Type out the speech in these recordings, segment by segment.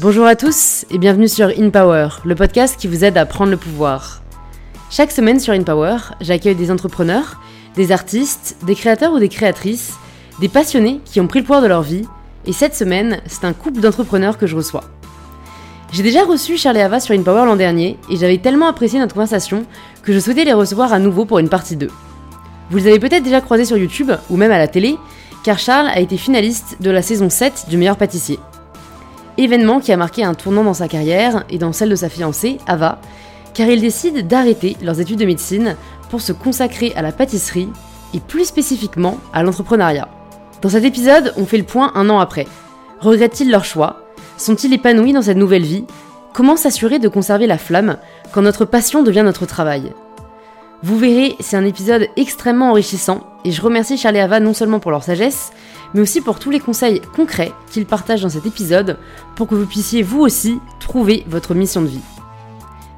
Bonjour à tous et bienvenue sur InPower, le podcast qui vous aide à prendre le pouvoir. Chaque semaine sur InPower, j'accueille des entrepreneurs, des artistes, des créateurs ou des créatrices, des passionnés qui ont pris le pouvoir de leur vie, et cette semaine, c'est un couple d'entrepreneurs que je reçois. J'ai déjà reçu Charles et Ava sur InPower l'an dernier, et j'avais tellement apprécié notre conversation que je souhaitais les recevoir à nouveau pour une partie 2. Vous les avez peut-être déjà croisés sur YouTube, ou même à la télé, car Charles a été finaliste de la saison 7 du meilleur pâtissier événement qui a marqué un tournant dans sa carrière et dans celle de sa fiancée, Ava, car ils décident d'arrêter leurs études de médecine pour se consacrer à la pâtisserie et plus spécifiquement à l'entrepreneuriat. Dans cet épisode, on fait le point un an après. Regrettent-ils leur choix? Sont-ils épanouis dans cette nouvelle vie? Comment s'assurer de conserver la flamme quand notre passion devient notre travail? Vous verrez, c'est un épisode extrêmement enrichissant et je remercie Charles et Ava non seulement pour leur sagesse, mais aussi pour tous les conseils concrets qu'ils partagent dans cet épisode pour que vous puissiez vous aussi trouver votre mission de vie.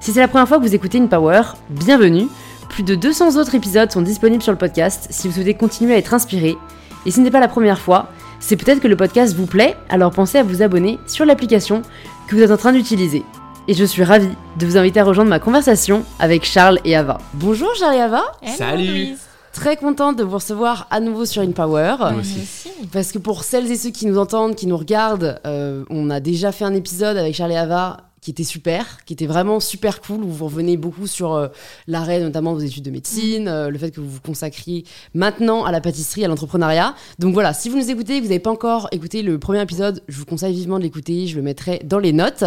Si c'est la première fois que vous écoutez une Power, bienvenue. Plus de 200 autres épisodes sont disponibles sur le podcast si vous souhaitez continuer à être inspiré. Et si ce n'est pas la première fois, c'est peut-être que le podcast vous plaît, alors pensez à vous abonner sur l'application que vous êtes en train d'utiliser et je suis ravie de vous inviter à rejoindre ma conversation avec Charles et Ava. Bonjour Charles et Ava. Salut. Très contente de vous recevoir à nouveau sur InPower. Moi aussi. Parce que pour celles et ceux qui nous entendent, qui nous regardent, euh, on a déjà fait un épisode avec Charles et Ava qui était super, qui était vraiment super cool, où vous revenez beaucoup sur euh, l'arrêt notamment de vos études de médecine, euh, le fait que vous vous consacriez maintenant à la pâtisserie, à l'entrepreneuriat. Donc voilà, si vous nous écoutez et que vous n'avez pas encore écouté le premier épisode, je vous conseille vivement de l'écouter, je le mettrai dans les notes.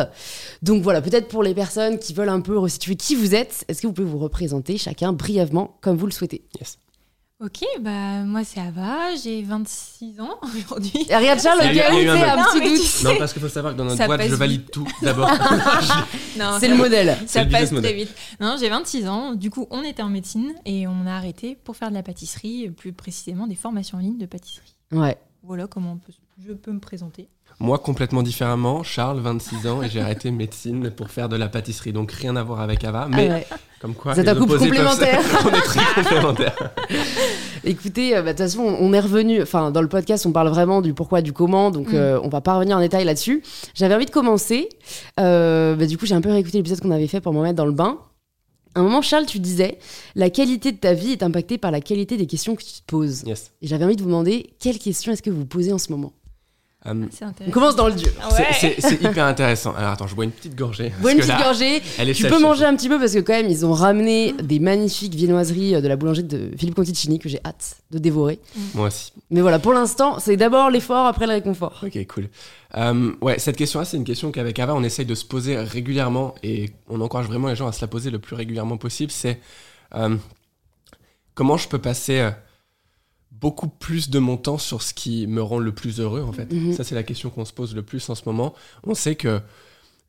Donc voilà, peut-être pour les personnes qui veulent un peu resituer qui vous êtes, est-ce que vous pouvez vous représenter chacun brièvement comme vous le souhaitez? Yes. Ok, bah moi c'est Ava, j'ai 26 ans aujourd'hui. Et regarde Charles, Il y a le eu- un il fait un Non, petit mais doute. tu sais- Non, parce qu'il faut savoir que dans notre Ça boîte, je valide tout d'abord. Non, C'est le modèle. Ça le passe très model. vite. Non, j'ai 26 ans. Du coup, on était en médecine et on a arrêté pour faire de la pâtisserie, plus précisément des formations en ligne de pâtisserie. Ouais. Voilà comment on peut- je peux me présenter. Moi, complètement différemment, Charles, 26 ans, et j'ai arrêté médecine pour faire de la pâtisserie. Donc rien à voir avec Ava, mais Ah ouais. comme quoi. Les un couple se- complémentaire. On est très complémentaires. Écoutez, euh, bah, de toute façon, on est revenu. Enfin, dans le podcast, on parle vraiment du pourquoi, du comment. Donc, Mm. euh, on va pas revenir en détail là-dessus. J'avais envie de commencer. Euh, bah, du coup, j'ai un peu réécouté l'épisode qu'on avait fait pour me mettre dans le bain. À un moment, Charles, tu disais la qualité de ta vie est impactée par la qualité des questions que tu te poses. Yes. Et j'avais envie de vous demander quelles questions est-ce que vous posez en ce moment? Euh, C'est On commence dans le dur. Ah c'est- ouais. c'est hyper intéressant. Alors attends, je bois une petite gorgée. Bois une petite là, gorgée. Elle est Tu sèche, peux manger un petit peu parce que quand même, ils ont ramené des magnifiques viennoiseries euh, de la boulangerie de Philippe Conticini que j'ai hâte de dévorer. Moi aussi. Mais voilà, pour l'instant, c'est d'abord l'effort, après le réconfort. Ok, cool. Euh, ouais, cette question-là, c'est une question qu'avec Ava, on essaye de se poser régulièrement et on encourage vraiment les gens à se la poser le plus régulièrement possible. C'est euh, comment je peux passer euh, beaucoup plus de mon temps sur ce qui me rend le plus heureux, en fait. Mhm. Ça, c'est la question qu'on se pose le plus en ce moment. On sait que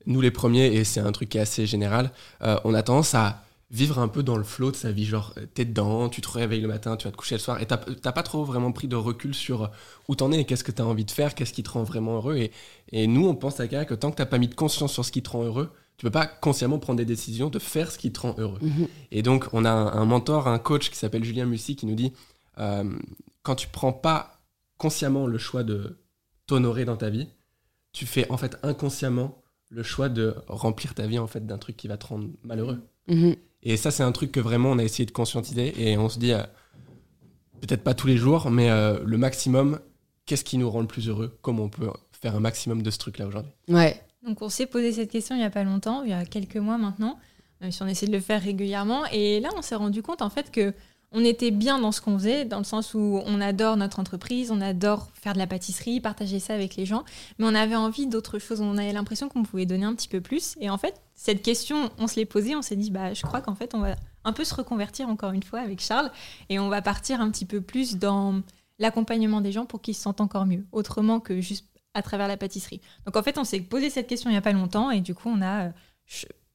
nous, les premiers, et c'est un truc qui est assez général, euh, on a tendance à vivre un peu dans le flot de sa vie. Genre, euh, t'es dedans, tu te réveilles le matin, tu vas te coucher le soir, et t'as pas trop vraiment pris de recul sur où t'en es et qu'est-ce que t'as envie de faire, qu'est-ce qui te rend vraiment heureux. Et, et nous, on pense à Kara que tant que t'as pas mis de conscience sur ce qui te rend heureux, tu peux pas consciemment prendre des décisions de faire ce qui te rend heureux. Mhm. Et donc, on a un, un mentor, un coach qui s'appelle Julien Mussy qui nous dit euh, quand tu prends pas consciemment le choix de t'honorer dans ta vie, tu fais en fait inconsciemment le choix de remplir ta vie en fait d'un truc qui va te rendre malheureux. Mhm. Et ça, c'est un truc que vraiment on a essayé de conscientiser et on se dit, euh, peut-être pas tous les jours, mais euh, le maximum, qu'est-ce qui nous rend le plus heureux? Comment on peut faire un maximum de ce truc-là aujourd'hui? Ouais. Donc on s'est posé cette question il n'y a pas longtemps, il y a quelques mois maintenant, même si on essaie de le faire régulièrement. Et là, on s'est rendu compte en fait que on était bien dans ce qu'on faisait, dans le sens où on adore notre entreprise, on adore faire de la pâtisserie, partager ça avec les gens, mais on avait envie d'autre chose, on avait l'impression qu'on pouvait donner un petit peu plus. Et en fait, cette question, on se l'est posée, on s'est dit, bah, je crois qu'en fait, on va un peu se reconvertir encore une fois avec Charles, et on va partir un petit peu plus dans l'accompagnement des gens pour qu'ils se sentent encore mieux, autrement que juste à travers la pâtisserie. Donc en fait, on s'est posé cette question il n'y a pas longtemps et du coup, on a, euh,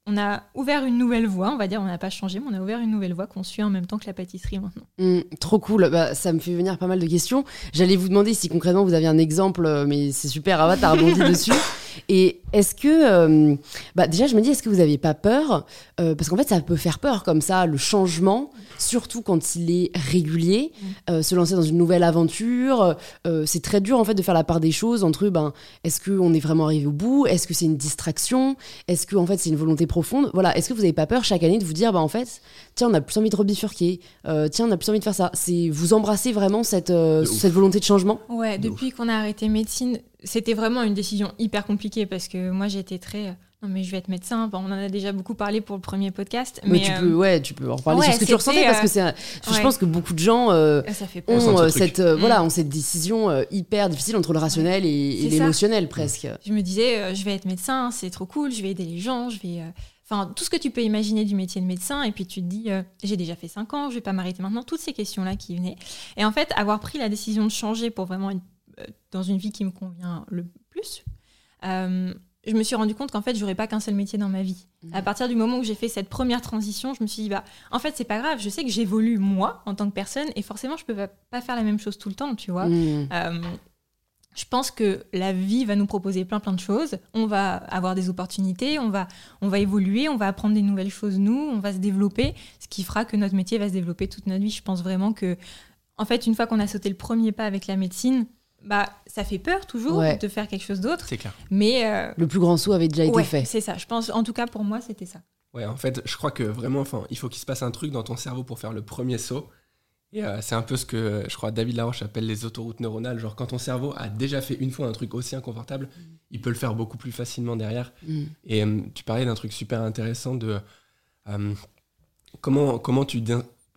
on a ouvert une nouvelle voie, on va dire, on n'a pas changé, mais on a ouvert une nouvelle voie qu'on suit en même temps que la pâtisserie maintenant. Mm, trop cool. Bah, ça me fait venir pas mal de questions. J'allais vous demander si concrètement vous aviez un exemple, euh, mais c'est super, Ava, t'as rebondi dessus. Et est-ce que, euh, bah déjà, je me dis, est-ce que vous n'avez pas peur Euh, Parce qu'en fait, ça peut faire peur comme ça, le changement, surtout quand il est régulier. Euh, se lancer dans une nouvelle aventure, euh, c'est très dur en fait de faire la part des choses entre, ben, est-ce qu'on est vraiment arrivé au bout Est-ce que c'est une distraction Est-ce que en fait c'est une volonté profonde? Voilà, est-ce que vous n'avez pas peur chaque année de vous dire, bah en fait, tiens, on a plus envie de rebifurquer, euh, tiens, on a plus envie de faire ça. C'est vous embrassez vraiment cette euh, cette volonté de changement? Ouais, De depuis qu'on a arrêté médecine, c'était vraiment une décision hyper compliquée parce que moi j'étais très. euh, Non, mais je vais être médecin. Bon, on en a déjà beaucoup parlé pour le premier podcast. Mais, Mais, tu euh, peux, ouais, tu peux en parler ouais, sur ce que tu ressentais parce euh, que c'est, un- je pense que beaucoup de gens euh, ça fait peur. On sent ont euh, cette, euh, Mm. voilà, ont cette décision euh, hyper difficile entre le rationnel et, C'est l'émotionnel presque. Je me disais, euh, je vais être médecin, c'est trop cool, je vais aider les gens, je vais. euh, Enfin, tout ce que tu peux imaginer du métier de médecin, et puis tu te dis, euh, j'ai déjà fait 5 ans, je vais pas m'arrêter maintenant, toutes ces questions-là qui venaient. Et en fait, avoir pris la décision de changer pour vraiment être euh, dans une vie qui me convient le plus, euh, je me suis rendu compte qu'en fait, j'aurais pas qu'un seul métier dans ma vie. Mhm. À partir du moment où j'ai fait cette première transition, je me suis dit, bah, en fait, c'est pas grave, je sais que j'évolue moi en tant que personne, et forcément, je peux pas- faire la même chose tout le temps, tu vois. Mm. Euh, je pense que la vie va nous proposer plein plein de choses. On va avoir des opportunités, on va, on va évoluer, on va apprendre des nouvelles choses nous, on va se développer, ce qui fera que notre métier va se développer toute notre vie. Je pense vraiment que, en fait, une fois qu'on a sauté le premier pas avec la médecine, bah, ça fait peur toujours Ouais. de faire quelque chose d'autre, C'est clair. mais euh, Le plus grand saut avait déjà été ouais, fait. c'est ça. Je pense, en tout cas pour moi, c'était ça. Ouais, en fait, je crois que vraiment, enfin, il faut qu'il se passe un truc dans ton cerveau pour faire le premier saut. Et euh, c'est un peu ce que je crois David Laroche appelle les autoroutes neuronales. Genre, quand ton cerveau a déjà fait une fois un truc aussi inconfortable, il peut le faire beaucoup plus facilement derrière. Mm. Et euh, tu parlais d'un truc super intéressant de euh, comment, comment, tu,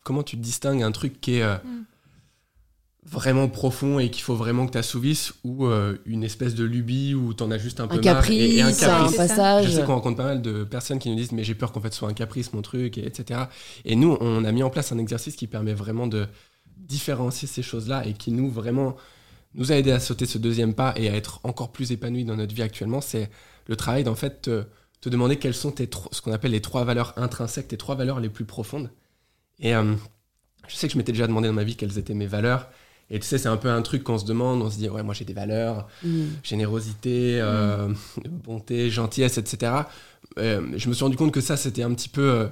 comment tu distingues un truc qui est euh, Mm. Vraiment profond et qu'il faut vraiment que tu assouvisses ou euh, une espèce de lubie où tu en as juste un peu Un marre caprice, et, et un un caprice. C'est ça. passage. Je sais qu'on rencontre pas mal de personnes qui nous disent mais j'ai peur qu'en fait ce soit un caprice mon truc et etc. Et nous on a mis en place un exercice qui permet vraiment de différencier ces choses-là et qui nous vraiment nous a aidé à sauter ce deuxième pas et à être encore plus épanoui dans notre vie actuellement. C'est le travail d'en fait te, te demander quelles sont tes tro- ce qu'on appelle les trois valeurs intrinsèques, tes trois valeurs les plus profondes. Et euh, je sais que je m'étais déjà demandé dans ma vie quelles étaient mes valeurs. Et tu sais, c'est un peu un truc qu'on se demande, on se dit, ouais, moi j'ai des valeurs, Mm. générosité, euh, bonté, gentillesse, etc. Euh, je me suis rendu compte que ça, c'était un petit peu, euh,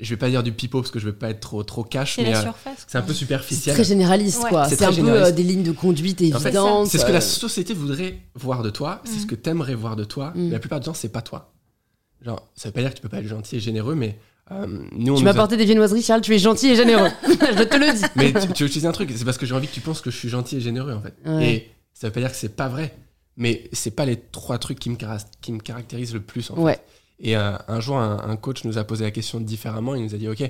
je vais pas dire du pipeau parce que je veux pas être trop, trop cash, C'est mais la euh, surface. c'est un peu C'est superficiel. très généraliste, Ouais. quoi. C'est C'est un très peu euh, des lignes de conduite En fait, évidentes. C'est ce que la société voudrait voir de toi, c'est Mm. ce que t'aimerais voir de toi, Mm. mais la plupart du temps, c'est pas toi. Genre, ça veut pas dire que tu peux pas être gentil et généreux, mais euh, nous, Tu m'as a- apporté des viennoiseries, Charles, tu es gentil et généreux. je te le dis. Mais tu, tu veux utiliser un truc, c'est parce que j'ai envie que tu penses que je suis gentil et généreux, en fait. Ouais. Et ça veut pas dire que c'est pas vrai, mais c'est pas les trois trucs qui me, cara- qui me caractérisent le plus, en fait. Ouais. Et euh, un jour, un, un coach nous a posé la question différemment. Il nous a dit Ok,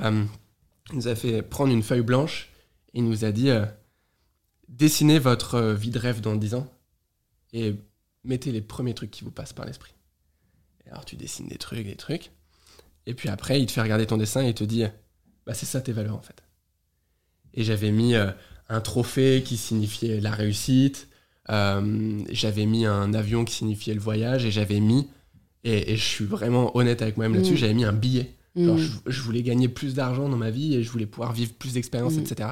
euh, il nous a fait prendre une feuille blanche. Et il nous a dit Dessinez votre vie de rêve dans 10 ans et mettez les premiers trucs qui vous passent par l'esprit. Alors, tu dessines des trucs, des trucs. Et puis après, il te fait regarder ton dessin et il te dit Bah, c'est ça tes valeurs en fait. Et j'avais mis euh, un trophée qui signifiait la réussite. euh, j'avais mis un avion qui signifiait le voyage. Et j'avais mis et, et je suis vraiment honnête avec moi-même là-dessus, Mm. j'avais mis un billet. Mm. je, je voulais gagner plus d'argent dans ma vie et je voulais pouvoir vivre plus d'expériences, Mm. etc.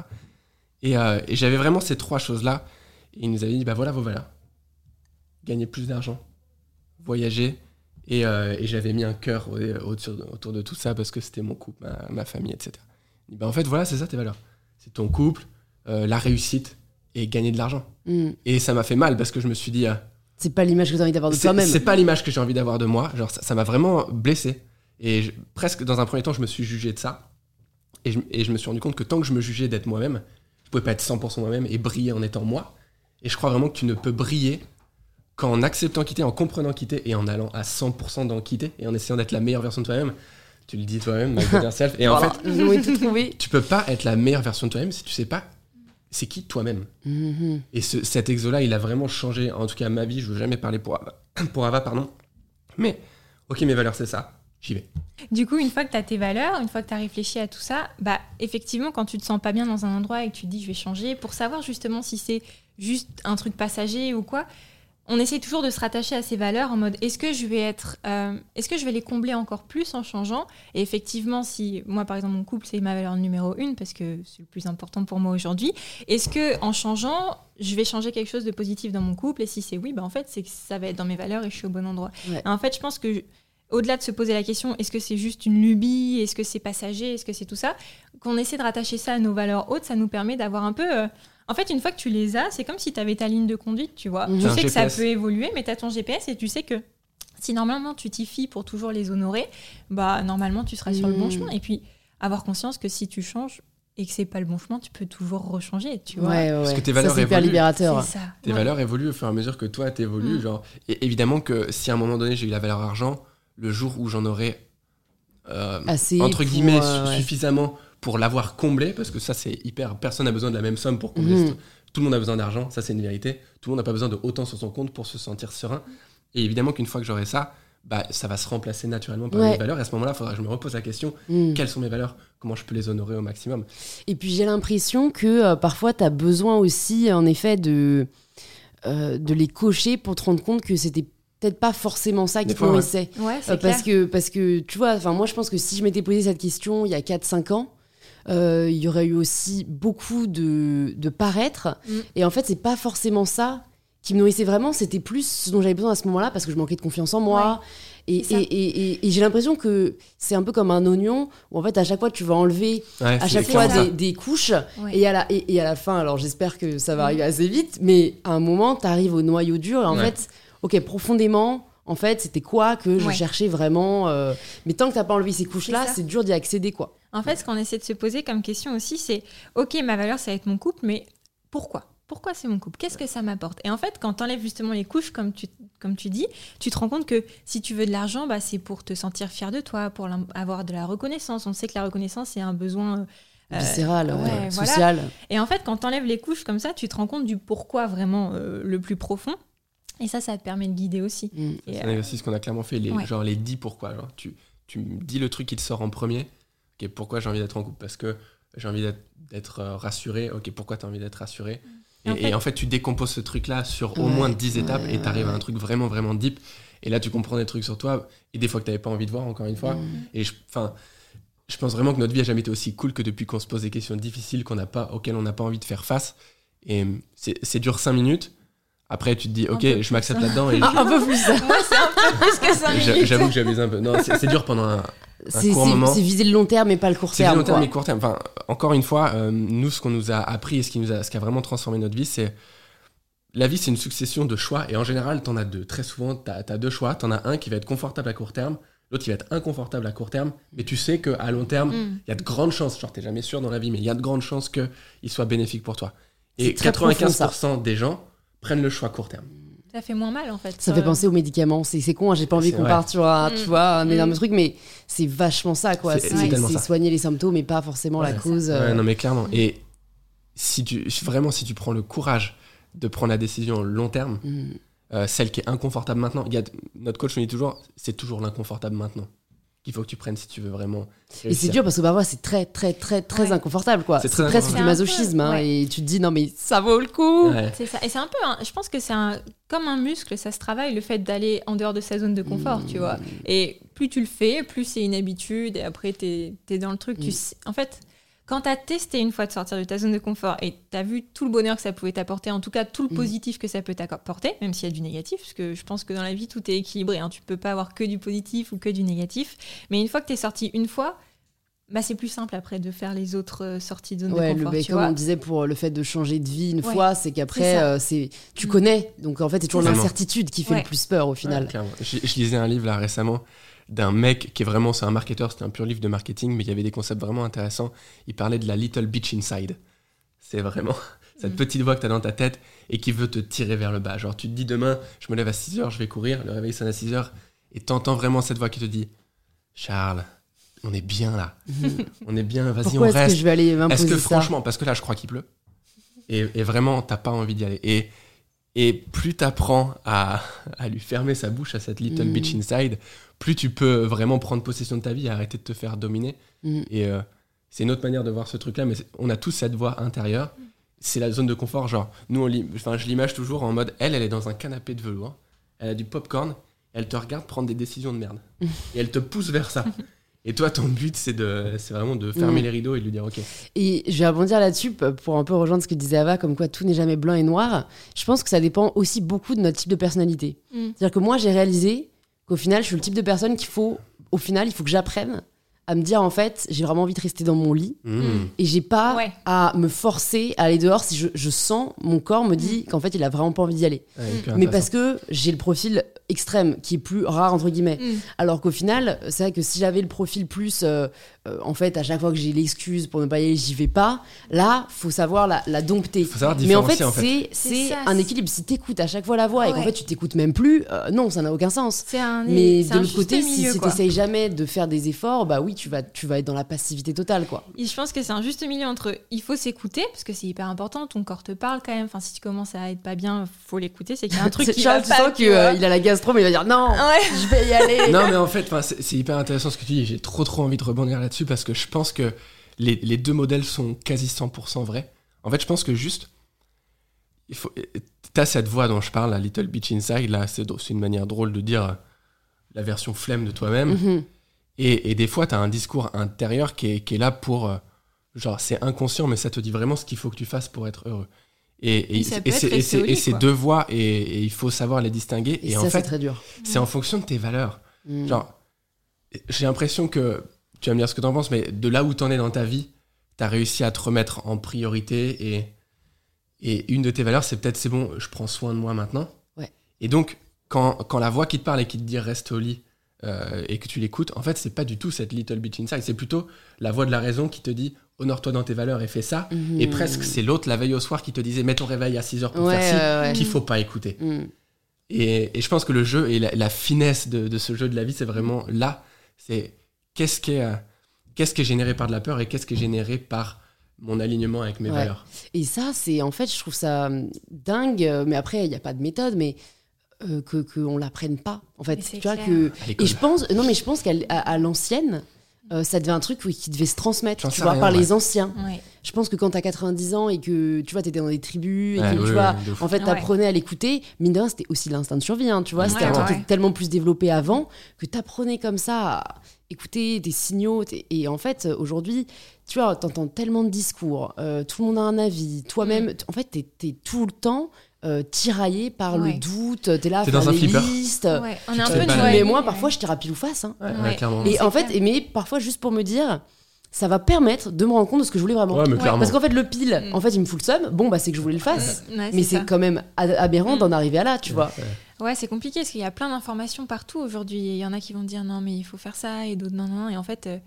Et, euh, et j'avais vraiment ces trois choses-là. Et il nous avait dit, bah voilà vos valeurs. Gagner plus d'argent, voyager. Et, euh, et j'avais mis un cœur au- autour, de tout ça parce que c'était mon couple, ma, ma famille, etc. Dit, bah en fait, voilà, c'est ça tes valeurs. C'est ton couple, euh, la réussite et gagner de l'argent. Mm. Et ça m'a fait mal parce que je me suis dit, ah, C'est pas l'image que as envie d'avoir de toi-même. c'est pas l'image que j'ai envie d'avoir de moi. Genre, ça ça m'a vraiment blessé. Et je- presque dans un premier temps, je me suis jugé de ça. Et je, et je me suis rendu compte que tant que je me jugeais d'être moi-même, je pouvais pas être 100% moi-même et briller en étant moi. Et je crois vraiment que tu ne peux briller qu'en acceptant quitter, en comprenant quitter et en allant à 100% dans quitter et en essayant d'être la meilleure version de toi-même. Tu le dis toi-même, self. Et en Voilà. fait, tout tu peux pas être la meilleure version de toi-même si tu sais pas c'est qui toi-même. Mhm. Et ce- cet exo-là, il a vraiment changé, en tout cas ma vie. Je veux jamais parler pour Ava, pour Ava pardon. Mais, ok, mes valeurs, c'est ça. J'y vais. Du coup, une fois que tu as tes valeurs, une fois que tu as réfléchi à tout ça, bah effectivement, quand tu te sens pas bien dans un endroit et que tu te dis je vais changer, pour savoir justement si c'est juste un truc passager ou quoi, on essaye toujours de se rattacher à ces valeurs en mode est-ce que je vais être euh, est-ce que je vais les combler encore plus en changeant? Et effectivement si moi par exemple mon couple c'est ma valeur numéro une parce que c'est le plus important pour moi aujourd'hui est-ce que en changeant je vais changer quelque chose de positif dans mon couple? Et si c'est oui bah en fait c'est que ça va être dans mes valeurs et je suis au bon endroit. Ouais. en fait je pense que au-delà de se poser la question est-ce que c'est juste une lubie? Est-ce que c'est passager? Est-ce que c'est tout ça? Qu'on essaie de rattacher ça à nos valeurs hautes ça nous permet d'avoir un peu euh, en fait, une fois que tu les as, c'est comme si tu avais ta ligne de conduite, tu vois. Mhm. Tu sais que ça peut évoluer, mais tu as ton GPS et tu sais que si normalement tu t'y fies pour toujours les honorer, bah normalement tu seras sur le bon Mhm. chemin. Et puis avoir conscience que si tu changes et que c'est pas le bon chemin, tu peux toujours rechanger, tu vois. Ouais, ouais, Parce que tes Ça, valeurs c'est hyper évoluent. libérateur. Ça. Tes Ouais. valeurs évoluent au fur et à mesure que toi t'évolues. Mm. Genre, et évidemment que si à un moment donné j'ai eu la valeur argent, le jour où j'en aurai euh, Assez entre pour, guillemets euh, suffisamment pour l'avoir comblé, parce que ça c'est hyper. Personne n'a besoin de la même somme pour combler. Mhm. Tout le monde a besoin d'argent, ça c'est une vérité. Tout le monde n'a pas besoin de autant sur son compte pour se sentir serein. Et évidemment qu'une fois que j'aurai ça, bah, ça va se remplacer naturellement par Ouais. mes valeurs. Et à ce moment-là, il faudra que je me repose la question Mm. quelles sont mes valeurs? Comment je peux les honorer au maximum? Et puis j'ai l'impression que euh, parfois tu as besoin aussi, en effet, de, euh, de les cocher pour te rendre compte que c'était peut-être pas forcément ça qui nourrissait. Ouais, c'est Euh, parce, que, parce que, tu vois, enfin, moi je pense que si je m'étais posé cette question il y a 4-5 ans, euh, il y aurait eu aussi beaucoup de, de paraître. Mm. Et en fait, c'est pas forcément ça qui me nourrissait vraiment, c'était plus ce dont j'avais besoin à ce moment-là parce que je manquais de confiance en moi. Et, et, et, et- et j'ai l'impression que c'est un peu comme un oignon où en fait à chaque fois tu vas enlever Ouais, à chaque fois des, des couches Ouais. et à, la, et, et à la fin, alors j'espère que ça va arriver assez vite, mais à un moment tu arrives au noyau dur et en Ouais. fait, ok, profondément, en fait c'était quoi que je Ouais. cherchais vraiment euh, Mais tant que t'as pas enlevé ces couches-là, C'est dur d'y accéder quoi. En fait, ce qu'on essaie de se poser comme question aussi, c'est ok, ma valeur, ça va être mon couple, mais pourquoi? Pourquoi c'est mon couple? Qu'est-ce que ça m'apporte? Et en fait, quand tu enlèves justement les couches, comme tu, comme tu dis, tu te rends compte que si tu veux de l'argent, bah, c'est pour te sentir fier de toi, pour avoir de la reconnaissance. On sait que la reconnaissance, c'est un besoin. euh, Viscéral, ouais, voilà. social. Et en fait, quand tu enlèves les couches comme ça, tu te rends compte du pourquoi vraiment euh, le plus profond. Et ça, ça te permet de guider aussi. Mm. C'est euh, un exercice qu'on a clairement fait, les, Ouais. genre les 10 pourquoi. Genre, tu, tu me dis le truc qui te sort en premier. Ok, pourquoi j'ai envie d'être en couple? Parce que j'ai envie d'être- euh, rassuré. Ok, pourquoi tu as envie d'être rassuré? Et, En fait- et en fait, tu décomposes ce truc-là sur au Ouais, moins 10 étapes ouais, et tu arrives à un truc vraiment, vraiment deep. Et là, tu comprends des trucs sur toi et des fois que tu n'avais pas envie de voir, encore une fois. Mm. Et je, enfin, je pense vraiment que notre vie a jamais été aussi cool que depuis qu'on se pose des questions difficiles qu'on n'a pas, auxquelles on n'a pas envie de faire face. Et euh, c'est c'est dur 5 minutes. Après, tu te dis, ok, je m'accepte là-dedans et Ah, un peu plus ça. Moi, c'est un peu plus que 5 j'a- minutes. j'avoue que j'abuse un peu. Non, c'est dur pendant un, C'est court moment. c'est viser le long terme mais pas le court C'est terme. long terme quoi. et court terme. Enfin, encore une fois, euh, nous, ce qu'on nous a appris et ce qui, nous a, ce qui a vraiment transformé notre vie, c'est. La vie, c'est une succession de choix. Et en général, t'en as deux. Très souvent, t'as as deux choix. T'en as un qui va être confortable à court terme, l'autre qui va être inconfortable à court terme. Mais tu sais qu'à long terme, il Mm. y a de grandes chances, genre t'es jamais sûr dans la vie, mais il y a de grandes chances qu'il soit bénéfique pour toi. Et C'est très profond, 95% des gens prennent le choix court terme. Ça fait moins mal en fait. Ça fait penser aux médicaments. C'est c'est con, hein, j'ai pas envie qu'on parte sur un, tu Mm. vois, un Mm. énorme truc, mais c'est vachement ça, quoi. C'est- soigner les symptômes et pas forcément la cause. Ouais, euh, non, mais clairement. Et si tu, vraiment, si tu prends le courage de prendre la décision long terme, mm. euh, celle qui est inconfortable maintenant, il y a, notre coach nous dit toujours, c'est toujours l'inconfortable maintenant qu'il faut que tu prennes si tu veux vraiment. Et c'est dur parce que parfois c'est très très très très Ouais. inconfortable quoi. C'est presque du masochisme hein, Ouais. et tu te dis non mais ça vaut le coup. Ouais. C'est ça. Et c'est un peu, je pense que c'est un, comme un muscle, ça se travaille, le fait d'aller en dehors de sa zone de confort, tu vois. Et plus tu le fais, plus c'est une habitude, et après, tu es, dans le truc. Tu Mm. sais- en fait, quand tu as testé une fois de sortir de ta zone de confort et tu as vu tout le bonheur que ça pouvait t'apporter, en tout cas tout le Mm. positif que ça peut t'apporter, même s'il y a du négatif, parce que je pense que dans la vie, tout est équilibré. Hein. Tu peux pas avoir que du positif ou que du négatif. Mais une fois que tu es sorti une fois, bah, c'est plus simple après de faire les autres euh, sorties de zone Ouais, de confort. tu comme vois. on disait pour le fait de changer de vie une Ouais, fois, c'est c'est qu'après ça. euh, c'est tu Mm. connais. Donc en fait c'est toujours l'incertitude qui fait Ouais. le plus peur au final. je lisais un livre là récemment d'un mec qui est vraiment, c'est un marketeur, c'était un pur livre de marketing, mais il y avait des concepts vraiment intéressants. Il parlait de la little bitch inside. C'est vraiment cette Mm. petite voix que tu as dans ta tête et qui veut te tirer vers le bas. Genre, tu te dis demain, je me lève à 6 heures, je vais courir, le réveil sonne à 6 heures, et t'entends vraiment cette voix qui te dit Charles, on est bien là. on est bien, vas-y, on Pourquoi est-ce que reste. je vais aller Est-ce que franchement, parce que là je crois qu'il pleut, et, et vraiment t'as pas envie d'y aller. Et, et plus t'apprends à, à lui fermer sa bouche à cette little Mm. bitch inside, plus tu peux vraiment prendre possession de ta vie et arrêter de te faire dominer. Mm. Et euh, c'est une autre manière de voir ce truc-là, mais on a tous cette voix intérieure c'est la zone de confort. Genre, nous, enfin, je l'image toujours en mode, elle, elle est dans un canapé de velours, elle a du popcorn, elle te regarde prendre des décisions de merde. et elle te pousse vers ça. Et toi, ton but, c'est de, c'est vraiment de fermer Mm. les rideaux et de lui dire, ok. Et je vais rebondir là-dessus pour un peu rejoindre ce que disait Ava, comme quoi tout n'est jamais blanc et noir. Je pense que ça dépend aussi beaucoup de notre type de personnalité. Mm. C'est-à-dire que moi, j'ai réalisé qu'au final, je suis le type de personne qu'il faut, au final, il faut que j'apprenne à me dire en fait, j'ai vraiment envie de rester dans mon lit Mm. et j'ai pas Ouais. à me forcer à aller dehors si je, je sens mon corps me dit qu'en fait, il a vraiment pas envie d'y aller. Ouais, Mais parce que j'ai le profil extrême qui est plus rare entre guillemets. Alors qu'au final, c'est vrai que si j'avais le profil plus, euh, euh, en fait, à chaque fois que j'ai l'excuse pour ne pas y aller, j'y vais pas. Là, faut savoir la, la dompter. Faut savoir Mais en fait, en fait. c'est un équilibre. Si t'écoutes à chaque fois la voix et qu'en Ouais. fait tu t'écoutes même plus, euh, non, ça n'a aucun sens. C'est un. Mais de l'autre côté, si, milieu, si t'essayes jamais de faire des efforts, bah oui, tu vas, tu vas être dans la passivité totale, quoi. Et je pense que c'est un juste milieu entre il faut s'écouter parce que c'est hyper important, ton corps te parle quand même. Enfin, si tu commences à être pas bien, faut l'écouter. C'est qu'il y a un truc qui Charles, va tu pas. sens qu'il vois. a la gastro, mais il va dire non, Ouais. je vais y aller. Non, mais en fait, c'est hyper intéressant ce que tu dis. J'ai trop, trop envie de rebondir là-dessus parce que je pense que les, les deux modèles sont quasi 100% vrais. En fait, je pense que juste, il faut, t'as cette voix dont je parle, la Little Beach Inside. Là, c'est c'est une manière drôle de dire euh, la version flemme de toi-même. Mhm. Et, et des fois, t'as un discours intérieur qui est, qui est là pour, euh, genre, c'est inconscient, mais ça te dit vraiment ce qu'il faut que tu fasses pour être heureux. Et, et, Et c'est- c'est- ces deux voix, et, il faut savoir les distinguer. Et, ça, en c'est fait, très dur. c'est en fonction de tes valeurs. Mhm. Genre, j'ai l'impression que, tu vas me dire ce que t'en penses, mais de là où t'en es dans ta vie, t'as réussi à te remettre en priorité et, et une de tes valeurs, c'est peut-être c'est bon, je prends soin de moi maintenant. Ouais. Et donc, quand, quand la voix qui te parle et qui te dit reste au lit euh, et que tu l'écoutes, en fait, c'est pas du tout cette little bitch inside, c'est plutôt la voix de la raison qui te dit honore-toi dans tes valeurs et fais ça. Mhm. Et presque, c'est l'autre la veille au soir qui te disait mets ton réveil à 6 heures pour Ouais, faire ci, ouais, ouais. qu'il faut pas écouter. Mhm. Et, et je pense que le jeu et la, la finesse de, de ce jeu de la vie, c'est vraiment là. C'est qu'est-ce qui est, euh, qu'est-ce qui est généré par de la peur et qu'est-ce qui est généré par mon alignement avec mes Ouais. valeurs. Et ça, c'est en fait, je trouve ça hum, dingue. euh, Mais après, il n'y a pas de méthode, mais euh, que qu'on l'apprenne pas. En fait, tu vois clair. que. Et je pense, non, mais je pense qu'à à, à l'ancienne. Euh, ça devait un truc oui, qui devait se transmettre, tu vois, rien, par ouais. les anciens. Ouais. Je pense que quand t'as 90 ans et que tu vois, t'étais dans des tribus et Ouais, que ouais, tu vois, en fait, Ouais. t'apprenais à l'écouter. Mine de rien, c'était aussi l'instinct de survie, hein, tu vois. C'était Ouais, un truc ouais. qui était tellement plus développé avant que t'apprenais comme ça à écouter des signaux. Et en fait, aujourd'hui, tu vois, t'entends tellement de discours, euh, tout le monde a un avis. Toi-même, t- en fait, t'es es tout le temps euh, tiraillé par Ouais. le doute. T'es là à T'es faire dans un des flipper. listes. Ouais. On est un peu. Mais moi, parfois, je tire à pile ou face. hein. Ouais, ouais, Ouais. clairement. Et C'est en fait, clair. mais parfois juste pour me dire, ça va permettre de me rendre compte de ce que je voulais vraiment. Ouais, mais clairement. Parce qu'en fait, le pile, Mm. en fait, il me fout le seum. Bon, bah, c'est que je voulais le fasse. Ouais, Mais c'est quand même aberrant Mm. d'en arriver à là, tu vois. Ouais. C'est compliqué parce qu'il y a plein d'informations partout aujourd'hui. Il y en a qui vont dire non, mais il faut faire ça et d'autres non, non. non. Et en fait, euh,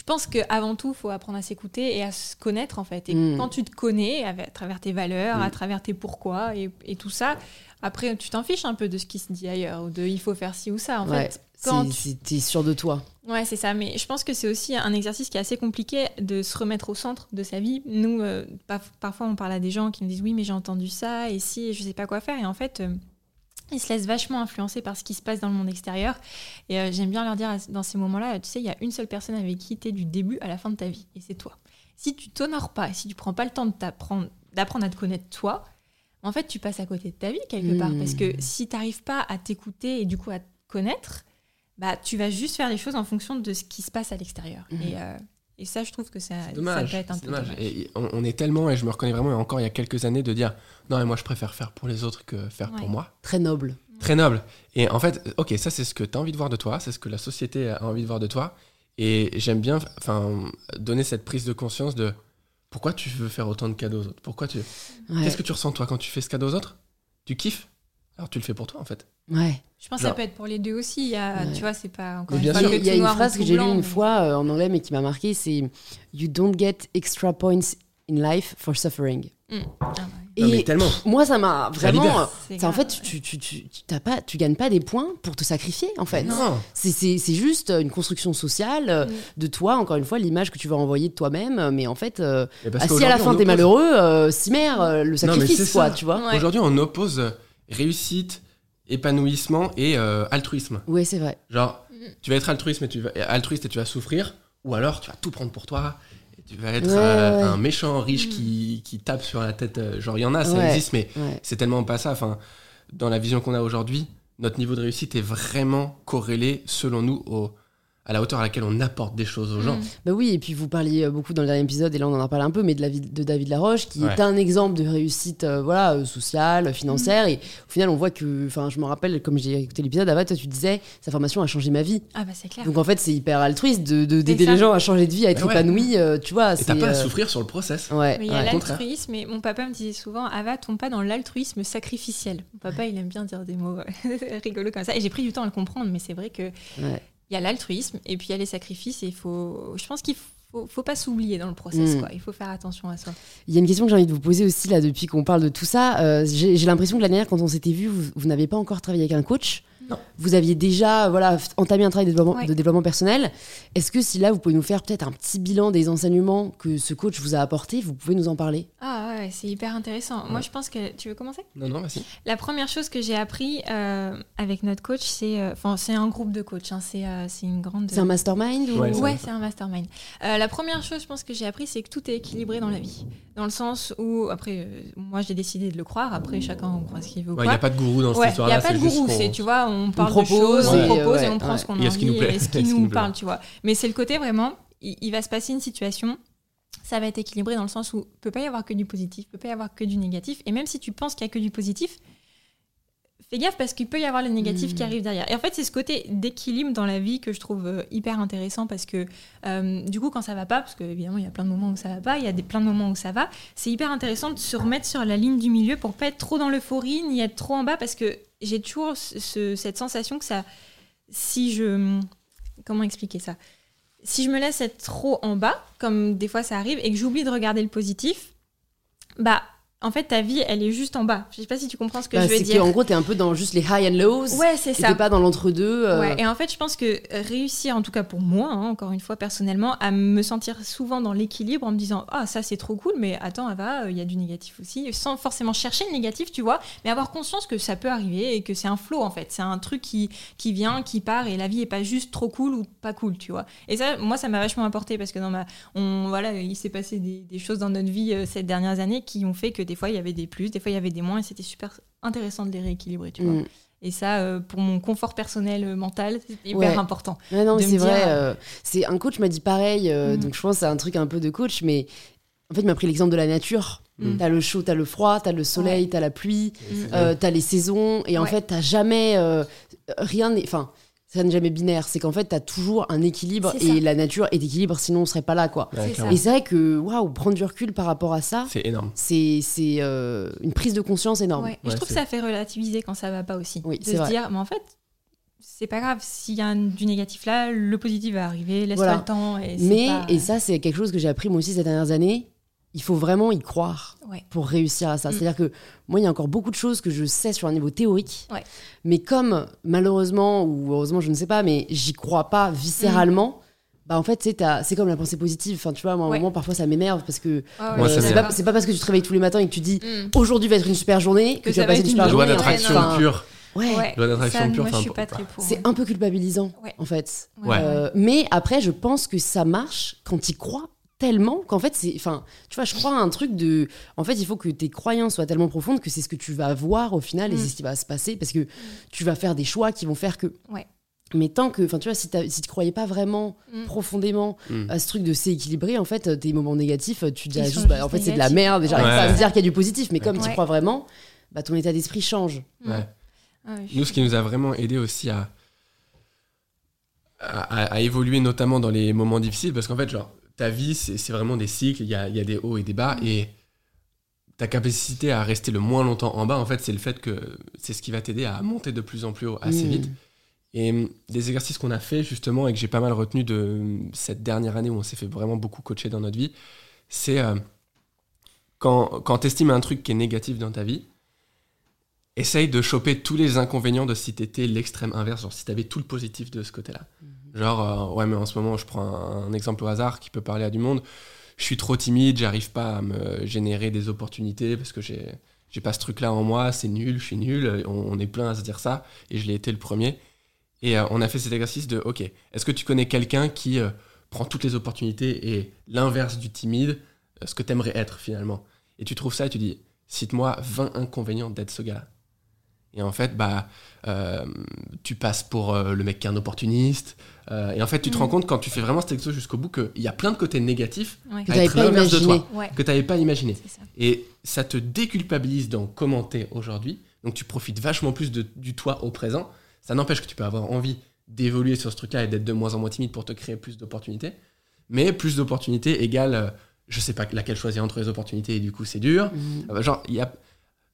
je pense qu'avant tout, il faut apprendre à s'écouter et à se connaître en fait. Et Mm. quand tu te connais à, travers tes valeurs, Mm. à travers tes pourquoi et, et tout ça, après, tu t'en fiches un peu de ce qui se dit ailleurs ou de il faut faire ci ou ça. En Ouais. fait, quand tu- T'es sûr de toi. Ouais, c'est ça. Mais je pense que c'est aussi un exercice qui est assez compliqué de se remettre au centre de sa vie. Nous, euh, parfois, on parle à des gens qui nous disent oui, mais j'ai entendu ça et si, et je sais pas quoi faire. Et en fait, euh, ils se laissent vachement influencer par ce qui se passe dans le monde extérieur. Et euh, j'aime bien leur dire dans ces moments-là, tu sais, il y a une seule personne avec qui tu es du début à la fin de ta vie, et c'est toi. Si tu t'honores pas, si tu prends pas le temps d'apprendre à te connaître toi, en fait, tu passes à côté de ta vie quelque part. Mmh. Parce que si tu n'arrives pas à t'écouter et du coup à te connaître, bah, tu vas juste faire les choses en fonction de ce qui se passe à l'extérieur. Mhm. Et, euh, et ça, je trouve que ça, C'est ça dommage. peut être un peu dommage. dommage. Et on, on est tellement, et je me reconnais vraiment, et encore il y a quelques années, de dire non, mais moi je préfère faire pour les autres que faire pour moi. Très noble. Très noble. Et en fait, ok, ça c'est ce que tu as envie de voir de toi, c'est ce que la société a envie de voir de toi. Et j'aime bien enfin, donner cette prise de conscience de pourquoi tu veux faire autant de cadeaux aux autres? Pourquoi tu... Ouais. Qu'est-ce que tu ressens toi quand tu fais ce cadeau aux autres? Tu kiffes? Alors tu le fais pour toi en fait. Ouais. Je pense que ça peut être pour les deux aussi. Il y a, Ouais. Tu vois, c'est pas encore une fois Il y a une phrase que j'ai lue une fois euh, en anglais, mais qui m'a marqué c'est You don't get extra points in life for suffering. Mm. Ah ouais. Et Non, mais tellement. moi, ça m'a vraiment. C'est ça, en fait, ouais. tu, tu, tu, tu, t'as pas, tu gagnes pas des points pour te sacrifier, en fait. Non. C'est- C'est c'est juste une construction sociale euh, Mm. de toi, encore une fois, l'image que tu vas envoyer de toi-même. Mais en fait, euh, ah, si à la fin t'es oppose- malheureux, euh, si mère, euh, le sacrifice, c'est quoi, ça. tu vois. Ouais. Aujourd'hui, on oppose euh, réussite, épanouissement et euh, altruisme. Ouais, c'est vrai. Genre, tu vas être altruiste, mais tu vas, altruiste et tu vas souffrir, ou alors tu vas tout prendre pour toi. tu vas être Ouais, euh, ouais. un méchant riche Mm. qui, qui tape sur la tête. euh, genre, il y en a, ça Ouais. existe, mais c'est tellement pas ça. Enfin, dans la vision qu'on a aujourd'hui, notre niveau de réussite est vraiment corrélé, selon nous, au, à la hauteur à laquelle on apporte des choses aux gens. Mm. Bah oui, et puis vous parliez euh, beaucoup dans le dernier épisode, et là on en a parlé un peu, mais de la vie de David Laroche, qui Ouais. est un exemple de réussite euh, voilà, euh, sociale, financière, et au final on voit que, enfin je me rappelle, comme j'ai écouté l'épisode, Ava, toi tu disais, sa formation a changé ma vie. Ah bah c'est clair. Donc en fait c'est hyper altruiste de- de- d'aider ça. les gens à changer de vie, à être Ouais. épanoui, euh, tu vois. Et t'as c'est, pas à souffrir sur le process. Ouais, Mais il y a l'altruisme, et mon papa me disait souvent, Ava, tombe pas dans l'altruisme sacrificiel. Mon papa, il aime bien dire des mots rigolos comme ça. Et j'ai pris du temps à le comprendre, mais c'est vrai que Ouais. Il y a l'altruisme, et puis il y a les sacrifices, et il faut, je pense qu'il faut, faut pas s'oublier dans le process, Mm. quoi. Il faut faire attention à soi. Il y a une question que j'ai envie de vous poser aussi là depuis qu'on parle de tout ça. Euh, j'ai j'ai l'impression que l'année dernière, quand on s'était vu, vous, vous n'avez pas encore travaillé avec un coach. Non. Vous aviez déjà voilà, entamé un travail de développement, Ouais. de développement personnel. Est-ce que si là, vous pouvez nous faire peut-être un petit bilan des enseignements que ce coach vous a apportés, vous pouvez nous en parler? Ah ouais, c'est hyper intéressant. Moi, Ouais. je pense que... Tu veux commencer? Non, non, vas-y. La première chose que j'ai appris euh, avec notre coach, c'est... euh, Enfin, c'est un groupe de coachs, hein, c'est euh, c'est une grande... C'est un mastermind ou... Ouais, Ouais, c'est un mastermind. Euh, la première chose, je pense que j'ai appris, c'est que tout est équilibré dans la vie. Dans le sens où, après, euh, moi j'ai décidé de le croire, après chacun croit ce qu'il veut. ou Il n'y quoi. a pas de gourou dans cette Ouais, il n'y histoire-là. a pas de gourou, tu vois, on parle propose de choses, on propose ouais, et on prend ouais. ce qu'on a a ce qui nous envie plaît, et ce qui nous parle, tu vois. Mais c'est le côté vraiment, il, il va se passer une situation, ça va être équilibré dans le sens où peut pas y avoir que du positif, peut pas y avoir que du négatif. Et même si tu penses qu'il y a que du positif, fais gaffe parce qu'il peut y avoir le négatif qui arrive derrière. Et en fait, c'est ce côté d'équilibre dans la vie que je trouve euh, hyper intéressant parce que euh, du coup, quand ça va pas, parce qu'évidemment, il y a plein de moments où ça va pas, il y a des, plein de moments où ça va, c'est hyper intéressant de se remettre sur la ligne du milieu pour pas être trop dans l'euphorie ni être trop en bas parce que j'ai toujours ce- ce- cette sensation que ça, si je, comment expliquer ça? Si je me laisse être trop en bas, comme des fois ça arrive, et que j'oublie de regarder le positif, bah en fait ta vie elle est juste en bas. Je sais pas si tu comprends ce que Bah, je veux c'est dire. qu'en gros, t'es un peu dans juste les high and lows. Ouais, c'est ça. t'es pas dans l'entre-deux. euh, Ouais, et en fait, je pense que réussir, en tout cas pour moi, hein, encore une fois personnellement, à me sentir souvent dans l'équilibre en me disant Ah, ça c'est trop cool, mais attends, Ava, il y a du négatif aussi, sans forcément chercher le négatif, tu vois, mais avoir conscience que ça peut arriver et que c'est un flow en fait. C'est un truc qui, qui vient, qui part, et la vie est pas juste trop cool ou pas cool, tu vois. Et ça, moi, ça m'a vachement apporté parce que dans ma. On, voilà, il s'est passé des, des choses dans notre vie euh, ces dernières années qui ont fait que des fois il y avait des plus, des fois il y avait des moins, et c'était super intéressant de les rééquilibrer, tu vois. mm. Et ça, euh, pour mon confort personnel euh, mental, c'est hyper Ouais. important. Ouais, non, c'est vrai. euh, c'est un coach m'a dit pareil, euh, Mm. donc je pense que c'est un truc un peu de coach, mais en fait, il m'a pris l'exemple de la nature. Mm. T'as le chaud, t'as le froid, t'as le soleil, t'as la pluie, euh, t'as les saisons, et en Ouais. fait, t'as jamais euh, rien. n'est- Enfin, ça n'est jamais binaire. C'est qu'en fait, t'as toujours un équilibre, et la nature est équilibre, sinon on serait pas là, quoi. Ouais. Et c'est vrai que, waouh, prendre du recul par rapport à ça, C'est énorme. c'est c'est, euh, une prise de conscience énorme. Ouais. Et Ouais, je trouve que ça fait relativiser quand ça va pas aussi. Oui, de c'est se vrai. dire, mais en fait, c'est pas grave. S'il y a un- du négatif là, le positif va arriver. Laisse-toi Voilà. le temps. Et Mais, pas- et ça, c'est quelque chose que j'ai appris moi aussi ces dernières années, il faut vraiment y croire. Ouais. pour réussir à ça. Mm. C'est-à-dire que moi, il y a encore beaucoup de choses que je sais sur un niveau théorique, Ouais. mais comme malheureusement ou heureusement, je ne sais pas, mais j'y crois pas viscéralement. Bah en fait, c'est comme la pensée positive. Enfin, tu vois, moi, à un Ouais. moment, parfois, ça m'énerve parce que Ah ouais, euh, c'est pas, parce que tu te réveilles tous les matins et que tu dis Mm. aujourd'hui va être une super journée que, Que tu ça vas va passer être une une super Loi journée. d'attraction Enfin, pure. Ouais. Ouais. Loi d'attraction Ça, pure, Moi, je enfin, suis pas pour- très pour. C'est un peu culpabilisant, Ouais. en fait. Ouais. Ouais. Euh, mais après, je pense que ça marche quand tu crois tellement qu'en fait, c'est. Enfin, tu vois, je crois à un truc de. En fait, il faut que tes croyances soient tellement profondes que c'est ce que tu vas voir au final et Mm. c'est ce qui va se passer parce que tu vas faire des choix qui vont faire que. Ouais. Mais tant que. Enfin, tu vois, si, t'as- si tu croyais pas vraiment Mm. profondément Mm. à ce truc de c'est équilibré, en fait, tes moments négatifs, tu te dis Ils juste, bah, juste en fait, c'est de la merde et j'arrive Ouais. pas à me dire qu'il y a du positif. Mais comme tu Ouais. crois vraiment, bah, ton état d'esprit change. Mm. Ouais. Ah Nous, ce qui nous a vraiment aidé aussi à- à évoluer, notamment dans les moments difficiles, parce qu'en fait, genre, ta vie, c'est vraiment des cycles, il y a, il y a des hauts et des bas, Mm. et ta capacité à rester le moins longtemps en bas, en fait, c'est le fait que c'est ce qui va t'aider à monter de plus en plus haut assez Mm. vite. Et hum, des exercices qu'on a fait justement et que j'ai pas mal retenu de hum, cette dernière année où on s'est fait vraiment beaucoup coacher dans notre vie, c'est euh, quand, quand tu estimes un truc qui est négatif dans ta vie, essaye de choper tous les inconvénients de si t'étais l'extrême inverse, genre si t'avais tout le positif de ce côté-là. Genre, euh, ouais, mais en ce moment, je prends un, exemple au hasard qui peut parler à du monde. Je suis trop timide, j'arrive pas à me générer des opportunités parce que j'ai j'ai pas ce truc-là en moi, c'est nul, je suis nul, on, est plein à se dire ça, et je l'ai été le premier. Et euh, on a fait cet exercice de, ok, est-ce que tu connais quelqu'un qui, euh, prends toutes les opportunités et l'inverse du timide, ce que tu aimerais être finalement? Et tu trouves ça et tu dis, cite-moi 20 inconvénients d'être ce gars-là. Et en fait, bah, tu passes pour le mec qui est un opportuniste. Euh, et en fait, tu te Mm. rends compte quand tu fais vraiment cet exo jusqu'au bout qu'il y a plein de côtés négatifs Ouais. Que à t'avais être pas l'inverse de imaginé. toi, Ouais, que tu n'avais pas imaginé. ça. Et ça te déculpabilise d'en commenter aujourd'hui. Donc tu profites vachement plus de- du toi au présent. Ça n'empêche que tu peux avoir envie d'évoluer sur ce truc-là et d'être de moins en moins timide pour te créer plus d'opportunités. Mais plus d'opportunités égale, euh, je sais pas laquelle choisir entre les opportunités et du coup c'est dur. Mhm. Euh, Genre, il y a...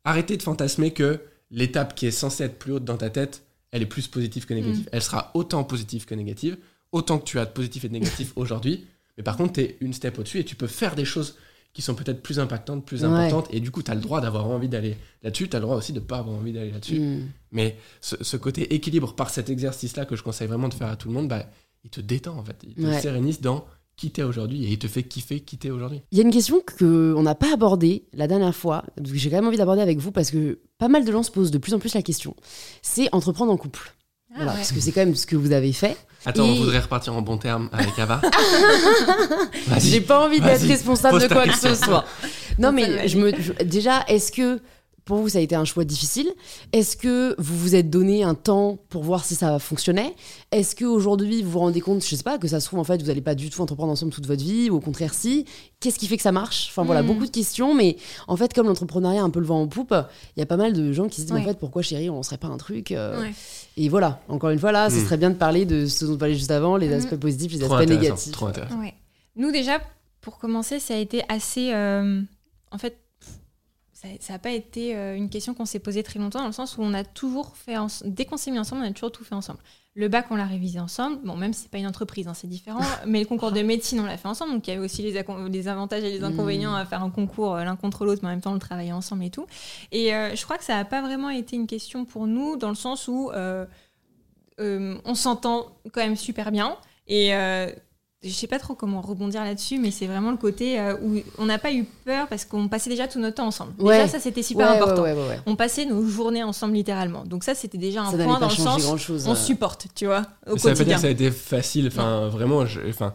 arrêtez de fantasmer que l'étape qui est censée être plus haute dans ta tête, elle est plus positive que négative. Elle sera autant positive que négative, autant que tu as de positif et de négatif aujourd'hui. Mais par contre, tu es une step au-dessus et tu peux faire des choses qui sont peut-être plus impactantes, plus Ouais. importantes. Et du coup, tu as le droit d'avoir envie d'aller là-dessus. Tu as le droit aussi de pas avoir envie d'aller là-dessus. Mhm. Mais ce, ce côté équilibre par cet exercice-là que je conseille vraiment de faire à tout le monde, bah, il te détend en fait. Il te Ouais. sérénise dans qui t'es aujourd'hui et il te fait kiffer qui t'es aujourd'hui. Il y a une question qu'on n'a pas abordée la dernière fois, que j'ai quand même envie d'aborder avec vous parce que pas mal de gens se posent de plus en plus la question. C'est entreprendre en couple. Ah, Voilà, ouais. Parce que c'est quand même ce que vous avez fait. Attends, Et- on voudrait repartir en bon terme avec Ava. J'ai pas envie d'être responsable de quoi que ce soit. Non, mais je me, je- déjà, est-ce que pour vous ça a été un choix difficile Est-ce que vous vous êtes donné un temps pour voir si ça fonctionnait? Est-ce qu'aujourd'hui vous vous rendez compte, je sais pas, que ça se trouve en fait vous n'allez pas du tout entreprendre ensemble toute votre vie ou au contraire si? Qu'est-ce qui fait que ça marche? Enfin voilà, Mm. beaucoup de questions, mais en fait, comme l'entrepreneuriat a un peu le vent en poupe, il y a pas mal de gens qui se disent mais en Ouais. fait pourquoi chérie on serait pas un truc euh, Ouais. Et voilà, encore une fois là, ce Mm. serait bien de parler de ce dont on parlait juste avant, les Mm. aspects positifs, les Trop aspects négatifs. Trop. Ouais. Nous, déjà, pour commencer, ça a été assez. euh, en fait, ça n'a pas été euh, une question qu'on s'est posée très longtemps, dans le sens où on a toujours fait. ens- Dès qu'on s'est mis ensemble, on a toujours tout fait ensemble. Le bac, on l'a révisé ensemble. Bon, même si c'est pas une entreprise, hein, c'est différent. mais le concours de médecine, on l'a fait ensemble. Donc, il y avait aussi les, avantages et les inconvénients à faire un concours euh, l'un contre l'autre, mais en même temps, on le travaillait ensemble et tout. Et euh, je crois que ça n'a pas vraiment été une question pour nous, dans le sens où euh, euh, on s'entend quand même super bien. Et je sais pas trop comment rebondir là-dessus, mais c'est vraiment le côté euh, où on n'a pas eu peur parce qu'on passait déjà tout notre temps ensemble. Ouais. Déjà, ça, c'était super Ouais, important. ouais, ouais, ouais. On passait nos journées ensemble littéralement. Donc ça, c'était déjà un Ça point pas dans le sens grand chose. on supporte, tu vois, au ça veut pas dire que ça a été facile. Enfin, vraiment, je- enfin,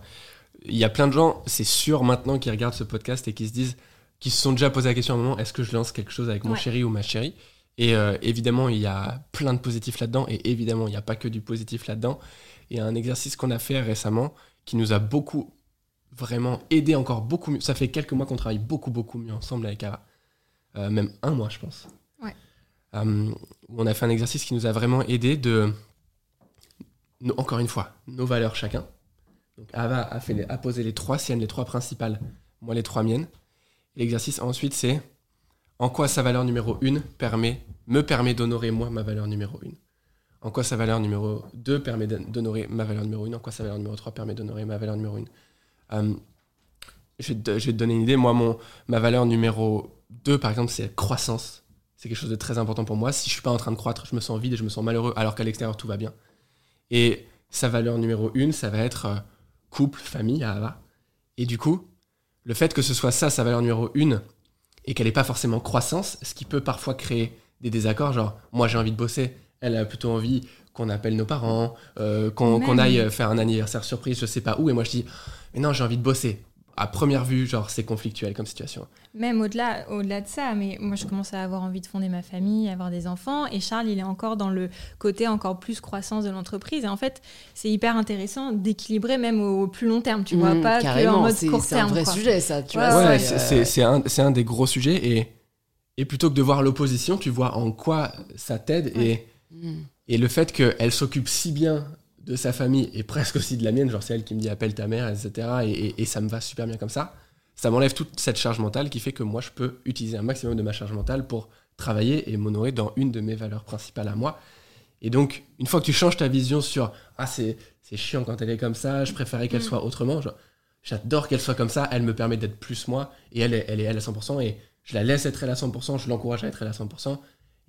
il y a plein de gens, c'est sûr maintenant, qui regardent ce podcast et qui se disent, qui se sont déjà posé la question à un moment, est-ce que je lance quelque chose avec mon Ouais. chéri ou ma chérie? Et euh, évidemment, il y a plein de positifs là-dedans. Et évidemment, il n'y a pas que du positif là-dedans. Il y a un exercice qu'on a fait récemment qui nous a beaucoup, vraiment aidé encore beaucoup mieux. Ça fait quelques mois qu'on travaille beaucoup, beaucoup mieux ensemble avec Ava. Euh, même un mois, je pense. Ouais. Euh, on a fait un exercice qui nous a vraiment aidé de encore une fois, nos valeurs chacun. Donc Ava a, fait les- a posé les trois siennes, les trois principales, moi les trois miennes. L'exercice ensuite c'est en quoi sa valeur numéro 1 permet, me permet d'honorer moi ma valeur numéro 1. En quoi sa valeur numéro 2 permet d'hon- d'honorer ma valeur numéro 1. En quoi sa valeur numéro 3 permet d'honorer ma valeur numéro 1. Euh, je, vais te, donner une idée. Moi, mon, ma valeur numéro 2, par exemple, c'est la croissance. C'est quelque chose de très important pour moi. Si je suis pas en train de croître, je me sens vide et je me sens malheureux, alors qu'à l'extérieur, tout va bien. Et sa valeur numéro 1, ça va être euh, couple, famille, à Ava. Et du coup, le fait que ce soit ça, sa valeur numéro 1, et qu'elle n'ait pas forcément croissance, ce qui peut parfois créer des désaccords, genre, moi j'ai envie de bosser, elle a plutôt envie qu'on appelle nos parents, euh, qu'on aille faire un anniversaire surprise, je sais pas où, et moi je dis, mais non, j'ai envie de bosser. À première vue, genre, c'est conflictuel comme situation. Même au-delà au -delà de ça, mais moi je commence à avoir envie de fonder ma famille, avoir des enfants, et Charles il est encore dans le côté encore plus croissance de l'entreprise. Et en fait, c'est hyper intéressant d'équilibrer même au plus long terme, tu vois, Mmh, pas que en mode c'est court c'est un terme. vrai quoi. sujet ça, tu Ouais, vois. Ouais, c'est, euh, c'est- un, des gros sujets, et, et plutôt que de voir l'opposition, tu vois en quoi ça t'aide, et mm. Et le fait qu'elle s'occupe si bien de sa famille et presque aussi de la mienne, genre c'est elle qui me dit appelle ta mère, etc. Et, et- et ça me va super bien comme ça, ça m'enlève toute cette charge mentale qui fait que moi je peux utiliser un maximum de ma charge mentale pour travailler et m'honorer dans une de mes valeurs principales à moi. Et donc, une fois que tu changes ta vision sur ah c'est c'est chiant quand elle est comme ça, je préférais qu'elle Mm. soit autrement, j'adore qu'elle soit comme ça, elle me permet d'être plus moi et elle est elle est elle à 100% et je la laisse être elle à 100%, je l'encourage à être elle à 100%.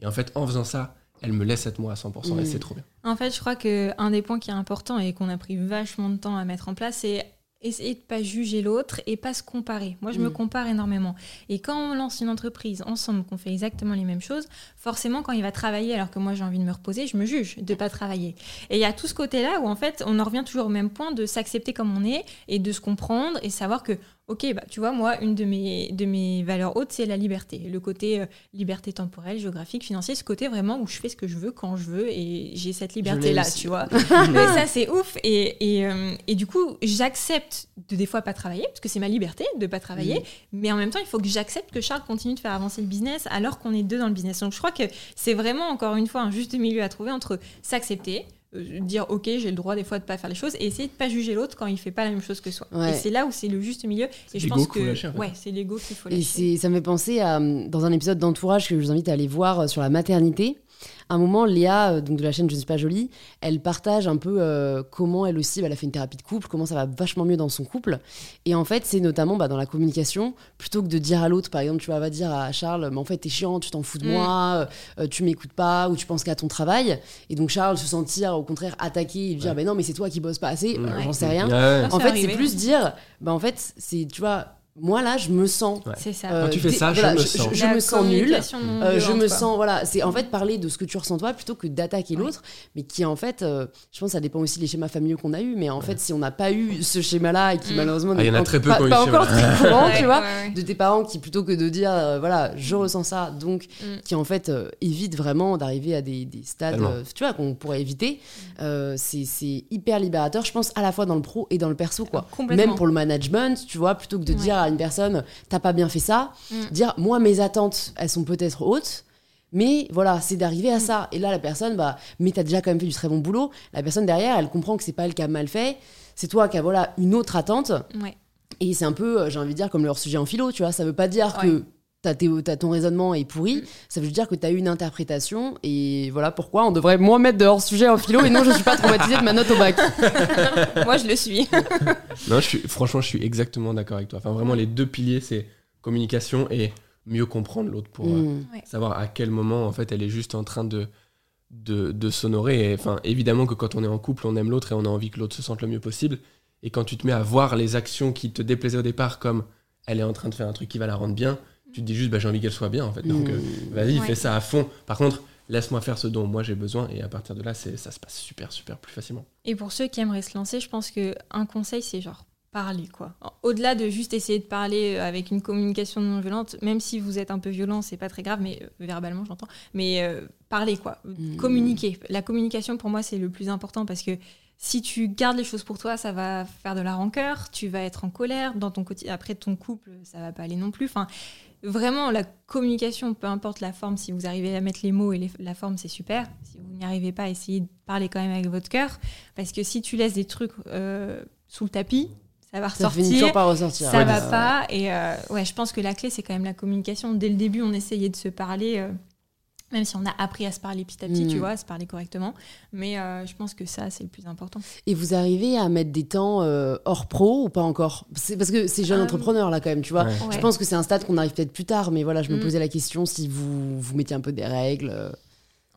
Et en fait, en faisant ça, elle me laisse être moi à 100% et Mm. c'est trop bien. En fait, je crois que un des points qui est important et qu'on a pris vachement de temps à mettre en place, c'est essayer de pas juger l'autre et pas se comparer. Moi, je me Mm. compare énormément. Et quand on lance une entreprise ensemble, qu'on fait exactement les mêmes choses, forcément, quand il va travailler alors que moi j'ai envie de me reposer, je me juge de pas travailler. Et il y a tout ce côté-là où en fait, on en revient toujours au même point de s'accepter comme on est et de se comprendre et savoir que Ok, bah, tu vois, moi, une de mes, de mes valeurs hautes, c'est la liberté. Le côté euh, liberté temporelle, géographique, financière, ce côté vraiment où je fais ce que je veux quand je veux et j'ai cette liberté-là, tu vois. Mais ça, c'est ouf. Et, et, euh, et du coup, j'accepte de des fois pas travailler, parce que c'est ma liberté de pas travailler. Mm. Mais en même temps, il faut que j'accepte que Charles continue de faire avancer le business alors qu'on est deux dans le business. Donc je crois que c'est vraiment, encore une fois, un juste milieu à trouver entre s'accepter, dire ok, j'ai le droit des fois de pas faire les choses, et essayer de pas juger l'autre quand il fait pas la même chose que soi. Ouais. Et c'est là où c'est le juste milieu. C'est Et je l'ego pense qu'il faut que lâcher, ouais, c'est l'ego qu'il faut Et lâcher. c'est, ça me fait penser à, euh, dans un épisode d'Entourage que je vous invite à aller voir euh, sur la maternité. À un moment, Léa, euh, donc de la chaîne Je ne suis pas jolie, elle partage un peu euh, comment elle aussi, bah, elle a fait une thérapie de couple, comment ça va vachement mieux dans son couple. Et en fait, c'est notamment bah, dans la communication, plutôt que de dire à l'autre, par exemple, tu vas va dire à Charles, mais en fait, t'es chiant, tu t'en fous de Mm. moi, euh, tu m'écoutes pas, ou tu penses qu'à ton travail. Et donc Charles se sentir au contraire attaqué et lui dire, Ouais. bah non, mais c'est toi qui bosses pas assez, Ouais. Bah, j'en sais rien. Ouais. En fait, c'est plus dire, bah en fait, c'est, tu vois, moi là, je me sens Ouais. C'est ça. euh, Quand tu fais ça, je voilà, me sens. Je, La me sens nul. communication non Euh, je me quoi. sens voilà c'est en fait parler de ce que tu ressens toi plutôt que d'attaquer Ouais. l'autre mais qui en fait euh, je pense que ça dépend aussi des schémas familiaux qu'on a eu mais en fait si on n'a pas eu ce schéma là et qui Mm. malheureusement Ah, il y en a n'est très peu pas, encore très courant tu vois ouais, ouais. de tes parents qui plutôt que de dire euh, voilà je ressens ça donc Mm. qui en fait euh, évitent vraiment d'arriver à des, des stades euh, tu vois qu'on pourrait éviter Euh, c'est c'est hyper libérateur je pense à la fois dans le pro et dans le perso quoi Complètement. même pour le management, tu vois, plutôt que de dire à une personne, t'as pas bien fait ça, Mm. dire, moi, mes attentes, elles sont peut-être hautes, mais voilà, c'est d'arriver Mm. à ça. Et là, la personne, bah, mais t'as déjà quand même fait du très bon boulot. La personne derrière, elle comprend que c'est pas elle qui a mal fait, c'est toi qui as, voilà, une autre attente. Ouais. Et c'est un peu, euh, j'ai envie de dire, comme leur sujet en philo, tu vois, ça veut pas dire Ouais. que t'as tes- t'as ton raisonnement est pourri, Mm. ça veut dire que t'as eu une interprétation, et voilà pourquoi on devrait moins mettre de hors sujet en philo, et non, je suis pas traumatisée de ma note au bac. Moi, je le suis. Non, je suis, franchement, je suis exactement d'accord avec toi. Enfin, vraiment, les deux piliers, c'est communication et mieux comprendre l'autre pour euh, Mm. savoir à quel moment, en fait, elle est juste en train de, de, de s'honorer. Et, Enfin, évidemment que quand on est en couple, on aime l'autre et on a envie que l'autre se sente le mieux possible. Et quand tu te mets à voir les actions qui te déplaisaient au départ comme elle est en train de faire un truc qui va la rendre bien, tu te dis juste, bah, j'ai envie qu'elle soit bien, en fait. Donc, Mm. euh, vas-y, Ouais. fais ça à fond. Par contre, laisse-moi faire ce dont moi j'ai besoin. Et à partir de là, c'est, ça se passe super, super plus facilement. Et pour ceux qui aimeraient se lancer, je pense que un conseil, c'est genre parler quoi. Au-delà de juste essayer de parler euh, avec une communication non violente, même si vous êtes un peu violent, c'est pas très grave, mais euh, verbalement j'entends. Mais euh, parler quoi, Mm. communiquer. La communication pour moi c'est le plus important parce que si tu gardes les choses pour toi, ça va faire de la rancœur, tu vas être en colère dans ton quotidien. Après ton couple, ça va pas aller non plus. Enfin, vraiment la communication, peu importe la forme, si vous arrivez à mettre les mots et les- la forme, c'est super. Si vous n'y arrivez pas, essayez de parler quand même avec votre cœur, parce que si tu laisses des trucs euh, sous le tapis, ça va Ça ressortir. toujours par ressortir. Ça Ouais, va pas. Et euh, ouais, je pense que la clé, c'est quand même la communication. Dès le début, on essayait de se parler, euh, même si on a appris à se parler petit à petit, Mm. tu vois, à se parler correctement. Mais euh, je pense que ça, c'est le plus important. Et vous arrivez à mettre des temps euh, hors pro ou pas encore? C'est parce que c'est jeune Euh, entrepreneur là quand même, tu vois. Ouais. Je Ouais. pense que c'est un stade qu'on arrive peut-être plus tard, mais voilà, je me Mm. posais la question si vous vous mettiez un peu des règles.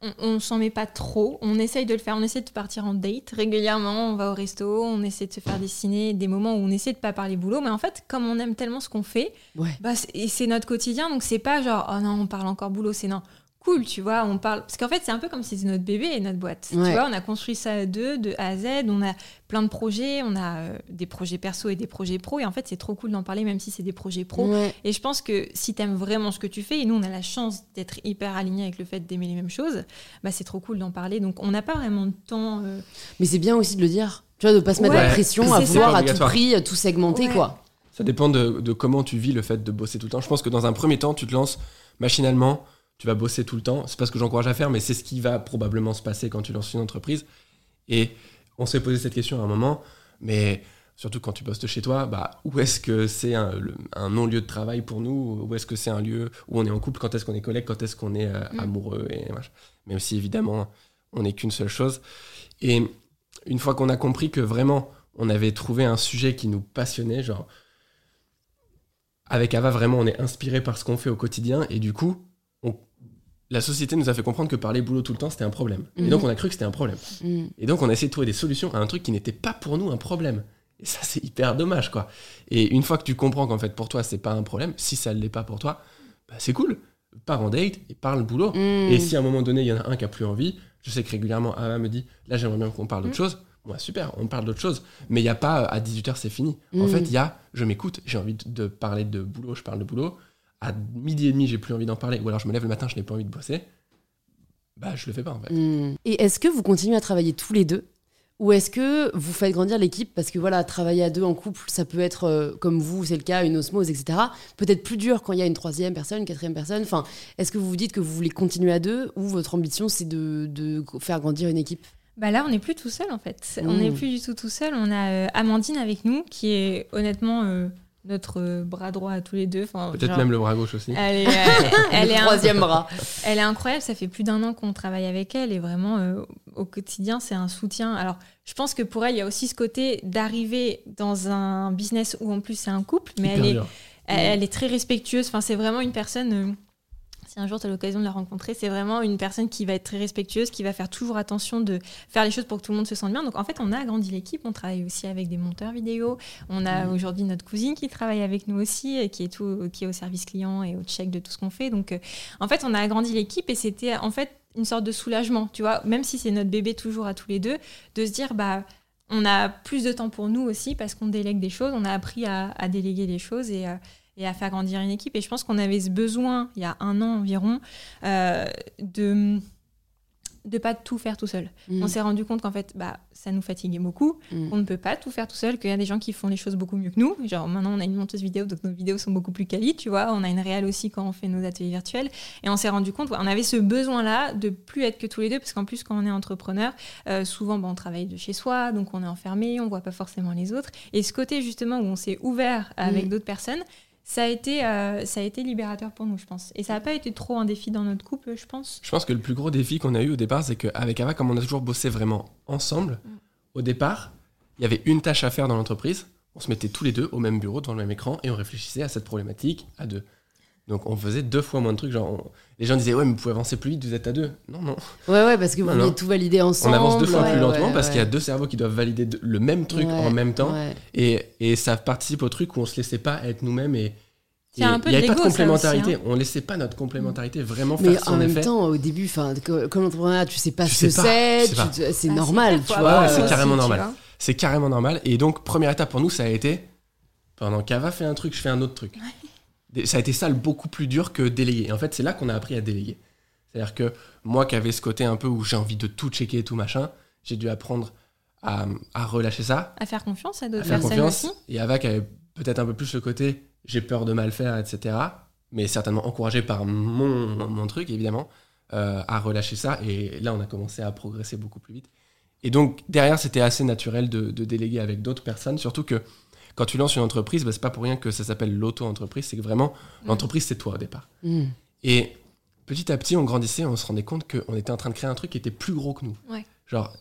on, on s'en met pas trop. On essaye de le faire. On essaie de partir en date régulièrement. On va au resto. On essaie de se faire dessiner des moments où on essaie de pas parler boulot. Mais en fait, comme on aime tellement ce qu'on fait, Ouais. bah, c'est- et c'est notre quotidien. Donc c'est pas genre oh non, on parle encore boulot. C'est non. Cool, tu vois, on parle. Parce qu'en fait, c'est un peu comme si c'était notre bébé et notre boîte. Ouais. Tu vois, on a construit ça à deux, de A à Z. On a plein de projets. On a euh, des projets perso et des projets pro. Et en fait, c'est trop cool d'en parler, même si c'est des projets pro. Ouais. Et je pense que si t'aimes vraiment ce que tu fais, et nous on a la chance d'être hyper alignés avec le fait d'aimer les mêmes choses, bah c'est trop cool d'en parler. Donc on n'a pas vraiment de temps. euh, Mais c'est bien aussi de le dire. Tu vois, de pas se mettre Ouais, la pression à vouloir ça. à tout prix euh, tout segmenter, Ouais. quoi. Ça dépend de, de comment tu vis le fait de bosser tout le temps. Je pense que dans un premier temps, tu te lances machinalement, tu vas bosser tout le temps. C'est pas ce que j'encourage à faire, mais c'est ce qui va probablement se passer quand tu lances une entreprise. Et on s'est posé cette question à un moment, mais surtout quand tu bosses de chez toi, bah, où est-ce que c'est un, non-lieu de travail pour nous? Où est-ce que c'est un lieu où on est en couple? Quand est-ce qu'on est collègue? Quand est-ce qu'on est euh, Mm. amoureux et machin? Même si évidemment, on n'est qu'une seule chose. Et une fois qu'on a compris que vraiment, on avait trouvé un sujet qui nous passionnait, genre avec Ava, vraiment, on est inspiré par ce qu'on fait au quotidien et du coup, la société nous a fait comprendre que parler boulot tout le temps, c'était un problème. Mhm. Et donc, on a cru que c'était un problème. Mm. Et donc, on a essayé de trouver des solutions à un truc qui n'était pas pour nous un problème. Et ça, c'est hyper dommage, quoi. Et une fois que tu comprends qu'en fait, pour toi, c'est pas un problème, si ça ne l'est pas pour toi, bah, c'est cool. Pars en date et parle boulot. Mm. Et si à un moment donné, il y en a un qui a plus envie, je sais que régulièrement, Ava me dit, là, j'aimerais bien qu'on parle d'autre chose. Moi, super, on parle d'autre chose. Mais il n'y a pas, à 18h, c'est fini. En fait, il y a, je m'écoute, j'ai envie de parler de boulot, je parle de boulot. À midi et demi, j'ai plus envie d'en parler. Ou alors, je me lève le matin, je n'ai pas envie de bosser. Bah, je le fais pas, en fait. Mm. Et est-ce que vous continuez à travailler tous les deux? Ou est-ce que vous faites grandir l'équipe Parce que voilà, travailler à deux en couple, ça peut être, euh, comme vous, c'est le cas, une osmose, etc. Peut-être plus dur quand il y a une troisième personne, une quatrième personne. Enfin, est-ce que vous vous dites que vous voulez continuer à deux ou votre ambition, c'est de, de faire grandir une équipe? Bah là, on n'est plus tout seul en fait. On n'est plus du tout tout seul. On a euh, Amandine avec nous, qui est honnêtement euh, notre euh, bras droit à tous les deux. Enfin, Peut-être genre, même le bras gauche aussi. Elle est, euh, elle, est un- troisième bras. elle est incroyable. Ça fait plus d'un an qu'on travaille avec elle et vraiment euh, au quotidien, c'est un soutien. Alors, je pense que pour elle, il y a aussi ce côté d'arriver dans un business où en plus c'est un couple, mais Hyper elle est, dur. elle, elle est très respectueuse. Enfin, c'est vraiment une personne. euh, si un jour tu as l'occasion de la rencontrer, c'est vraiment une personne qui va être très respectueuse, qui va faire toujours attention de faire les choses pour que tout le monde se sente bien. Donc en fait, on a agrandi l'équipe. On travaille aussi avec des monteurs vidéo. On a Mhm. aujourd'hui notre cousine qui travaille avec nous aussi, et qui est tout, qui est au service client et au check de tout ce qu'on fait. Donc euh, en fait, on a agrandi l'équipe et c'était en fait une sorte de soulagement, tu vois, même si c'est notre bébé toujours à tous les deux, de se dire bah on a plus de temps pour nous aussi parce qu'on délègue des choses, on a appris à, à déléguer les choses et, euh, et à faire grandir une équipe. Et je pense qu'on avait ce besoin, il y a un an environ, euh, de de pas tout faire tout seul. Mm. On s'est rendu compte qu'en fait, bah, ça nous fatiguait beaucoup, Mm. qu'on ne peut pas tout faire tout seul, qu'il y a des gens qui font les choses beaucoup mieux que nous. Genre maintenant, on a une monteuse vidéo, donc nos vidéos sont beaucoup plus quali, tu vois. On a une réelle aussi quand on fait nos ateliers virtuels. Et on s'est rendu compte, on avait ce besoin-là de plus être que tous les deux, parce qu'en plus, quand on est entrepreneur, euh, souvent, bah, on travaille de chez soi, donc on est enfermé, on voit pas forcément les autres. Et ce côté justement où on s'est ouvert avec Mm. d'autres personnes, ça a été, euh, ça a été libérateur pour nous, je pense. Et ça n'a pas été trop un défi dans notre couple, je pense. Je pense que le plus gros défi qu'on a eu au départ, c'est qu'avec Ava, comme on a toujours bossé vraiment ensemble, Mm. au départ, il y avait une tâche à faire dans l'entreprise. On se mettait tous les deux au même bureau, devant le même écran, et on réfléchissait à cette problématique à deux. Donc on faisait deux fois moins de trucs. Genre, on- les gens disaient Ouais, mais vous pouvez avancer plus vite, vous êtes à deux. Non, non. Ouais, ouais, parce que vous Non, non. tout valider On ensemble. avance deux fois ouais, plus lentement ouais, parce ouais. qu'il y a deux cerveaux qui doivent valider de- le même truc Ouais, en même temps. ouais. Et, et ça participe au truc où on se laissait pas être nous-mêmes et. Il y a et un peu il y de avait pas de complémentarité. aussi, On laissait pas notre complémentarité vraiment Mais faire en son même effet. temps, au début, comme entrepreneur, tu sais pas Tu ce que sais c'est, te- c'est Ah, normal, c'est tu vois. c'est carrément normal. vois. C'est carrément normal. Et donc, première étape pour nous, ça a été pendant qu'Ava fait un truc, je fais un autre truc. Ça a été ça le beaucoup plus dur que déléguer. Et en fait, c'est là qu'on a appris à déléguer. C'est-à-dire que moi qui avais ce côté un peu où j'ai envie de tout checker et tout machin, j'ai dû apprendre à, à relâcher ça, À faire confiance à d'autres faire personnes confiance. aussi. Et Ava qui avait peut-être un peu plus le côté j'ai peur de mal faire, etc. Mais certainement encouragé par mon, mon truc, évidemment, euh, à relâcher ça. Et là, on a commencé à progresser beaucoup plus vite. Et donc, derrière, c'était assez naturel de, de déléguer avec d'autres personnes. Surtout que quand tu lances une entreprise, bah, c'est pas pour rien que ça s'appelle l'auto-entreprise. C'est que vraiment, Mm. l'entreprise, c'est toi au départ. Mm. Et petit à petit, on grandissait, on se rendait compte qu'on était en train de créer un truc qui était plus gros que nous. Ouais. Genre,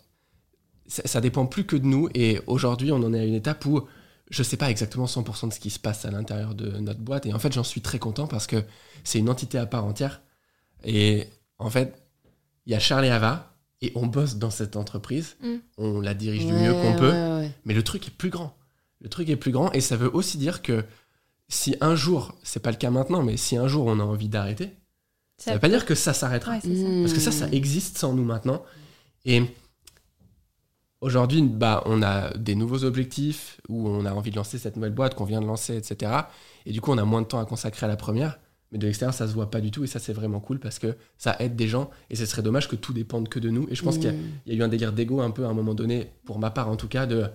ça, ça dépend plus que de nous. Et aujourd'hui, on en est à une étape où je sais pas exactement 100% de ce qui se passe à l'intérieur de notre boîte. Et en fait, j'en suis très content parce que c'est une entité à part entière. Et en fait, il y a Charles et Ava. Et on bosse dans cette entreprise. Mm. On la dirige du mieux qu'on peut. ouais. Mais le truc est plus grand. Le truc est plus grand et ça veut aussi dire que si un jour, c'est pas le cas maintenant, mais si un jour on a envie d'arrêter, ça, veut pas dire que ça s'arrêtera. Ouais, c'est ça. Mm. Parce que ça, ça existe sans nous maintenant. Et aujourd'hui, bah, on a des nouveaux objectifs où on a envie de lancer cette nouvelle boîte qu'on vient de lancer, etc. Et du coup, on a moins de temps à consacrer à la première. Mais de l'extérieur, ça se voit pas du tout. Et ça, c'est vraiment cool parce que ça aide des gens. Et ce serait dommage que tout dépende que de nous. Et je pense qu'il y a- Mm. il y, a eu un délire d'ego un peu à un moment donné, pour ma part en tout cas, de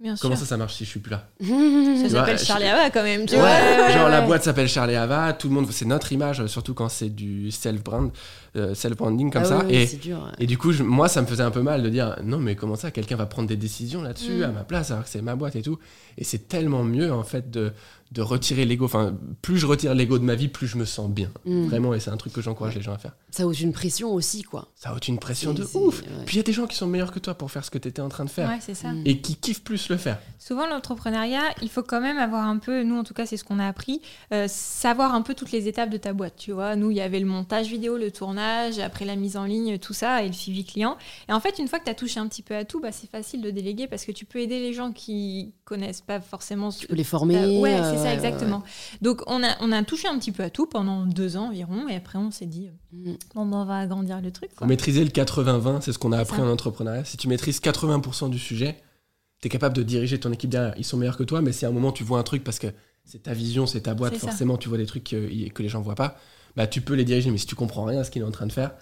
Bien sûr. comment ça, ça marche si je suis plus là? Ça s'appelle je- Charlie Ava quand même, tu Ouais, vois. genre la boîte s'appelle Charlie Ava, tout le monde, c'est notre image, surtout quand c'est du self-brand, euh, self-branding comme Ah ça. et, c'est dur. ouais. et du coup, je- moi, ça me faisait un peu mal de dire non, mais comment ça, quelqu'un va prendre des décisions là-dessus Mm. à ma place alors que c'est ma boîte et tout. Et c'est tellement mieux en fait de, de retirer l'ego. Enfin, plus je retire l'ego de ma vie, plus je me sens bien. Mm. Vraiment, et c'est un truc que j'encourage les gens à faire. Ça ôte une pression aussi, quoi. Ça ôte une pression de ouf. ouais. Puis il y a des gens qui sont meilleurs que toi pour faire ce que tu étais en train de faire Ouais, c'est ça. Mm. et qui kiffent plus le faire. Souvent, l'entrepreneuriat, il faut quand même avoir un peu, nous en tout cas, c'est ce qu'on a appris, euh, savoir un peu toutes les étapes de ta boîte. Tu vois, nous, il y avait le montage vidéo, le tournage, après la mise en ligne, tout ça, et le suivi client. Et en fait, une fois que tu as touché un petit peu à tout, bah, c'est facile de déléguer parce que tu peux aider les gens qui connaissent pas forcément. Tu peux les former. Euh, ouais, euh, c'est ça, ouais, exactement. Donc, on a, on a touché un petit peu à tout pendant deux ans environ, et après, on s'est dit. Mm. bon, ben, on va agrandir le truc. Quoi. maîtriser le 80-20, c'est ce qu'on a appris ça. en entrepreneuriat. Si tu maîtrises 80% du sujet, tu es capable de diriger ton équipe derrière. Ils sont meilleurs que toi, mais si à un moment tu vois un truc parce que c'est ta vision, c'est ta boîte, ça. forcément tu vois des trucs que, que les gens voient pas, bah tu peux les diriger. Mais si tu comprends rien à ce qu'il est en train de faire,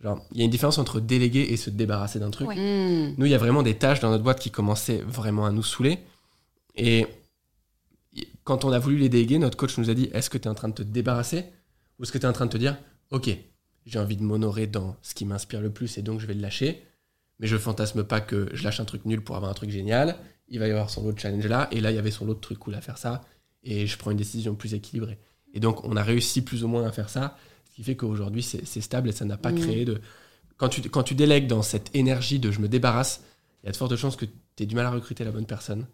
genre, il y a une différence entre déléguer et se débarrasser d'un truc. Ouais. Mm. Nous, il y a vraiment des tâches dans notre boîte qui commençaient vraiment à nous saouler. Et quand on a voulu les déléguer, notre coach nous a dit Est-ce que tu es en train de te débarrasser Ou est-ce que tu es en train de te dire Ok, j'ai envie de m'honorer dans ce qui m'inspire le plus et donc je vais le lâcher. Mais je fantasme pas que je lâche un truc nul pour avoir un truc génial. Il va y avoir son lot de challenge là. Et là, il y avait son lot de trucs cool à faire ça. Et je prends une décision plus équilibrée. Et donc, on a réussi plus ou moins à faire ça. Ce qui fait qu'aujourd'hui, c'est c'est stable et ça n'a pas Mm. créé de. Quand tu, quand tu délègues dans cette énergie de je me débarrasse, il y a de fortes chances que tu aies du mal à recruter la bonne personne.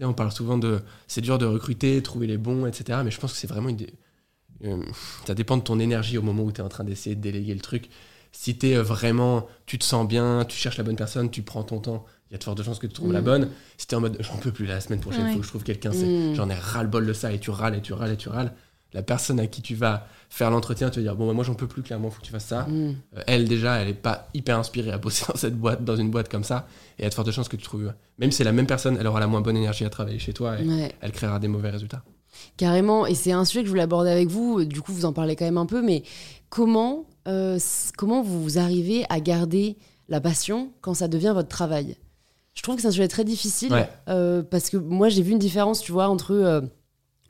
Sais, on parle souvent de. C'est dur de recruter, trouver les bons, etc. Mais je pense que c'est vraiment une. euh, ça dépend de ton énergie au moment où tu es en train d'essayer de déléguer le truc. Si tu es vraiment. Tu te sens bien, tu cherches la bonne personne, tu prends ton temps, il y a de fortes chances que tu trouves Mm. la bonne. Si tu es en mode j'en peux plus, la semaine prochaine, il Ouais. faut que je trouve quelqu'un, Mm. j'en ai ras-le-bol de ça, et tu râles, et tu râles, et tu râles. La personne à qui tu vas faire l'entretien, tu vas dire Bon, bah, moi j'en peux plus, clairement, faut que tu fasses ça. Mm. Euh, elle déjà elle est pas hyper inspirée à bosser dans cette boîte dans une boîte comme ça et il y a de fortes chances que tu trouves même si c'est la même personne elle aura la moins bonne énergie à travailler chez toi et Ouais. elle créera des mauvais résultats Carrément, et c'est un sujet que je voulais aborder avec vous, du coup vous en parlez quand même un peu, mais comment, euh, comment vous arrivez à garder la passion quand ça devient votre travail? Je trouve que c'est un sujet très difficile, Ouais. euh, parce que moi j'ai vu une différence, tu vois, entre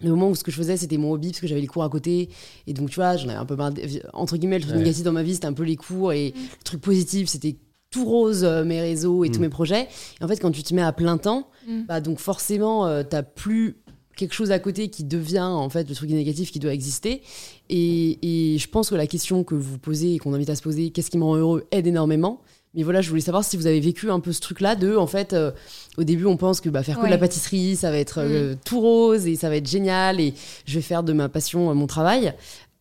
le moment où ce que je faisais c'était mon hobby, parce que j'avais les cours à côté, et donc tu vois, j'en avais un peu marre, de- entre guillemets, le truc Ouais. négatif dans ma vie c'était un peu les cours, et le truc positif c'était tout rose, euh, mes réseaux et tous Mm. mes projets. Et en fait, quand tu te mets à plein temps, Mm. bah donc forcément, euh, t'as plus quelque chose à côté qui devient en fait le truc négatif qui doit exister. Et, et je pense que la question que vous posez et qu'on invite à se poser, qu'est-ce qui me rend heureux, aide énormément. Mais voilà, je voulais savoir si vous avez vécu un peu ce truc-là de, en fait, euh, au début, on pense que bah, faire que de la pâtisserie, ça va être euh, tout rose et ça va être génial et je vais faire de ma passion euh, mon travail.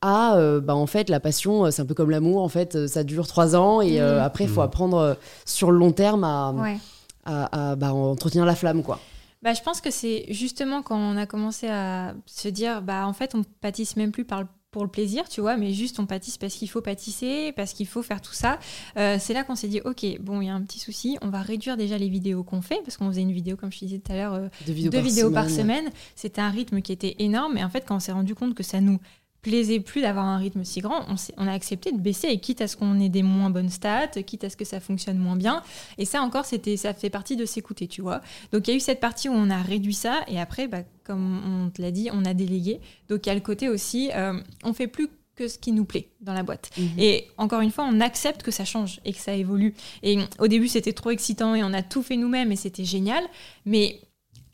À, euh, bah, en fait, la passion, c'est un peu comme l'amour, en fait, ça dure trois ans et euh, Mhm. après, il faut Mhm. apprendre sur le long terme à, Ouais. à, à, bah, entretenir la flamme, quoi. Bah, je pense que c'est justement quand on a commencé à se dire, bah, en fait, on pâtisse même plus par le- pour le plaisir, tu vois, mais juste on pâtisse parce qu'il faut pâtisser, parce qu'il faut faire tout ça. Euh, c'est là qu'on s'est dit, ok, bon, il y a un petit souci, on va réduire déjà les vidéos qu'on fait, parce qu'on faisait une vidéo, comme je te disais tout à l'heure, euh, Deux vidéos, deux par, vidéos semaine. par semaine. C'était un rythme qui était énorme. Et en fait, quand on s'est rendu compte que ça nous plaisait plus d'avoir un rythme si grand, on, a accepté de baisser. Et quitte à ce qu'on ait des moins bonnes stats, quitte à ce que ça fonctionne moins bien. Et ça encore, c'était, ça fait partie de s'écouter, tu vois. Donc il y a eu cette partie où on a réduit ça. Et après, bah, comme on te l'a dit, on a délégué. Donc il y a le côté aussi, euh, on fait plus que ce qui nous plaît dans la boîte. Mhm. Et encore une fois, on accepte que ça change et que ça évolue. Et au début, c'était trop excitant et on a tout fait nous-mêmes et c'était génial. Mais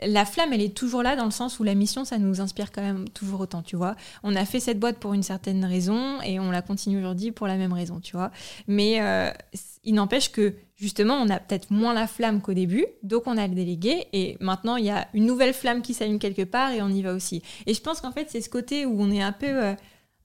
la flamme, elle est toujours là dans le sens où la mission, ça nous inspire quand même toujours autant, tu vois. On a fait cette boîte pour une certaine raison et on la continue aujourd'hui pour la même raison, tu vois. Mais euh, il n'empêche que justement, on a peut-être moins la flamme qu'au début, donc on a le délégué et maintenant il y a une nouvelle flamme qui s'allume quelque part et on y va aussi. Et je pense qu'en fait, c'est ce côté où on est un peu euh,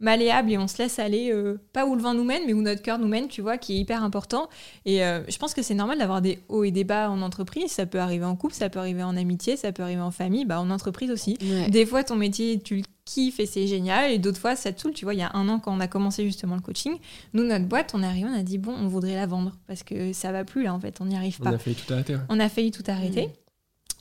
malléable et on se laisse aller, euh, pas où le vent nous mène, mais où notre cœur nous mène, tu vois, qui est hyper important. Et euh, je pense que c'est normal d'avoir des hauts et des bas en entreprise. Ça peut arriver en couple, ça peut arriver en amitié, ça peut arriver en famille, bah, en entreprise aussi. Ouais. Des fois, ton métier, tu le kiffes et c'est génial. Et d'autres fois, ça te saoule. Tu vois, il y a un an, quand on a commencé justement le coaching, nous, notre boîte, on est arrivé, on a dit, bon, on voudrait la vendre parce que ça va plus là, en fait, on n'y arrive on pas. a fait tout arrêter ouais. On a failli tout arrêter.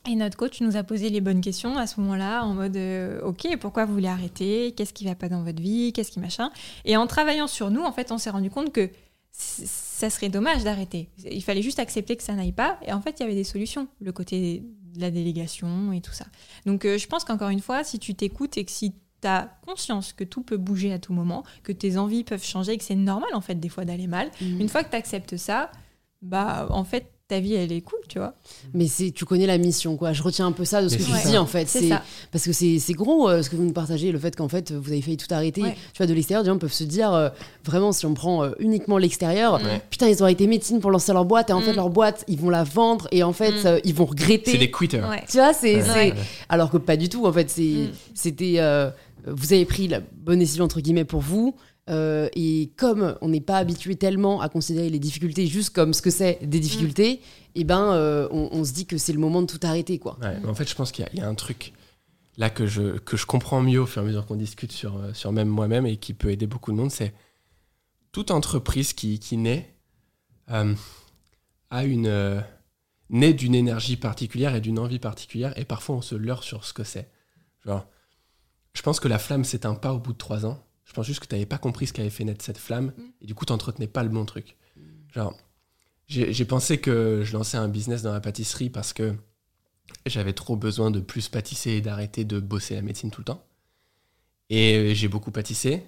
Et notre coach nous a posé les bonnes questions à ce moment-là, en mode euh, Ok, pourquoi vous voulez arrêter? Qu'est-ce qui va pas dans votre vie? Qu'est-ce qui machin? Et en travaillant sur nous, en fait, on s'est rendu compte que ça serait dommage d'arrêter. Il fallait juste accepter que ça n'aille pas. Et en fait, il y avait des solutions, le côté de la délégation et tout ça. Donc, euh, je pense qu'encore une fois, si tu t'écoutes et que si tu as conscience que tout peut bouger à tout moment, que tes envies peuvent changer et que c'est normal, en fait, des fois d'aller mal, Mhm. une fois que tu acceptes ça, bah en fait, ta vie, elle est cool, tu vois. Mais c'est, tu connais la mission, quoi. Je retiens un peu ça de ce Mais que tu ça. dis, en fait. C'est parce que c'est, gros euh, ce que vous nous partagez, le fait qu'en fait vous avez failli tout arrêter. Ouais. Tu vois, de l'extérieur, des gens peuvent se dire euh, vraiment si on prend euh, uniquement l'extérieur, Ouais. putain ils ont arrêté médecine pour lancer leur boîte et en Mm. fait leur boîte ils vont la vendre et en fait Mm. euh, ils vont regretter. C'est des quitters. Ouais. Tu vois, c'est, Ouais. c'est- Ouais. alors que pas du tout. En fait, c'est, Mm. c'était, euh, vous avez pris la bonne décision entre guillemets pour vous. Euh, et comme on n'est pas habitué tellement à considérer les difficultés juste comme ce que c'est des difficultés, et ben euh, on, se dit que c'est le moment de tout arrêter, quoi. En fait, je pense qu'il y, a- un truc là que je, que je comprends mieux au fur et à mesure qu'on discute sur, euh, sur même moi-même et qui peut aider beaucoup de monde, c'est toute entreprise qui, qui naît a une naît d'une énergie particulière et d'une envie particulière et parfois on se leurre sur ce que c'est. Je pense que la flamme s'éteint pas au bout de trois ans. Je pense juste que tu n'avais pas compris ce qui avait fait naître cette flamme et du coup tu n'entretenais pas le bon truc. Genre, j'ai pensé que je lançais un business dans la pâtisserie parce que j'avais trop besoin de plus pâtisser et d'arrêter de bosser la médecine tout le temps. Et euh, j'ai beaucoup pâtissé.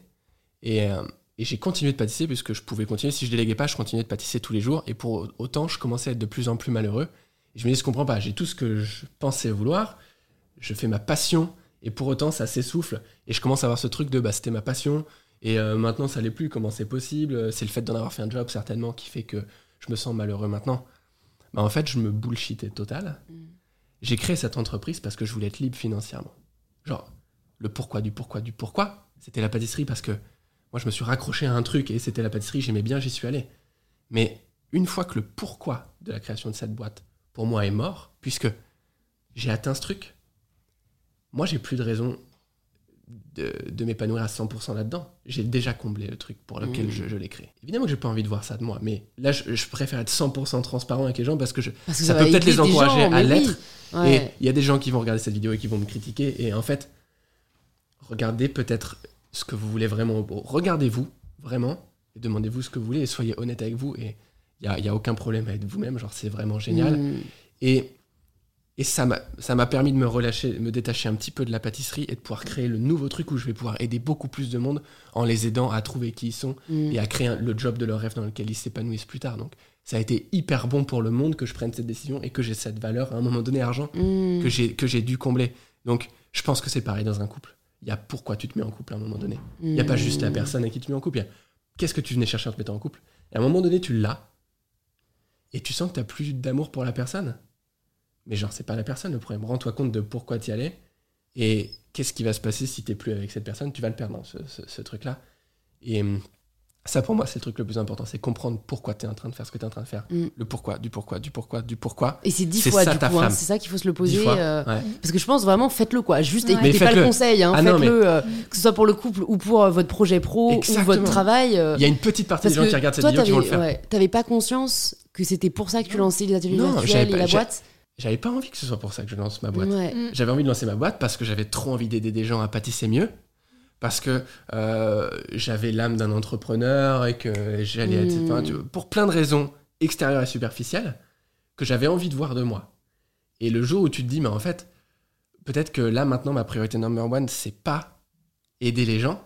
Et, euh, et j'ai continué de pâtisser puisque je pouvais continuer. Si je déléguais pas, je continuais de pâtisser tous les jours. Et pour autant, je commençais à être de plus en plus malheureux. Et je me dis, je comprends pas. J'ai tout ce que je pensais vouloir. Je fais ma passion. Et pour autant, ça s'essouffle. Et je commence à avoir ce truc de, bah, c'était ma passion. Et euh, maintenant, ça l'est plus. Comment c'est possible? C'est le fait d'en avoir fait un job, certainement, qui fait que je me sens malheureux maintenant. Bah, en fait, je me bullshitais total. J'ai créé cette entreprise parce que je voulais être libre financièrement. Genre, le pourquoi du pourquoi du pourquoi, c'était la pâtisserie parce que moi, je me suis raccroché à un truc et c'était la pâtisserie, j'aimais bien, j'y suis allé. Mais une fois que le pourquoi de la création de cette boîte, pour moi, est mort, puisque j'ai atteint ce truc, moi, j'ai plus de raison de, de m'épanouir à 100% là-dedans. J'ai déjà comblé le truc pour lequel Mmh. je, je l'ai créé. Évidemment que j'ai pas envie de voir ça de moi, mais là, je, je préfère être 100% transparent avec les gens parce que je, Parce que ça, peut peut-être les encourager gens, à oui. l'être. Ouais. Et il y a des gens qui vont regarder cette vidéo et qui vont me critiquer. Et en fait, regardez peut-être ce que vous voulez vraiment. Regardez-vous vraiment et demandez-vous ce que vous voulez et soyez honnête avec vous. Et il n'y a, y a aucun problème à être vous-même. Genre, c'est vraiment génial. Mm. Et, et ça m'a ça m'a permis de me relâcher, me détacher un petit peu de la pâtisserie et de pouvoir créer le nouveau truc où je vais pouvoir aider beaucoup plus de monde en les aidant à trouver qui ils sont Mm. et à créer un- le job de leur rêve dans lequel ils s'épanouissent plus tard. Donc, ça a été hyper bon pour le monde que je prenne cette décision et que j'ai cette valeur à un moment donné argent Mm. que j'ai que j'ai dû combler. Donc, je pense que c'est pareil dans un couple. Il y a pourquoi tu te mets en couple à un moment donné. Il n'y a pas juste la Mm. personne avec qui tu te mets en couple. Il y a qu'est-ce que tu venais chercher en te mettant en couple? Et à un moment donné, tu l'as. Et tu sens que tu n'as plus d'amour pour la personne. Mais genre, c'est pas la personne le problème. Rends-toi compte de pourquoi tu y allais. Et qu'est-ce qui va se passer si tu plus avec cette personne Tu vas le perdre, hein, ce, ce- ce truc-là. Et hum, ça, pour moi, c'est le truc le plus important. C'est comprendre pourquoi tu es en train de faire ce que tu es en train de faire. Mm. Le pourquoi, du pourquoi, du pourquoi, du pourquoi. Et c'est dix fois ça, du coup, hein, c'est ça qu'il faut se le poser. fois. euh, Ouais. Parce que je pense vraiment, faites-le quoi. Juste Ouais. écoutez Mais pas le conseil, hein, Ah faites-le, euh, que ce soit pour le couple ou pour euh, votre projet pro ou Exactement. votre travail. euh, Il y a une petite partie des gens qui regardent cette vidéo qui vont le faire. ouais, t'avais pas conscience que c'était pour ça que tu lançais les ateliers virtuels et la boîte J'avais pas envie que ce soit pour ça que je lance ma boîte. Ouais. Mm. J'avais envie de lancer ma boîte parce que j'avais trop envie d'aider des gens à pâtisser mieux. Parce que euh, j'avais l'âme d'un entrepreneur et que j'allais être. Mm. enfin, tu- pour plein de raisons extérieures et superficielles que j'avais envie de voir de moi. Et le jour où tu te dis, mais en fait, peut-être que là maintenant ma priorité number one, c'est pas aider les gens.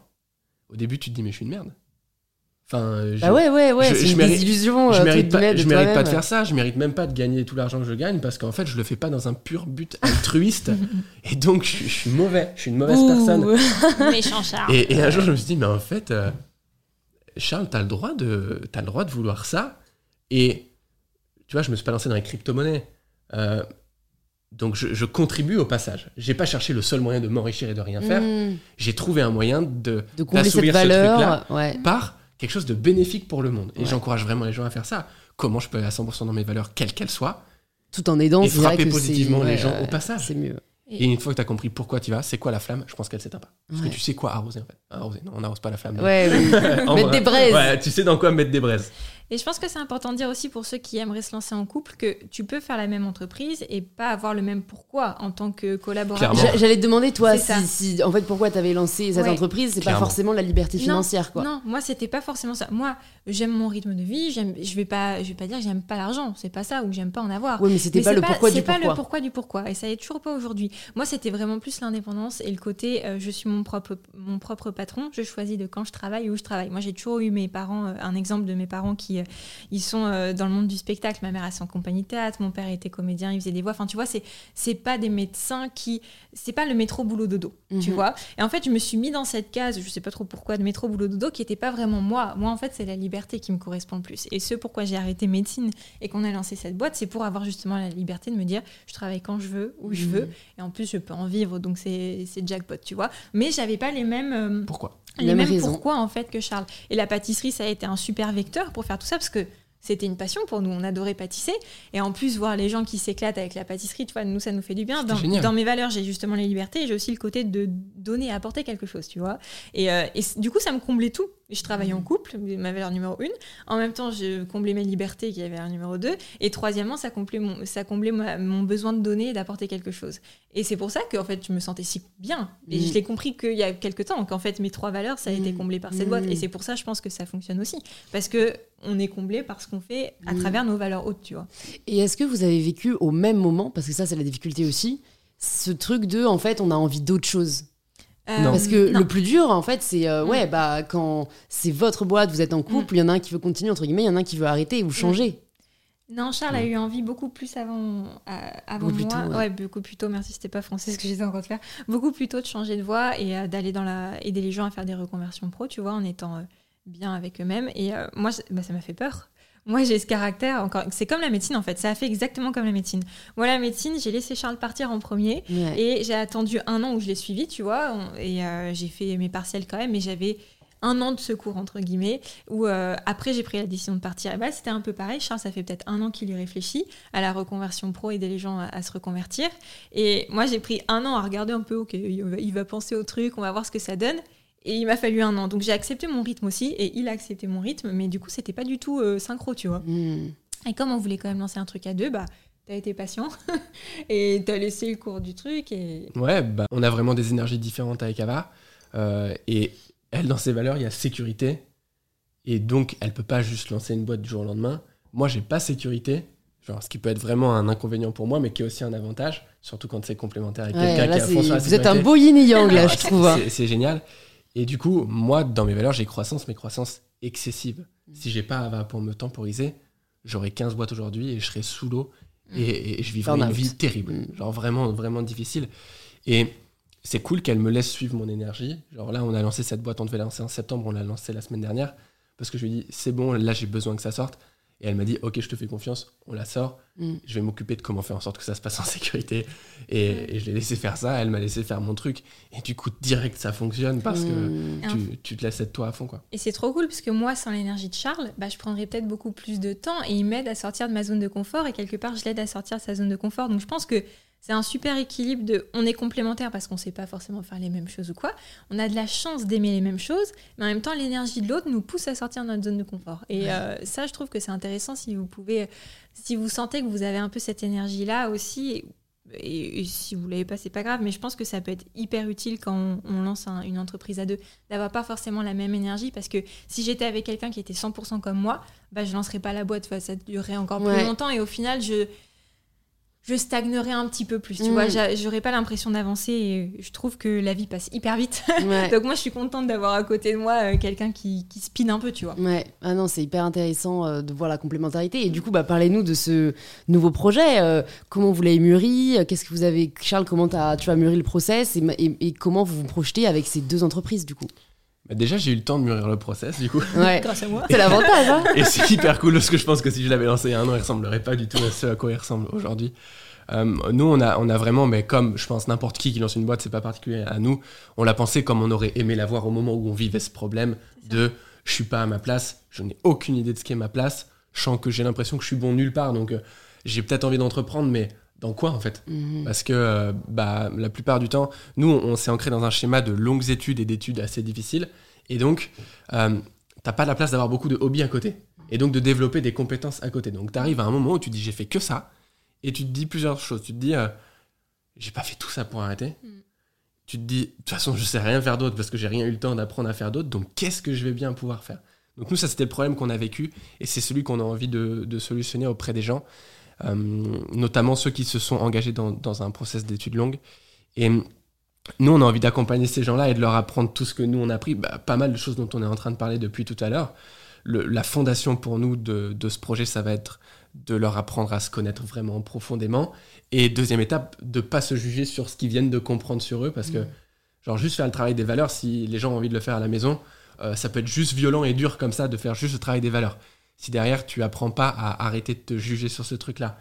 Au début, tu te dis, mais je suis une merde. Enfin, je, Bah ouais, ouais, ouais, je- c'est je une mérite- désillusion. je euh, mérite, pas, guillemets, je de mérite pas de faire ça, je mérite même pas de gagner tout l'argent que je gagne parce qu'en fait je le fais pas dans un pur but altruiste et donc je, je suis mauvais, je suis une mauvaise Ouh. personne. Méchant Charles. Et, et un jour je me suis dit mais en fait euh, Charles t'as le droit de t'as le droit de vouloir ça et tu vois je me suis pas lancé dans les crypto-monnaies Euh, donc je, je contribue au passage. J'ai pas cherché le seul moyen de m'enrichir et de rien faire. Mm. J'ai trouvé un moyen de De combler cette ce valeur. ouais. par quelque chose de bénéfique pour le monde. Et Ouais. j'encourage vraiment les gens à faire ça. Comment je peux aller à 100% dans mes valeurs, quelles qu'elles soient, Tout en aidant, et frapper que positivement les ouais, gens ouais, au passage. C'est mieux. Et une fois que tu as compris pourquoi tu vas, c'est quoi la flamme, je pense qu'elle s'éteint pas. Parce Ouais. que tu sais quoi arroser en fait. Arroser, non, on n'arrose pas la flamme. Ouais, oui. Mettre vrai. des braises. Ouais, tu sais dans quoi mettre des braises. Et je pense que c'est important de dire aussi pour ceux qui aimeraient se lancer en couple que tu peux faire la même entreprise et pas avoir le même pourquoi en tant que collaborateur. J'allais te demander, toi, C'est si, si- en fait, pourquoi tu avais lancé cette Ouais. entreprise, c'est pas forcément la liberté financière, quoi. Non, moi c'était pas forcément ça. Moi, j'aime mon rythme de vie. J'aime, je vais pas, je vais pas dire que j'aime pas l'argent. C'est pas ça ou que j'aime pas en avoir. Oui, mais c'était pas c'est le pourquoi c'est du pas pourquoi. le pourquoi du pourquoi. Et ça est toujours pas aujourd'hui. Moi, c'était vraiment plus l'indépendance et le côté euh, je suis mon propre, mon propre patron. Je choisis de quand je travaille et où je travaille. Moi, j'ai toujours eu mes parents, euh, un exemple de mes parents qui qui euh, ils sont euh, dans le monde du spectacle. Ma mère a son compagnie de théâtre, mon père était comédien, il faisait des voix. Enfin, tu vois, c'est c'est pas des médecins qui c'est pas le métro boulot dodo, tu Mhm. vois. Et en fait, je me suis mis dans cette case, je sais pas trop pourquoi, de métro boulot dodo qui était pas vraiment moi. Moi, en fait, c'est la liberté qui me correspond le plus. Et ce pourquoi j'ai arrêté médecine et qu'on a lancé cette boîte, c'est pour avoir justement la liberté de me dire, je travaille quand je veux, où je Mhm. veux, et en plus, je peux en vivre, donc c'est c'est jackpot, tu vois. Mais j'avais pas les mêmes. euh, Pourquoi? Les Même mêmes raison. pourquoi en fait que Charles. Et la pâtisserie, ça a été un super vecteur pour faire tout ça parce que c'était une passion pour nous, on adorait pâtisser. Et en plus, voir les gens qui s'éclatent avec la pâtisserie, tu vois, nous, ça nous fait du bien. Dans, mes valeurs, j'ai justement les libertés et j'ai aussi le côté de donner, apporter quelque chose, tu vois. Et, euh, et du coup, ça me comblait tout. Je travaillais en couple, ma valeur numéro une. En même temps, je comblais mes libertés, qui est la valeur numéro deux. Et troisièmement, ça comblait mon, ça comblait ma- mon besoin de donner et d'apporter quelque chose. Et c'est pour ça que en fait, je me sentais si bien. Et Mm. je l'ai compris qu'il y a quelques temps, qu'en fait, mes trois valeurs, ça a été Mm. comblé par cette Mm. boîte. Et c'est pour ça, je pense que ça fonctionne aussi. Parce que on est comblé par ce qu'on fait à Mm. travers nos valeurs hautes, tu vois. Et est-ce que vous avez vécu au même moment, parce que ça c'est la difficulté aussi, ce truc de en fait on a envie d'autre chose? Non. Parce que non. le plus dur en fait c'est euh, Mm. ouais bah quand c'est votre boîte, vous êtes en couple, il y en a un qui veut continuer entre guillemets, il y en a un qui veut arrêter ou changer. Non, Charles a Mm. eu envie beaucoup plus avant, euh, avant Beaucoup plus moi. tôt, ouais. ouais. beaucoup plus tôt. Merci, c'était pas français ce que j'étais en train de faire. Beaucoup plus tôt de changer de voie et euh, d'aller dans la aider les gens à faire des reconversions pro, tu vois, en étant euh, bien avec eux-mêmes. Et euh, moi, bah, ça m'a fait peur. Moi, j'ai ce caractère. Encore, c'est comme la médecine en fait. Ça a fait exactement comme la médecine. Moi, la médecine, j'ai laissé Charles partir en premier. Ouais. Et j'ai attendu un an où je l'ai suivi, tu vois, et euh, j'ai fait mes partiels quand même, mais j'avais un an de secours, entre guillemets, où euh, après j'ai pris la décision de partir. Et bah, c'était un peu pareil. Charles, ça fait peut-être un an qu'il y réfléchit à la reconversion pro, aider les gens à, à se reconvertir. Et moi, j'ai pris un an à regarder un peu, ok, il va, il va penser au truc, on va voir ce que ça donne. Et il m'a fallu un an. Donc j'ai accepté mon rythme aussi, et il a accepté mon rythme, mais du coup, c'était pas du tout euh, synchro, tu vois. Mm. Et comme on voulait quand même lancer un truc à deux, bah, t'as été patient et t'as laissé le cours du truc. Et Ouais, bah, on a vraiment des énergies différentes avec Ava. euh, et elle, dans ses valeurs, il y a sécurité. Et donc, elle peut pas juste lancer une boîte du jour au lendemain. Moi, j'ai pas sécurité. Genre, ce qui peut être vraiment un inconvénient pour moi, mais qui est aussi un avantage, surtout quand c'est complémentaire avec Ouais, quelqu'un qui a c'est- fond sur la vous êtes un sécurité. beau yin et yang là, Ah, je trouve. hein. c'est- C'est génial. Et du coup, moi, dans mes valeurs, j'ai croissance, mais croissance excessive. Si j'ai pas Ava pour me temporiser, j'aurais 15 boîtes aujourd'hui et je serais sous l'eau et, et je vivrais une vie terrible. Mm. Genre vraiment, vraiment difficile. Et c'est cool qu'elle me laisse suivre mon énergie. Genre là, on a lancé cette boîte, on devait la lancer en septembre, on l'a lancée la semaine dernière parce que je lui ai dit, c'est bon, là, j'ai besoin que ça sorte. Et elle m'a dit, ok, je te fais confiance, on la sort. Mm. Je vais m'occuper de comment faire en sorte que ça se passe en sécurité. Et, et je l'ai laissé faire ça, elle m'a laissé faire mon truc. Et du coup, direct, ça fonctionne parce que Mm. Tu te laisses être toi à fond, quoi. Et c'est trop cool parce que moi, sans l'énergie de Charles, bah, je prendrais peut-être beaucoup plus de temps et il m'aide à sortir de ma zone de confort et quelque part, je l'aide à sortir de sa zone de confort. Donc je pense que c'est un super équilibre de. On est complémentaires parce qu'on sait pas forcément faire les mêmes choses ou quoi. On a de la chance d'aimer les mêmes choses, mais en même temps, l'énergie de l'autre nous pousse à sortir de notre zone de confort. Et euh, ça, je trouve que c'est intéressant si vous pouvez. Si vous sentez que vous avez un peu cette énergie-là aussi. Et, et si vous l'avez pas, c'est pas grave, mais je pense que ça peut être hyper utile quand on, on lance un- une entreprise à deux, d'avoir pas forcément la même énergie, parce que si j'étais avec quelqu'un qui était 100% comme moi, bah, je lancerais pas la boîte, Enfin, ça durerait encore Ouais. plus longtemps, et au final, je, je stagnerais un petit peu plus, tu Mm. vois, j'a- j'aurais pas l'impression d'avancer, et je trouve que la vie passe hyper vite. Ouais. Donc moi, je suis contente d'avoir à côté de moi euh, quelqu'un qui, qui speed un peu, tu vois. Ouais, ah non, c'est hyper intéressant euh, de voir la complémentarité. Et du coup, bah, parlez-nous de ce nouveau projet. euh, comment vous l'avez mûri euh, Qu'est-ce que vous avez, Charles Comment t'as- tu as mûri le process et, et- et comment vous vous projetez avec ces deux entreprises du coup? Bah, déjà, j'ai eu le temps de mûrir le process, du coup. Ouais, Grâce à moi. c'est l'avantage. Hein Et c'est hyper cool parce que je pense que si je l'avais lancé il y a un an, il ressemblerait pas du tout à ce à quoi il ressemble aujourd'hui. Euh, nous, on a, on a vraiment, mais comme je pense n'importe qui qui lance une boîte, c'est pas particulier à nous, on l'a pensé comme on aurait aimé la voir au moment où on vivait ce problème de je suis pas à ma place, je n'ai aucune idée de ce qu'est ma place, je sens que j'ai l'impression que je suis bon nulle part, donc euh, j'ai peut-être envie d'entreprendre, mais dans quoi en fait Mhm. parce que euh, bah, la plupart du temps, nous, on, on s'est ancré dans un schéma de longues études et d'études assez difficiles. Et donc, euh, t'as pas la place d'avoir beaucoup de hobbies à côté. Et donc de développer des compétences à côté. Donc, tu arrives à un moment où tu te dis, j'ai fait que ça. Et tu te dis plusieurs choses. Tu te dis, euh, j'ai pas fait tout ça pour arrêter. Mm. Tu te dis, de toute façon, je sais rien faire d'autre parce que j'ai rien eu le temps d'apprendre à faire d'autre. Donc, qu'est-ce que je vais bien pouvoir faire? Donc, nous, ça, c'était le problème qu'on a vécu. Et c'est celui qu'on a envie de, de solutionner auprès des gens. Euh, notamment ceux qui se sont engagés dans, dans un process d'études longues. Et nous, on a envie d'accompagner ces gens-là et de leur apprendre tout ce que nous, on a appris. Bah, pas mal de choses dont on est en train de parler depuis tout à l'heure. la fondation pour nous de, de ce projet, ça va être de leur apprendre à se connaître vraiment profondément. Et deuxième étape, de pas se juger sur ce qu'ils viennent de comprendre sur eux, parce que, genre, juste faire le travail des valeurs, si les gens ont envie de le faire à la maison, euh, ça peut être juste violent et dur comme ça de faire juste le travail des valeurs. Si derrière, tu apprends pas à arrêter de te juger sur ce truc-là,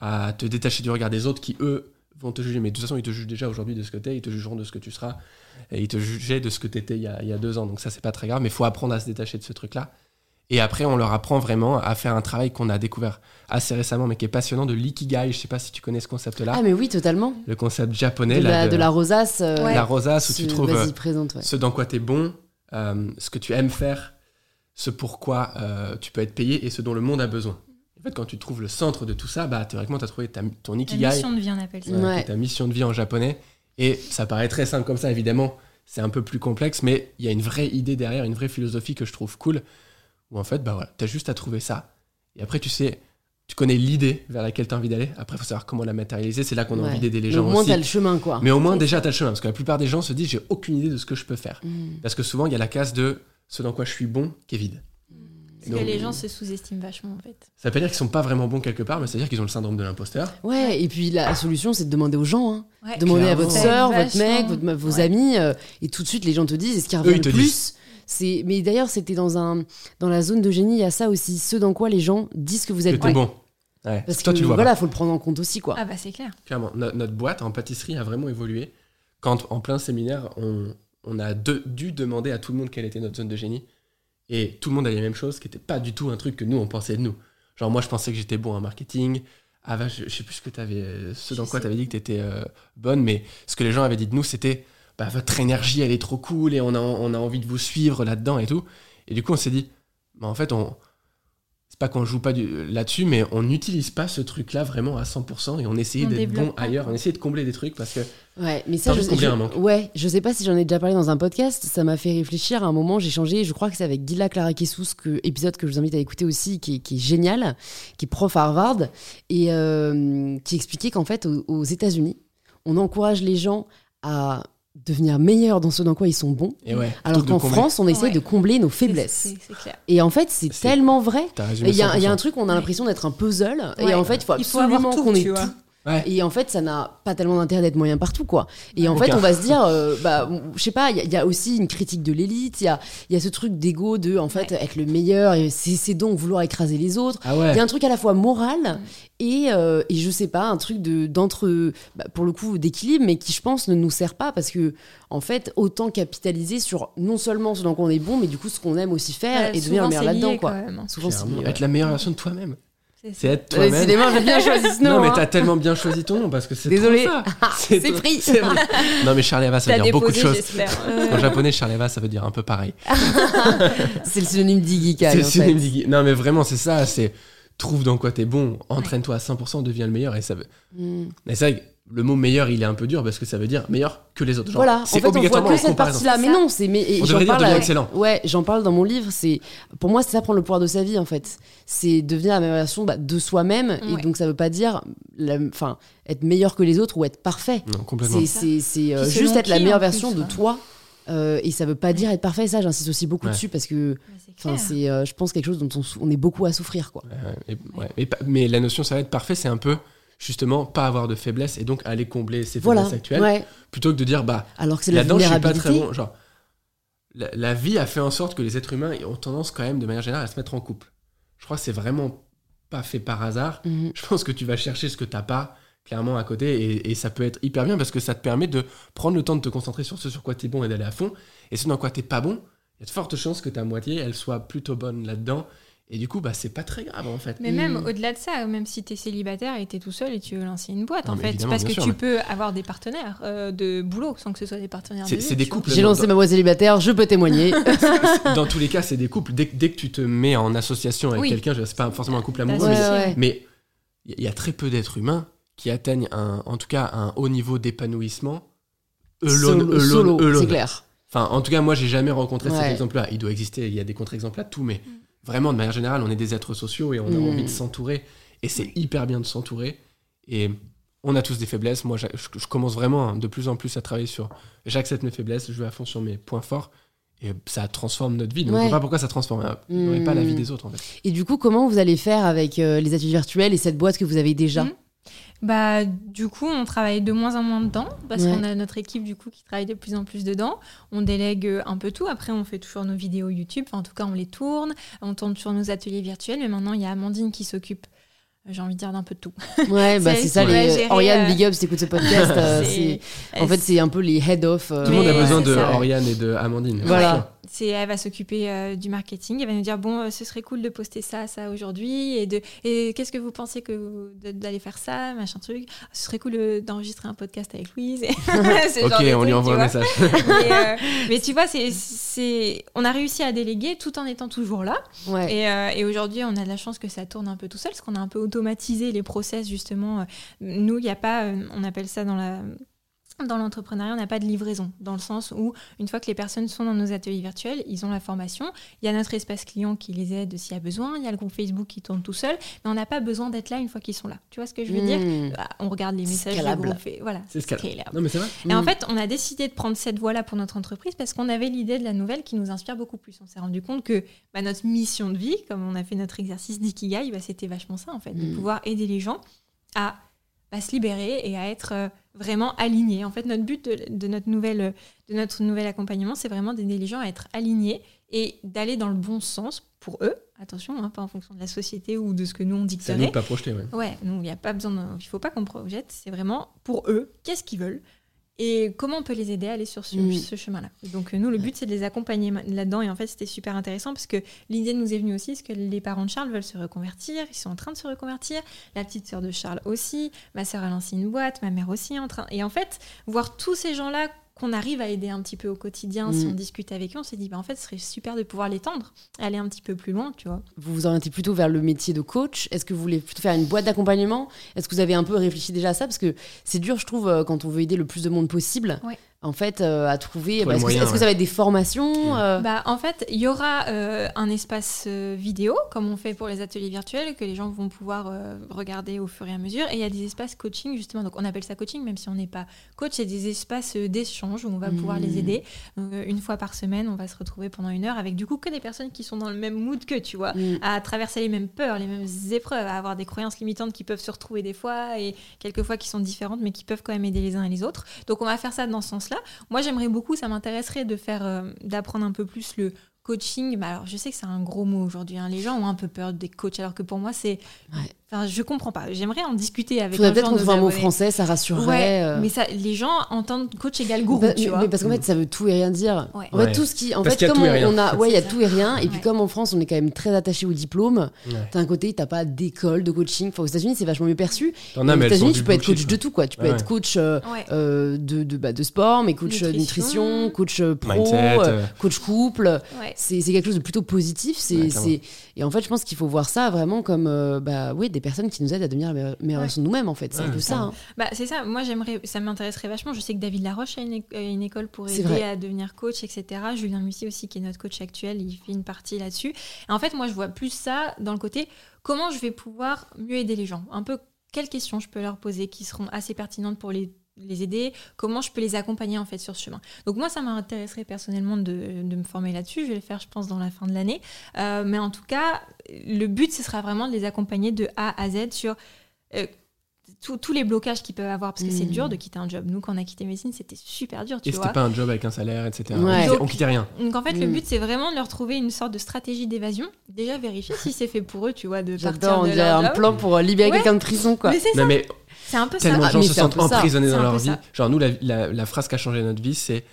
à te détacher du regard des autres qui, eux, vont te juger. Mais de toute façon, ils te jugent déjà aujourd'hui de ce que t'es, ils te jugeront de ce que tu seras, et ils te jugeaient de ce que t'étais il y a, il y a deux ans. Donc ça, c'est pas très grave, mais il faut apprendre à se détacher de ce truc-là. Et après, on leur apprend vraiment à faire un travail qu'on a découvert assez récemment, mais qui est passionnant, de l'ikigai. Je sais pas si tu connais ce concept-là. Ah, mais oui, totalement. Le concept japonais, De là, la, de la rosace. euh, Ouais. la rosace, où tu trouves ouais. ce dans quoi tu es bon, euh, ce que tu aimes faire, ce pourquoi euh, tu peux être payé et ce dont le monde a besoin. En fait, quand tu trouves le centre de tout ça, bah, théoriquement, tu as trouvé ta- ton ikigai, mission de vie, on appelle ça. Ouais. ta mission de vie en japonais. Et ça paraît très simple comme ça, évidemment. C'est un peu plus complexe, mais il y a une vraie idée derrière, une vraie philosophie que je trouve cool. Où en fait, bah voilà, tu as juste à trouver ça. Et après, tu sais, tu connais l'idée vers laquelle tu as envie d'aller. Après, il faut savoir comment la matérialiser. C'est là qu'on a Ouais. envie d'aider les Mais gens Au moins, aussi. t'as le chemin, quoi. Mais au moins, déjà, tu as le chemin. Parce que la plupart des gens se disent, j'ai aucune idée de ce que je peux faire. Mm. Parce que souvent, il y a la case de ce dans quoi je suis bon qui est vide. Parce Donc, que les gens se sous-estiment vachement, en fait. Ça veut pas dire qu'ils sont pas vraiment bons quelque part, mais ça veut dire qu'ils ont le syndrome de l'imposteur. Ouais, et puis la solution, c'est de demander aux gens. Hein. Ouais. Demander à votre sœur, Ouais, votre mec, votre- vos Ouais. amis, euh, et tout de suite, les gens te disent, et ce qui Eux, revient ils le te plus, c'est. Mais d'ailleurs, c'était dans, un, dans la zone de génie, il y a ça aussi, ce dans quoi les gens disent que vous Que êtes t'es bon. bon. Ouais. Parce Toi, que tu le vois voilà, pas. faut le prendre en compte aussi, quoi. Ah bah c'est clair. Clairement. No- notre boîte en pâtisserie a vraiment évolué. Quand, en plein séminaire, on, on a de- dû demander à tout le monde quelle était notre zone de génie. Et tout le monde a les mêmes choses, qui n'était pas du tout un truc que nous, on pensait de nous. Genre, moi, je pensais que j'étais bon en marketing. Ah, bah, je, je sais plus ce que tu avais. Ce dans Je quoi tu avais dit que tu étais bonne, mais ce que les gens avaient dit de nous, c'était bah, votre énergie, elle est trop cool et on a, on a envie de vous suivre là-dedans et tout. Et du coup, on s'est dit, bah, en fait, on. C'est pas qu'on joue pas là-dessus, mais on n'utilise pas ce truc-là vraiment à 100% et on essayait d'être bon pas, ailleurs. On essayait de combler des trucs parce que Ouais, mais ça, je, un manque. ouais, je sais pas si j'en ai déjà parlé dans un podcast. Ça m'a fait réfléchir. À un moment, j'ai changé. Je crois que c'est avec Gila Clara Kessous, que épisode que je vous invite à écouter aussi, qui est, qui est génial, qui est prof à Harvard et euh, qui expliquait qu'en fait, aux, aux États-Unis, on encourage les gens à devenir meilleurs dans ce dans quoi ils sont bons, Et ouais, alors qu'en. France, on essaie Ouais. de combler nos faiblesses. C'est c'est clair. Et en fait, c'est C'est- tellement vrai. Il y, a- il y a un 100%. truc, on a l'impression d'être un puzzle, et en fait, il faut Il faut avoir absolument tout, qu'on ait tout. Ouais. Et en fait, ça n'a pas tellement d'intérêt d'être moyen partout, quoi. Et en fait, on va se dire, euh, bah, je sais pas, il y, a- il y a aussi une critique de l'élite, il y a, y a ce truc d'ego de, en fait, être le meilleur, c'est donc vouloir écraser les autres. Ah Il ouais. y a un truc à la fois moral et, euh, et je sais pas, un truc de d'entre, bah, pour le coup, d'équilibre, mais qui, je pense, ne nous sert pas parce que, en fait, autant capitaliser sur non seulement ce dans quoi on est bon, mais du coup, ce qu'on aime aussi faire et devenir le meilleur là-dedans, quoi. hein. Souvent. Être la meilleure version de toi-même. C'est être toi-même. Décidément, j'ai bien choisi ce nom. Non, mais hein. t'as tellement bien choisi ton nom parce que c'est Désolé. trop ça. C'est pris. c'est vrai. Non, mais Charlie Ava, ça veut dire beaucoup de choses. En japonais, Charlie Ava, ça veut dire un peu pareil. C'est le synonyme d'Igikai. C'est le fait. synonyme d'Iggy. Non, mais vraiment, c'est ça. C'est trouve dans quoi t'es bon, entraîne-toi à 100%, deviens le meilleur. Et ça veut. Mm. Mais c'est vrai que le mot meilleur, il est un peu dur parce que ça veut dire meilleur que les autres. Genre, Voilà, en c'est fait, on voit obligatoirement que cette partie-là. Mais non, c'est. Mais, On j'en devrait dire parle excellent. Ouais, j'en parle dans mon livre. C'est Pour moi, c'est ça prendre le pouvoir de sa vie, en fait. C'est devenir la meilleure version bah, de soi-même. Et donc, ça veut pas dire la- enfin, être meilleur que les autres ou être parfait. Non, complètement. C'est euh, juste être la meilleure plus, version de toi. Euh, et ça veut pas dire être parfait. Ça, j'insiste aussi beaucoup Ouais. dessus parce que Ouais, c'est enfin, clair. c'est, euh, je pense, quelque chose dont on, est beaucoup à souffrir. Quoi. Euh, et- mais la notion, ça va être parfait, c'est un peu justement pas avoir de faiblesse et donc aller combler ses Voilà. faiblesses actuelles Ouais. plutôt que de dire bah Alors que c'est là-dedans je suis pas très bon. Genre, la, la vie a fait en sorte que les êtres humains ont tendance quand même de manière générale à se mettre en couple. Je crois que c'est vraiment pas fait par hasard. Mhm. Je pense que tu vas chercher ce que t'as pas clairement à côté et, et ça peut être hyper bien parce que ça te permet de prendre le temps de te concentrer sur ce sur quoi tu es bon et d'aller à fond et ce dans quoi t'es pas bon il y a de fortes chances que ta moitié elle soit plutôt bonne là-dedans et du coup bah c'est pas très grave en fait Mais même Mm. au-delà de ça, même si tu es célibataire et tu es tout seul et tu veux lancer une boîte, Non, en fait, parce que sûr, tu mais- peux avoir des partenaires euh, de boulot sans que ce soit des partenaires de c'est des couples. J'ai lancé ma voix célibataire, je peux témoigner. dans tous les cas c'est des couples dès, que- dès que tu te mets en association avec Oui. quelqu'un je- c'est pas forcément un couple amoureux Ouais, mais ouais, ouais. mais il y a très peu d'êtres humains qui atteignent un, en tout cas un haut niveau d'épanouissement alone, Solo, alone, solo, alone. c'est clair. Enfin, en tout cas, moi, j'ai jamais rencontré cet exemple-là. Il doit exister, il y a des contre-exemples à tout, mais vraiment, de manière générale, on est des êtres sociaux et on a Mm. envie de s'entourer. Et c'est hyper bien de s'entourer. Et on a tous des faiblesses. Moi, je, je commence vraiment hein, de plus en plus à travailler sur. J'accepte mes faiblesses, je vais à fond sur mes points forts. et ça transforme notre vie. Donc, Ouais. je vois pas pourquoi ça transformerait Hmm. pas la vie des autres, en fait. Et du coup, comment vous allez faire avec euh, les ateliers virtuels et cette boîte que vous avez déjà? Mhm. Bah, du coup, on travaille de moins en moins dedans parce Ouais. qu'on a notre équipe du coup qui travaille de plus en plus dedans. On délègue euh, un peu tout. Après, on fait toujours nos vidéos YouTube. Enfin, en tout cas, on les tourne. On tourne sur nos ateliers virtuels. Mais maintenant, il y a Amandine qui s'occupe. euh, J'ai envie de dire d'un peu de tout. Ouais, bah C'est ça. Les... gérer, Oriane, euh, Big Up, si t'écoutes ce podcast, euh, en fait, c'est un peu les head of. euh, Tout le monde a besoin de c'est ça. Oriane et de Amandine. Voilà. C'est, elle va s'occuper euh, du marketing. Elle va nous dire bon, euh, ce serait cool de poster ça, ça aujourd'hui, et de, et qu'est-ce que vous pensez que d'aller faire ça, machin truc. Ce serait cool euh, d'enregistrer un podcast avec Louise. Ce Ok, genre on lui envoie un message. mais, euh, mais tu vois, c'est, c'est, on a réussi à déléguer tout en étant toujours là. Ouais. Et, euh, et aujourd'hui, on a de la chance que ça tourne un peu tout seul, parce qu'on a un peu automatisé les process justement. Nous, il n'y a pas, on appelle ça dans la dans l'entrepreneuriat, on n'a pas de livraison, dans le sens où une fois que les personnes sont dans nos ateliers virtuels, ils ont la formation, il y a notre espace client qui les aide s'il y a besoin, il y a le groupe Facebook qui tourne tout seul, mais on n'a pas besoin d'être là une fois qu'ils sont là. Tu vois ce que je veux dire Hmm. Bah, On regarde les messages Scalable. groupe, et voilà, C'est scalable. Non, mais c'est vrai. Et en Mm. fait, on a décidé de prendre cette voie-là pour notre entreprise parce qu'on avait l'idée de la nouvelle qui nous inspire beaucoup plus. On s'est rendu compte que bah, notre mission de vie, comme on a fait notre exercice d'ikigai, bah, c'était vachement ça en fait, de Mm. pouvoir aider les gens à, à se libérer et à être euh, vraiment alignés. En fait, notre but de, de notre nouvelle, de notre nouvel accompagnement, c'est vraiment d'aider les gens à être alignés et d'aller dans le bon sens pour eux. Attention, hein, pas en fonction de la société ou de ce que nous on C'est à nous dicterait. pas projeter, ouais. Ouais, il n'y a pas besoin, il faut pas qu'on projette. C'est vraiment pour eux, qu'est-ce qu'ils veulent et comment on peut les aider à aller sur ce, Mm. ce chemin-là? Donc euh, nous, le but c'est de les accompagner là-dedans et en fait c'était super intéressant parce que l'idée nous est venue aussi parce que les parents de Charles veulent se reconvertir, ils sont en train de se reconvertir, la petite sœur de Charles aussi, ma sœur a lancé une boîte, ma mère aussi est en train. Et en fait, voir tous ces gens-là qu'on arrive à aider un petit peu au quotidien, si Mm. on discute avec eux, on s'est dit bah, en fait ce serait super de pouvoir l'étendre, aller un petit peu plus loin, tu vois. Vous vous orientez plutôt vers le métier de coach Est-ce que vous voulez plutôt faire une boîte d'accompagnement? Est-ce que vous avez un peu réfléchi déjà à ça? Parce que c'est dur, je trouve, euh, quand on veut aider le plus de monde possible, Ouais. En fait, euh, à trouver. Bah, est-ce que, ça va être des formations euh, Bah, en fait, il y aura euh, un espace euh, vidéo, comme on fait pour les ateliers virtuels, que les gens vont pouvoir euh, regarder au fur et à mesure. Et il y a des espaces coaching, justement. Donc, on appelle ça coaching, même si on n'est pas coach. C'est des espaces euh, d'échange où on va pouvoir Mhm. les aider. Donc, euh, une fois par semaine, on va se retrouver pendant une heure avec, du coup, que des personnes qui sont dans le même mood que, tu vois mm. à traverser les mêmes peurs, les mêmes épreuves, à avoir des croyances limitantes qui peuvent se retrouver des fois et quelquefois qui sont différentes mais qui peuvent quand même aider les uns et les autres. Donc on va faire ça dans ce sens-là. Moi j'aimerais beaucoup, ça m'intéresserait de faire, euh, d'apprendre un peu plus le coaching. Bah, alors je sais que c'est un gros mot aujourd'hui. hein. Les gens ont un peu peur des coachs alors que pour moi c'est. Enfin je comprends pas. J'aimerais en discuter avec. Faudrait peut-être qu'on trouve un mot français, ça rassurerait. Ouais, euh. mais ça, les gens entendent coach égale gourou, Bah, tu mais, vois. mais parce qu'en fait, ça veut tout et rien dire. Ouais. En fait, Ouais. tout ce qui, en Parce fait, comme on, a, ouais, il y a tout et rien. Et puis comme en France, on est quand même très attaché au diplôme. Ouais. T'as un côté, t'as pas d'école de coaching. Enfin, aux États-Unis, c'est vachement mieux perçu. As, aux États-Unis, tu peux être coach de tout, quoi. Tu peux être coach euh, euh, de, de, bah, de sport, mais coach de Nutrition. coach pro, coach couple. C'est quelque chose de plutôt positif. C'est et en fait, je pense qu'il faut voir ça vraiment comme bah, oui, des personnes qui nous aident à devenir la meilleure, meilleure Ouais. version de nous-mêmes, en fait. C'est un peu ça. hein. Bah, c'est ça, moi j'aimerais, ça m'intéresserait vachement. Je sais que David Laroche a une, é- a une école pour aider à devenir coach, etc. Julien Mussy aussi, qui est notre coach actuel, il fait une partie là-dessus. Et en fait, moi je vois plus ça dans le côté comment je vais pouvoir mieux aider les gens? Un peu quelles questions je peux leur poser qui seront assez pertinentes pour les les aider, comment je peux les accompagner en fait sur ce chemin. Donc moi ça m'intéresserait personnellement de, de me former là-dessus, je vais le faire je pense dans la fin de l'année, Euh, mais en tout cas le but ce sera vraiment de les accompagner de A à Z sur euh, tous- tous les blocages qu'ils peuvent avoir parce que c'est Mhm. dur de quitter un job. Nous, quand on a quitté médecine, c'était super dur, tu Et vois. c'était pas un job avec un salaire, etc. Ouais. On quittait- On quittait rien. Donc en fait, le Mm. but, c'est vraiment de leur trouver une sorte de stratégie d'évasion. Déjà vérifier si c'est fait pour eux, tu vois, de partir de leur un job. plan pour libérer Ouais. quelqu'un de prison, quoi. Mais c'est ça, Non, mais c'est un peu ça. tellement Ah, de gens mais se sentent emprisonnés dans leur vie. ça. Genre, nous, la, la- la phrase qui a changé notre vie, c'est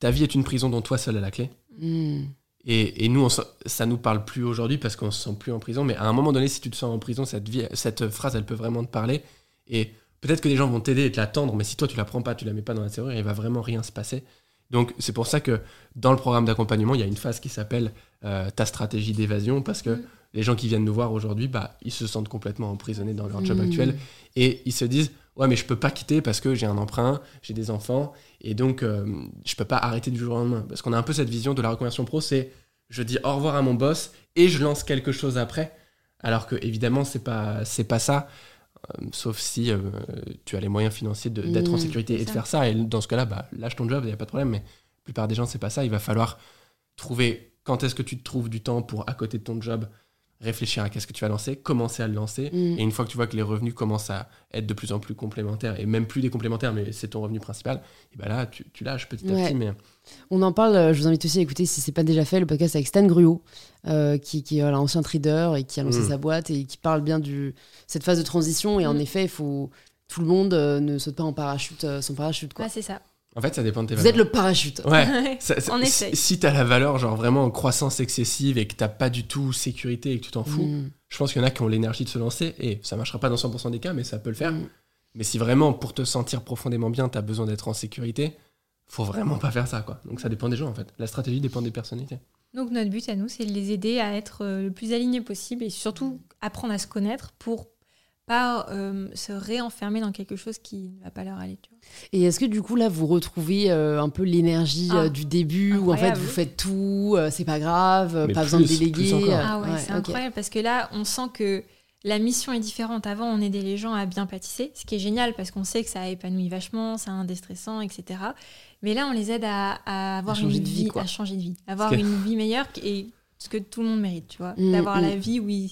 Ta vie est une prison dont toi seul as la clé. Mm. Et, et nous, on se- ça nous parle plus aujourd'hui parce qu'on se sent plus en prison. Mais à un moment donné, si tu te sens en prison, cette, vie, cette phrase, elle peut vraiment te parler. Et peut-être que les gens vont t'aider et te l'attendre, mais si toi, tu la prends pas, tu la mets pas dans la serrure, il va vraiment rien se passer. Donc, c'est pour ça que dans le programme d'accompagnement, il y a une phase qui s'appelle euh, ta stratégie d'évasion parce que Mm. Les gens qui viennent nous voir aujourd'hui, bah, ils se sentent complètement emprisonnés dans leur job Mm. actuel et ils se disent ouais mais je peux pas quitter parce que j'ai un emprunt, j'ai des enfants et donc euh, je peux pas arrêter du jour au lendemain parce qu'on a un peu cette vision de la reconversion pro, c'est je dis au revoir à mon boss et je lance quelque chose après, alors que évidemment c'est pas c'est pas ça. Euh, sauf si euh, tu as les moyens financiers d'être en Mm, sécurité et de faire ça. Et dans ce cas-là, bah, lâche ton job, il n'y a pas de problème. Mais la plupart des gens, c'est pas ça. Il va falloir trouver quand est-ce que tu te trouves du temps pour, à côté de ton job, réfléchir à qu'est-ce que tu vas lancer, commencer à le lancer. Mm. Et une fois que tu vois que les revenus commencent à être de plus en plus complémentaires, et même plus des complémentaires, mais c'est ton revenu principal, et ben là, tu, tu lâches petit à Ouais. petit. Mais On en parle, euh, je vous invite aussi à écouter si c'est pas déjà fait, le podcast avec Stan Gruot, euh, qui, qui est voilà, ancien trader et qui a lancé Mm. sa boîte et qui parle bien de cette phase de transition. Et en Mm. effet, il faut tout le monde euh, ne saute pas en parachute, euh, son parachute. Quoi. Ouais, c'est ça. En fait, ça dépend de tes Vous valeurs. êtes le parachute. Ouais. Ça- ça- On si- essaye. Si, t'as la valeur, genre vraiment en croissance excessive et que t'as pas du tout sécurité et que tu t'en fous, Mm. je pense qu'il y en a qui ont l'énergie de se lancer et ça marchera pas dans 100% des cas, mais ça peut le faire. Mm. Mais si vraiment pour te sentir profondément bien, t'as besoin d'être en sécurité, faut vraiment pas faire ça quoi. Donc ça dépend des gens en fait. La stratégie dépend des personnalités. Donc notre but à nous, c'est de les aider à être euh, le plus alignés possible et surtout apprendre à se connaître pour pas euh, se réenfermer dans quelque chose qui ne va pas leur aller. Tu vois. Et est-ce que du coup, là, vous retrouvez euh, un peu l'énergie Ah, euh, du début où en fait vous faites tout, euh, c'est pas grave, Mais pas besoin de déléguer. Ah ouais, c'est incroyable parce que là, on sent que la mission est différente. Avant, on aidait les gens à bien pâtisser, ce qui est génial parce qu'on sait que ça épanouit vachement, c'est un déstressant, etc. Mais là, on les aide à, à avoir À une de vie, à changer de vie, avoir une vie meilleure et ce que tout le monde mérite, tu vois, Mm, d'avoir mm. la vie où ils-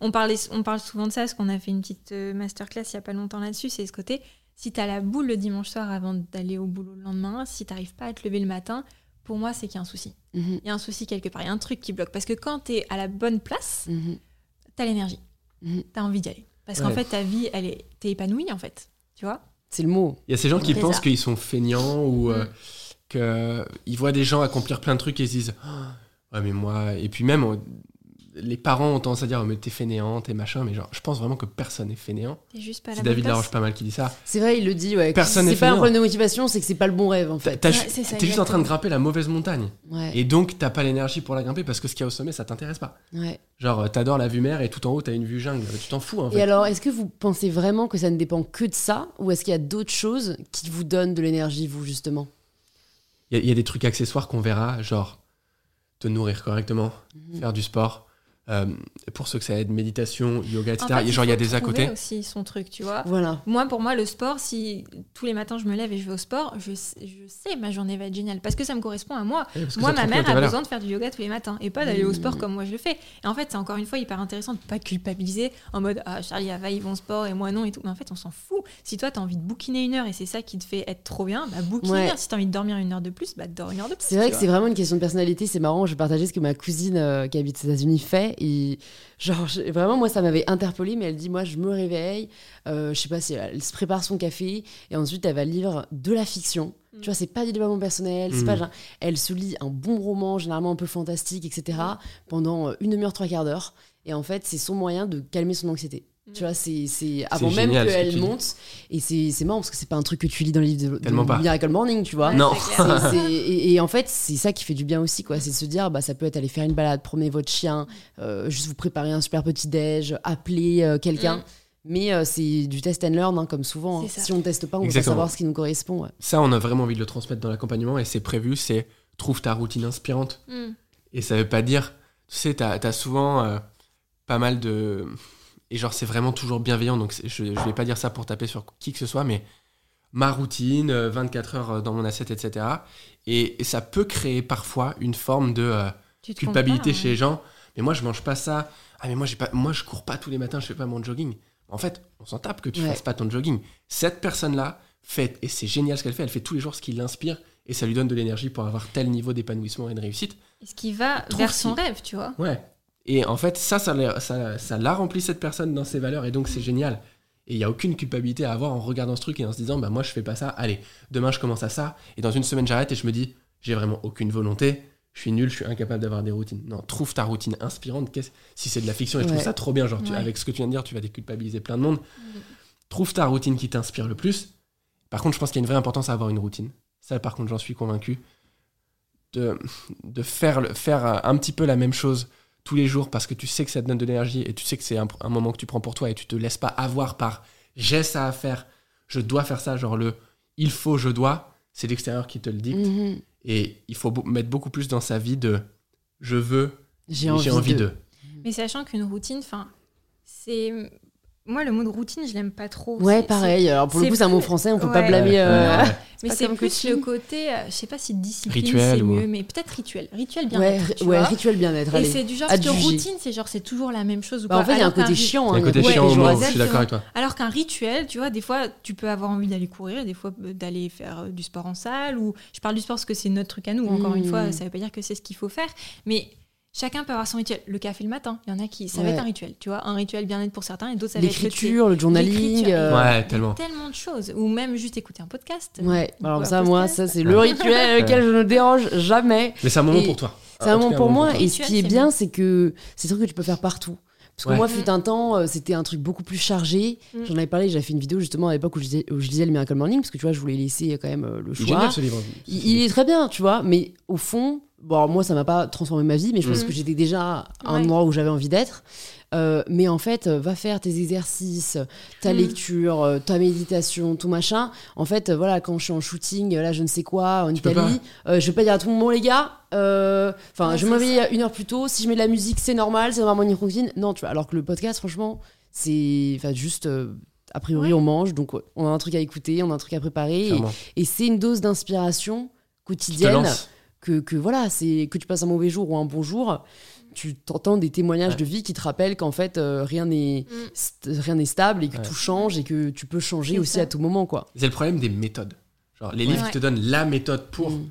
on parlait, on parle souvent de ça, parce qu'on a fait une petite euh, masterclass il y a pas longtemps là-dessus, c'est ce côté. Si tu as la boule le dimanche soir avant d'aller au boulot le lendemain, si tu n'arrives pas à te lever le matin, pour moi, c'est qu'il y a un souci. Mhm, Il y a un souci quelque part, il y a un truc qui bloque. Parce que quand tu es à la bonne place, tu as l'énergie, tu as envie d'y aller. Parce qu'en fait, ta vie, elle est, t'es épanoui en fait. Tu vois? C'est le mot. Il y a ces gens qui pensent qu'ils sont feignants ou euh, Mm. qu'ils voient des gens accomplir plein de trucs et ils se disent Ah, ouais mais moi et puis même on- les parents ont tendance à dire Oh, mais t'es fainéant t'es machin mais genre je pense vraiment que personne n'est fainéant. Juste pas C'est la David. Laroche pas mal qui dit ça. C'est vrai, il le dit, ouais. Personne n'est C'est pas un problème de motivation, c'est que c'est pas le bon rêve en fait. Ouais, T'es juste en train de grimper la mauvaise montagne Ouais, et donc t'as pas l'énergie pour la grimper parce que ce qu'il y a au sommet ça t'intéresse pas. ouais. Genre euh, t'adores la vue mer et tout en haut t'as une vue jungle tu t'en fous en Et alors, est-ce que vous pensez vraiment que ça ne dépend que de ça ou est-ce qu'il y a d'autres choses qui vous donnent de l'énergie, vous, justement? Il y, a- il y a des trucs accessoires qu'on verra genre te nourrir correctement, Mhm. faire du sport. Euh, pour ceux que ça aide, méditation, yoga, etc. En fait, Et genre il y a des à côté. aussi son truc, tu vois. Voilà. Moi, pour moi, le sport, si tous les matins je me lève et je vais au sport, je, sais- je sais ma journée va être géniale parce que ça me correspond à moi. Moi, ma mère a valeurs. besoin de faire du yoga tous les matins et pas d'aller au sport Mmh. comme moi je le fais. Et en fait, c'est encore une fois hyper intéressant de pas culpabiliser en mode Ah, Charlie, Ava, ils vont au sport et moi non et tout. Mais en fait, on s'en fout. Si toi, t'as envie de bouquiner une heure et c'est ça qui te fait être trop bien, bah bouquine Ouais. une heure. Si t'as envie de dormir une heure de plus, bah dors une heure de plus. C'est vrai que c'est vraiment une question de personnalité. C'est marrant, je partageais ce que ma cousine euh, qui habite aux États-Unis fait. Et genre, vraiment, moi, ça m'avait interpellée. Mais elle dit Moi, je me réveille, euh, je sais pas si elle se prépare son café. Et ensuite, elle va lire de la fiction. Mm. Tu vois, c'est pas du développement personnel. C'est Mm. pas genre- Elle se lit un bon roman, généralement un peu fantastique, etc., pendant euh, une demi-heure, trois quarts d'heure. Et en fait, c'est son moyen de calmer son anxiété. Tu vois, c'est c'est avant même que qu'elle dis. monte. Et c'est c'est marrant parce que c'est pas un truc que tu lis dans le livre de, de Tellement pas. Miracle Morning, tu vois. Non. c'est clair. C'est- c'est- et, et en fait, c'est ça qui fait du bien aussi, quoi. C'est de se dire, bah, ça peut être aller faire une balade, promener votre chien, euh, juste vous préparer un super petit déj, appeler euh, quelqu'un. Mm. Mais euh, c'est du test and learn, hein, comme souvent. hein. Si on ne teste pas, on ne peut pas Exactement. savoir ce qui nous correspond. ouais. Ça, on a vraiment envie de le transmettre dans l'accompagnement et c'est prévu, c'est trouve ta routine inspirante. Mm. Et ça veut pas dire, tu sais, t'as as souvent euh, pas mal de... Et genre, c'est vraiment toujours bienveillant, donc je, je vais pas dire ça pour taper sur qui que ce soit, mais ma routine, euh, 24 heures dans mon assiette, etc. Et, et ça peut créer parfois une forme de euh, culpabilité chez les gens. Mais moi, je mange pas ça. Ah, mais moi, j'ai pas, moi, je cours pas tous les matins, je fais pas mon jogging. En fait, on s'en tape que tu Ouais. fasses pas ton jogging. Cette personne-là fait, et c'est génial ce qu'elle fait, elle fait tous les jours ce qui l'inspire et ça lui donne de l'énergie pour avoir tel niveau d'épanouissement et de réussite. Et ce qui va vers son rêve, tu vois. Ouais. Et en fait, ça, ça, l'a- ça, rempli cette personne dans ses valeurs et donc c'est génial. Et il n'y a aucune culpabilité à avoir en regardant ce truc et en se disant, bah moi je fais pas ça, allez, demain je commence à ça, et dans une semaine j'arrête et je me dis, j'ai vraiment aucune volonté, je suis nul, je suis incapable d'avoir des routines. Non, trouve ta routine inspirante, qu'est-ce- si c'est de la fiction, et je Ouais. trouve ça trop bien, genre tu- Ouais. avec ce que tu viens de dire, tu vas déculpabiliser plein de monde. Trouve ta routine qui t'inspire le plus. Par contre, je pense qu'il y a une vraie importance à avoir une routine. Ça, par contre, j'en suis convaincu. De, de faire, le- faire un petit peu la même chose tous les jours parce que tu sais que ça te donne de l'énergie et tu sais que c'est un, un moment que tu prends pour toi et tu te laisses pas avoir par j'ai ça à faire, je dois faire ça, genre le il faut, je dois, c'est l'extérieur qui te le dit. Mhm. Et il faut mettre beaucoup plus dans sa vie de je veux, J'ai envie, de. de. Mais sachant qu'une routine, enfin, c'est Moi, le mot de routine, je l'aime pas trop. Ouais, pareil. Alors pour le c'est coup, c'est un mot français, on peut ouais. pas blâmer. Euh, ouais, ouais. Mais c'est plus coaching. le côté, euh, je sais pas si discipline Rituel c'est ou- mieux, mais peut-être rituel. Rituel bien Ouais, rituel bien-être. Et c'est du genre, parce que routine, c'est genre, c'est toujours la même chose ou Bah, quoi. en fait, il y a un Alors qu'un côté chiant. Il y a hein, un côté chiant je suis d'accord avec toi. Alors qu'un rituel, tu vois, des fois, tu peux avoir envie d'aller courir, des fois euh, d'aller faire du sport en salle, ou je parle du sport parce que c'est notre truc à nous, encore une fois, ça veut pas dire que c'est ce qu'il faut faire, mais chacun peut avoir son rituel. Le café le matin, il y en a qui, ça va être un rituel, tu vois, un rituel bien-être pour certains, et d'autres, ça va être. L'écriture, le journaling. Euh, Ouais, Il tellement. tellement de choses, ou même juste écouter un podcast. Ouais, Ou alors ça, moi, ça, c'est le rituel auquel je ne dérange jamais. Mais c'est un moment Et pour toi. C'est un moment pour moi. Et ce qui est bien, c'est que c'est un truc que tu peux faire partout. Parce que Ouais. moi, fut un temps, euh, c'était un truc beaucoup plus chargé. Mm. J'en avais parlé, j'avais fait une vidéo justement à l'époque où, je lisais- où je lisais le Miracle Morning, parce que tu vois, je voulais laisser quand même euh, le Il est choix. génial ce livre. Il, il est très bien, tu vois, mais au fond, bon, alors moi, ça m'a pas transformé ma vie, mais je pense Mm. que j'étais déjà à un Ouais. endroit où j'avais envie d'être. Euh, mais en fait, euh, va faire tes exercices, ta Mm. lecture, euh, ta méditation, tout machin. En fait, euh, voilà, quand je suis en shooting, euh, là, je ne sais quoi, en Tu Italie, euh, je vais pas dire à tout le monde, les gars, euh, enfin, Ouais, je me réveille une heure plus tôt. Si je mets de la musique, c'est normal, c'est vraiment une routine. Non, tu vois, alors que le podcast, franchement, c'est enfin, juste. euh, a priori, Ouais. on mange, donc on a un truc à écouter, on a un truc à préparer. Et, Clairement. et c'est une dose d'inspiration te quotidienne. Que, que voilà, c'est que tu passes un mauvais jour ou un bon jour, tu t'entends des témoignages Ouais. de vie qui te rappellent qu'en fait euh, rien n'est Mm. rien n'est stable et que Ouais. tout change et que tu peux changer aussi ça. à tout moment quoi. C'est le problème des méthodes. Genre, les Ouais. livres qui te donnent la méthode pour. Mm.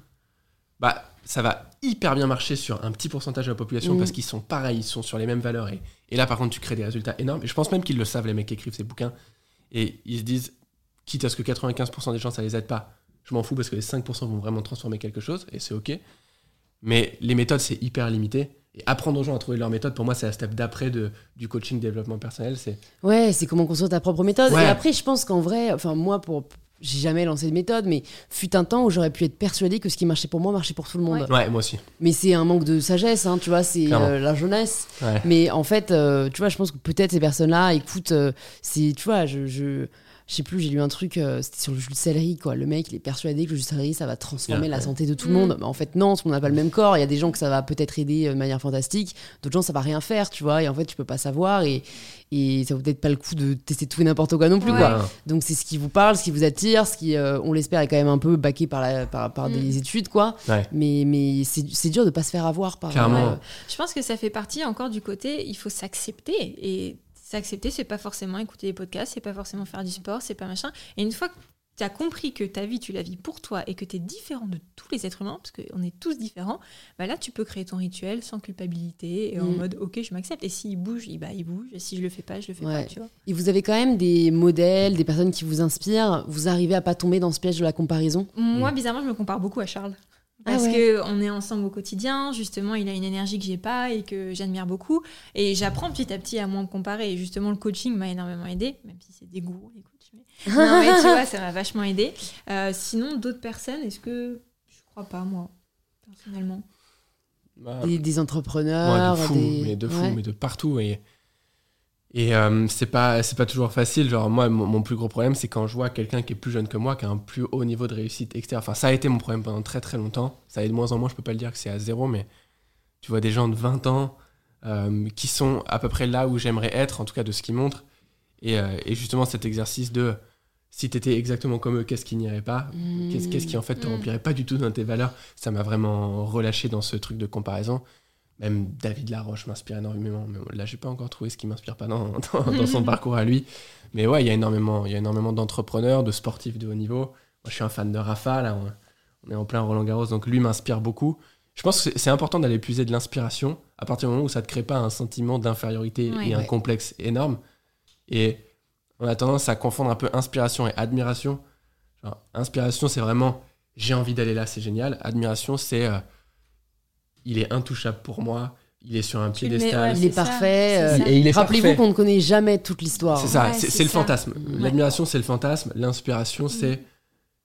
Bah, ça va hyper bien marcher sur un petit pourcentage de la population Mm. parce qu'ils sont pareils, ils sont sur les mêmes valeurs. Et, et là, par contre, tu crées des résultats énormes. Et je pense même qu'ils le savent, les mecs qui écrivent ces bouquins. Et ils se disent, quitte à ce que 95% des gens, ça les aide pas, je m'en fous parce que les 5% vont vraiment transformer quelque chose. Et c'est OK. Mais les méthodes, c'est hyper limité. Et apprendre aux gens à trouver leur méthode, pour moi, c'est la step d'après de, du coaching développement personnel. C'est Ouais, c'est comment construire ta propre méthode. Ouais. Et après, je pense qu'en vrai, enfin moi pour j'ai jamais lancé de méthode, mais fut un temps où j'aurais pu être persuadée que ce qui marchait pour moi marchait pour tout le monde. Ouais. ouais, moi aussi. Mais c'est un manque de sagesse, hein, tu vois, c'est euh, la jeunesse. Ouais. Mais en fait, euh, tu vois, je pense que peut-être ces personnes-là écoutent. euh, c'est, tu vois, je, je, je sais plus, j'ai lu un truc, euh, c'était sur le jus de céleri, quoi. Le mec, il est persuadé que le jus de céleri, ça va transformer la ouais. santé de tout le Mm. monde. Mais en fait, non, tout le monde n'a pas le même corps. Il y a des gens que ça va peut-être aider euh, de manière fantastique, d'autres gens, ça va rien faire, tu vois. Et en fait, tu peux pas savoir. Et, et ça vaut peut-être pas le coup de tester tout et n'importe quoi non plus, Ouais. quoi. Ouais. Donc c'est ce qui vous parle, ce qui vous attire, ce qui, euh, on l'espère, est quand même un peu baqué par, la, par, par Mm. des études, quoi. Ouais. Mais, mais c'est, c'est dur de pas se faire avoir par. Clairement. euh, Je pense que ça fait partie encore du côté, il faut s'accepter. Et s'accepter, c'est pas forcément écouter des podcasts, c'est pas forcément faire du sport, c'est pas machin. Et une fois que tu as compris que ta vie, tu la vis pour toi et que tu es différent de tous les êtres humains, parce qu'on est tous différents, bah là, tu peux créer ton rituel sans culpabilité et en Mm. mode, ok, je m'accepte. Et s'il bouge, il, bah, il bouge. Et si je le fais pas, je le fais Ouais. pas, tu vois. Et vous avez quand même des modèles, des personnes qui vous inspirent. Vous arrivez à pas tomber dans ce piège de la comparaison? Moi, bizarrement, je me compare beaucoup à Charles. Ah Parce ouais. que on est ensemble au quotidien, justement, il a une énergie que j'ai pas et que j'admire beaucoup. Et j'apprends petit à petit à moins me comparer. Et justement, le coaching m'a énormément aidé, même si c'est des gourous, les coachs. Mais... non, mais tu vois, ça m'a vachement aidé. Euh, sinon, d'autres personnes, est-ce que. Je crois pas, moi, personnellement? Bah, des, des Ouais, entrepreneurs, de fou, des... mais de fou, Ouais. mais de partout. Et, et euh, c'est pas, c'est pas toujours facile. Genre, moi, mon, mon plus gros problème, c'est quand je vois quelqu'un qui est plus jeune que moi, qui a un plus haut niveau de réussite, etc. Enfin, ça a été mon problème pendant très très longtemps. Ça est de moins en moins, je peux pas le dire que c'est à zéro, mais tu vois des gens de 20 ans euh, qui sont à peu près là où j'aimerais être, en tout cas de ce qu'ils montrent. Et, euh, et justement, cet exercice de si t'étais exactement comme eux, qu'est-ce qui n'irait pas? Mmh. Qu'est-ce qui en fait te Mm. remplirait pas du tout dans tes valeurs? Ça m'a vraiment relâché dans ce truc de comparaison. Même David Laroche m'inspire énormément. Mais bon, là, j'ai pas encore trouvé ce qui m'inspire pas dans, dans, dans son parcours à lui. Mais ouais, il y a énormément, il y a énormément d'entrepreneurs, de sportifs de haut niveau. Moi, je suis un fan de Rafa. Là, on, est en plein Roland Garros, donc lui m'inspire beaucoup. Je pense que c'est- c'est important d'aller puiser de l'inspiration à partir du moment où ça te crée pas un sentiment d'infériorité Ouais. et un Ouais. complexe énorme. Et on a tendance à confondre un peu inspiration et admiration. Genre, inspiration, c'est vraiment j'ai envie d'aller là, c'est génial. Admiration, c'est euh, il est intouchable pour moi, il est sur un piédestal. ouais, Il est parfait. euh, ça. Et il est Rappelez-vous qu'on ne connaît jamais toute l'histoire. C'est ça, Ouais, c'est le fantasme. L'admiration, c'est le fantasme. L'inspiration, c'est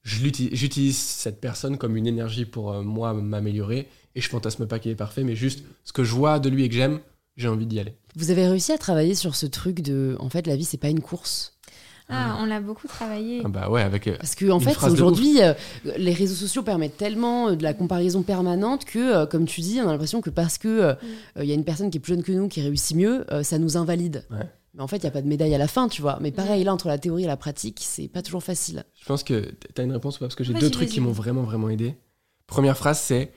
j'utilise cette personne comme une énergie pour euh, moi m'améliorer. Et je fantasme pas qu'il est parfait, mais juste ce que je vois de lui et que j'aime, j'ai envie d'y aller. Vous avez réussi à travailler sur ce truc de, en fait, la vie c'est pas une course. Ah, on l'a beaucoup travaillé. Ah bah ouais, avec. euh, Parce que en fait, aujourd'hui, euh, les réseaux sociaux permettent tellement euh, de la comparaison permanente que, euh, comme tu dis, on a l'impression que parce que Mm. il y a une personne qui est plus jeune que nous qui réussit mieux, ça nous invalide. Ouais. Mais en fait, il n'y a pas de médaille à la fin, tu vois. Mais pareil, là, entre la théorie et la pratique, c'est pas toujours facile. Je pense que tu as une réponse ou pas? Parce que j'ai deux trucs qui m'ont vraiment, vraiment aidé. Première phrase, c'est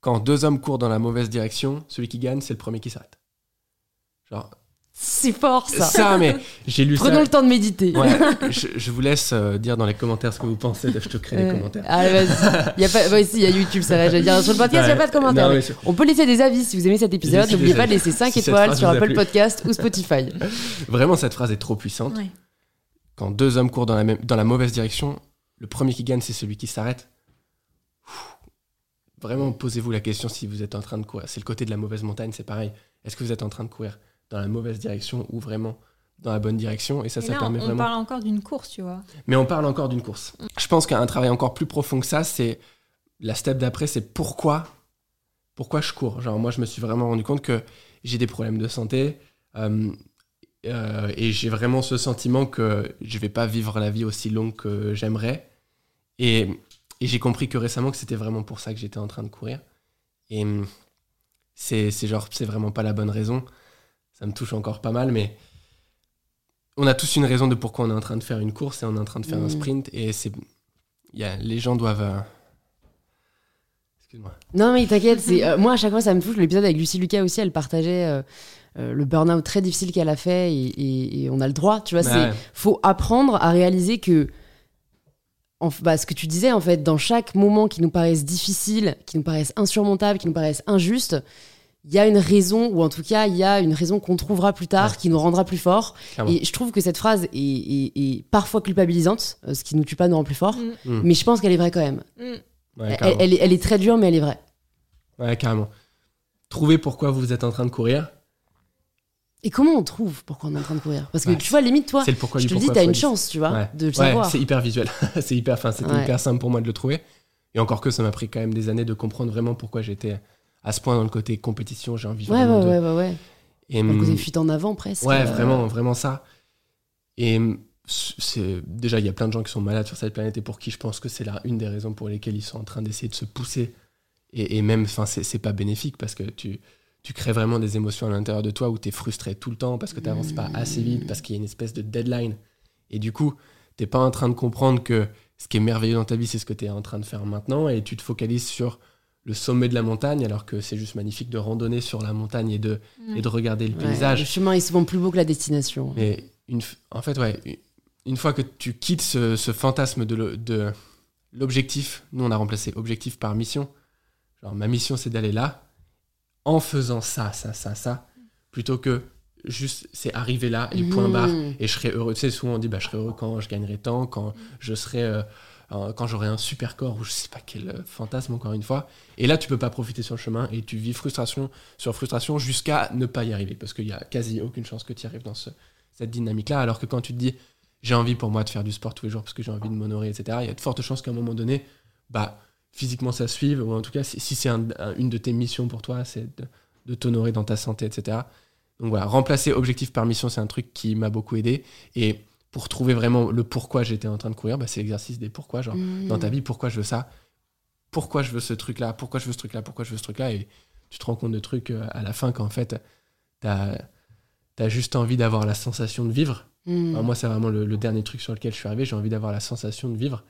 quand deux hommes courent dans la mauvaise direction, celui qui gagne, c'est le premier qui s'arrête. Genre, C'est fort, ça. ça, mais j'ai lu Prenons ça. le temps de méditer. Ouais, je, je vous laisse euh, dire dans les commentaires ce que vous pensez. Je te crée les commentaires. Allez, vas-y. Il y a pas... ouais, si, il y a YouTube, ça va. J'allais dire, sur le podcast, il n'y a pas de commentaires. Non, mais mais c'est- On peut laisser des avis si vous aimez cet épisode. N'oubliez pas de laisser 5 Si cette étoiles sur Apple. Podcast ou Spotify. Vraiment, cette phrase est trop puissante. Ouais. Quand deux hommes courent dans la, même, dans la mauvaise direction, le premier qui gagne, c'est celui qui s'arrête. Vraiment, posez-vous la question si vous êtes en train de courir. C'est le côté de la mauvaise montagne, c'est pareil. Est-ce que vous êtes en train de courir? Dans la mauvaise direction ou vraiment dans la bonne direction Et ça, ça là, on, permet on vraiment. parle encore d'une course, tu vois. Mais on parle encore d'une course. Je pense qu'un travail encore plus profond que ça, c'est la step d'après, c'est pourquoi, pourquoi je cours. Genre moi, je me suis vraiment rendu compte que j'ai des problèmes de santé euh, euh, et j'ai vraiment ce sentiment que je vais pas vivre la vie aussi longue que j'aimerais. Et, et j'ai compris que récemment que c'était vraiment pour ça que j'étais en train de courir. Et c'est c'est genre c'est vraiment pas la bonne raison. Ça me touche encore pas mal, mais on a tous une raison de pourquoi on est en train de faire une course et on est en train de faire un Mhm. sprint. Et c'est il les gens doivent. euh, Excuse-moi. Non, mais t'inquiète, c'est euh, moi à chaque fois ça me touche. L'épisode avec Lucie Lucas aussi, elle partageait euh, le burn-out très difficile qu'elle a fait et, et- et on a le droit, tu vois. c'est Ouais. faut apprendre à réaliser que en, bah, ce que tu disais en fait, dans chaque moment qui nous paraissent difficiles, qui nous paraissent insurmontables, qui nous paraissent injustes, il y a une raison ou en tout cas il y a une raison qu'on trouvera plus tard, Ouais. qui nous rendra plus forts. Clairement. Et je trouve que cette phrase est, est- est parfois culpabilisante, euh, ce qui nous tue pas nous rend plus forts. Mm, Mm. Mais je pense qu'elle est vraie quand même. mm. Ouais, Elle, est, elle est très dure, mais elle est vraie. Ouais, carrément. Trouvez pourquoi vous êtes en train de courir. Et comment on trouve pourquoi on est en train de courir? Parce que Ouais, tu vois, limite, toi, c'est le pourquoi je te dis, pourquoi. t'as une chance, tu vois, Ouais. de le Ouais, savoir. c'est hyper visuel. c'est hyper, c'était Ouais. hyper simple pour moi de le trouver. Et encore que ça m'a pris quand même des années de comprendre vraiment pourquoi j'étais à ce point dans le côté compétition. J'ai envie Ouais, ouais, de. ouais, ouais, ouais. Et, le côté fuite en avant, presque. Ouais, euh, vraiment, vraiment ça. Et hum, c'est déjà il y a plein de gens qui sont malades sur cette planète et pour qui je pense que c'est là une des raisons pour lesquelles ils sont en train d'essayer de se pousser et, et même enfin c'est pas bénéfique parce que tu tu crées vraiment des émotions à l'intérieur de toi où tu es frustré tout le temps parce que tu n'avances pas assez vite parce qu'il y a une espèce de deadline et du coup t'es pas en train de comprendre que ce qui est merveilleux dans ta vie c'est ce que tu es en train de faire maintenant et tu te focalises sur le sommet de la montagne alors que c'est juste magnifique de randonner sur la montagne et de, et de regarder le ouais, paysage Le chemin est souvent plus beau que la destination. mais une, en fait, ouais, une- fois que tu quittes ce, ce fantasme de l'objectif, nous on a remplacé objectif par mission. Genre ma mission c'est d'aller là en faisant ça, ça, ça, ça, plutôt que juste c'est arriver là et point Mmh. barre et je serai heureux. Tu sais, souvent on dit bah, je serai heureux quand je gagnerai tant, quand je serai. euh, quand j'aurai un super corps ou je sais pas quel euh, fantasme encore une fois. Et là tu peux pas profiter sur le chemin et tu vis frustration sur frustration jusqu'à ne pas y arriver. Parce qu'il y a quasi aucune chance que tu arrives dans ce, cette dynamique là alors que quand tu te dis j'ai envie pour moi de faire du sport tous les jours parce que j'ai envie de m'honorer etc il y a de fortes chances qu'à un moment donné bah physiquement ça suive. Ou en tout cas si, c'est un- un- une de tes missions pour toi c'est de, de t'honorer dans ta santé etc donc voilà remplacer objectif par mission c'est un truc qui m'a beaucoup aidé. Et pour trouver vraiment le pourquoi j'étais en train de courir bah, c'est l'exercice des pourquoi genre Mmh. dans ta vie pourquoi je veux ça? Pourquoi je veux ce truc là pourquoi je veux ce truc là pourquoi je veux ce truc là et tu te rends compte de trucs euh, à la fin qu'en fait t'as as juste envie d'avoir la sensation de vivre. Mmh. Enfin, moi c'est vraiment le, le dernier truc sur lequel je suis arrivé j'ai envie d'avoir la sensation de vivre.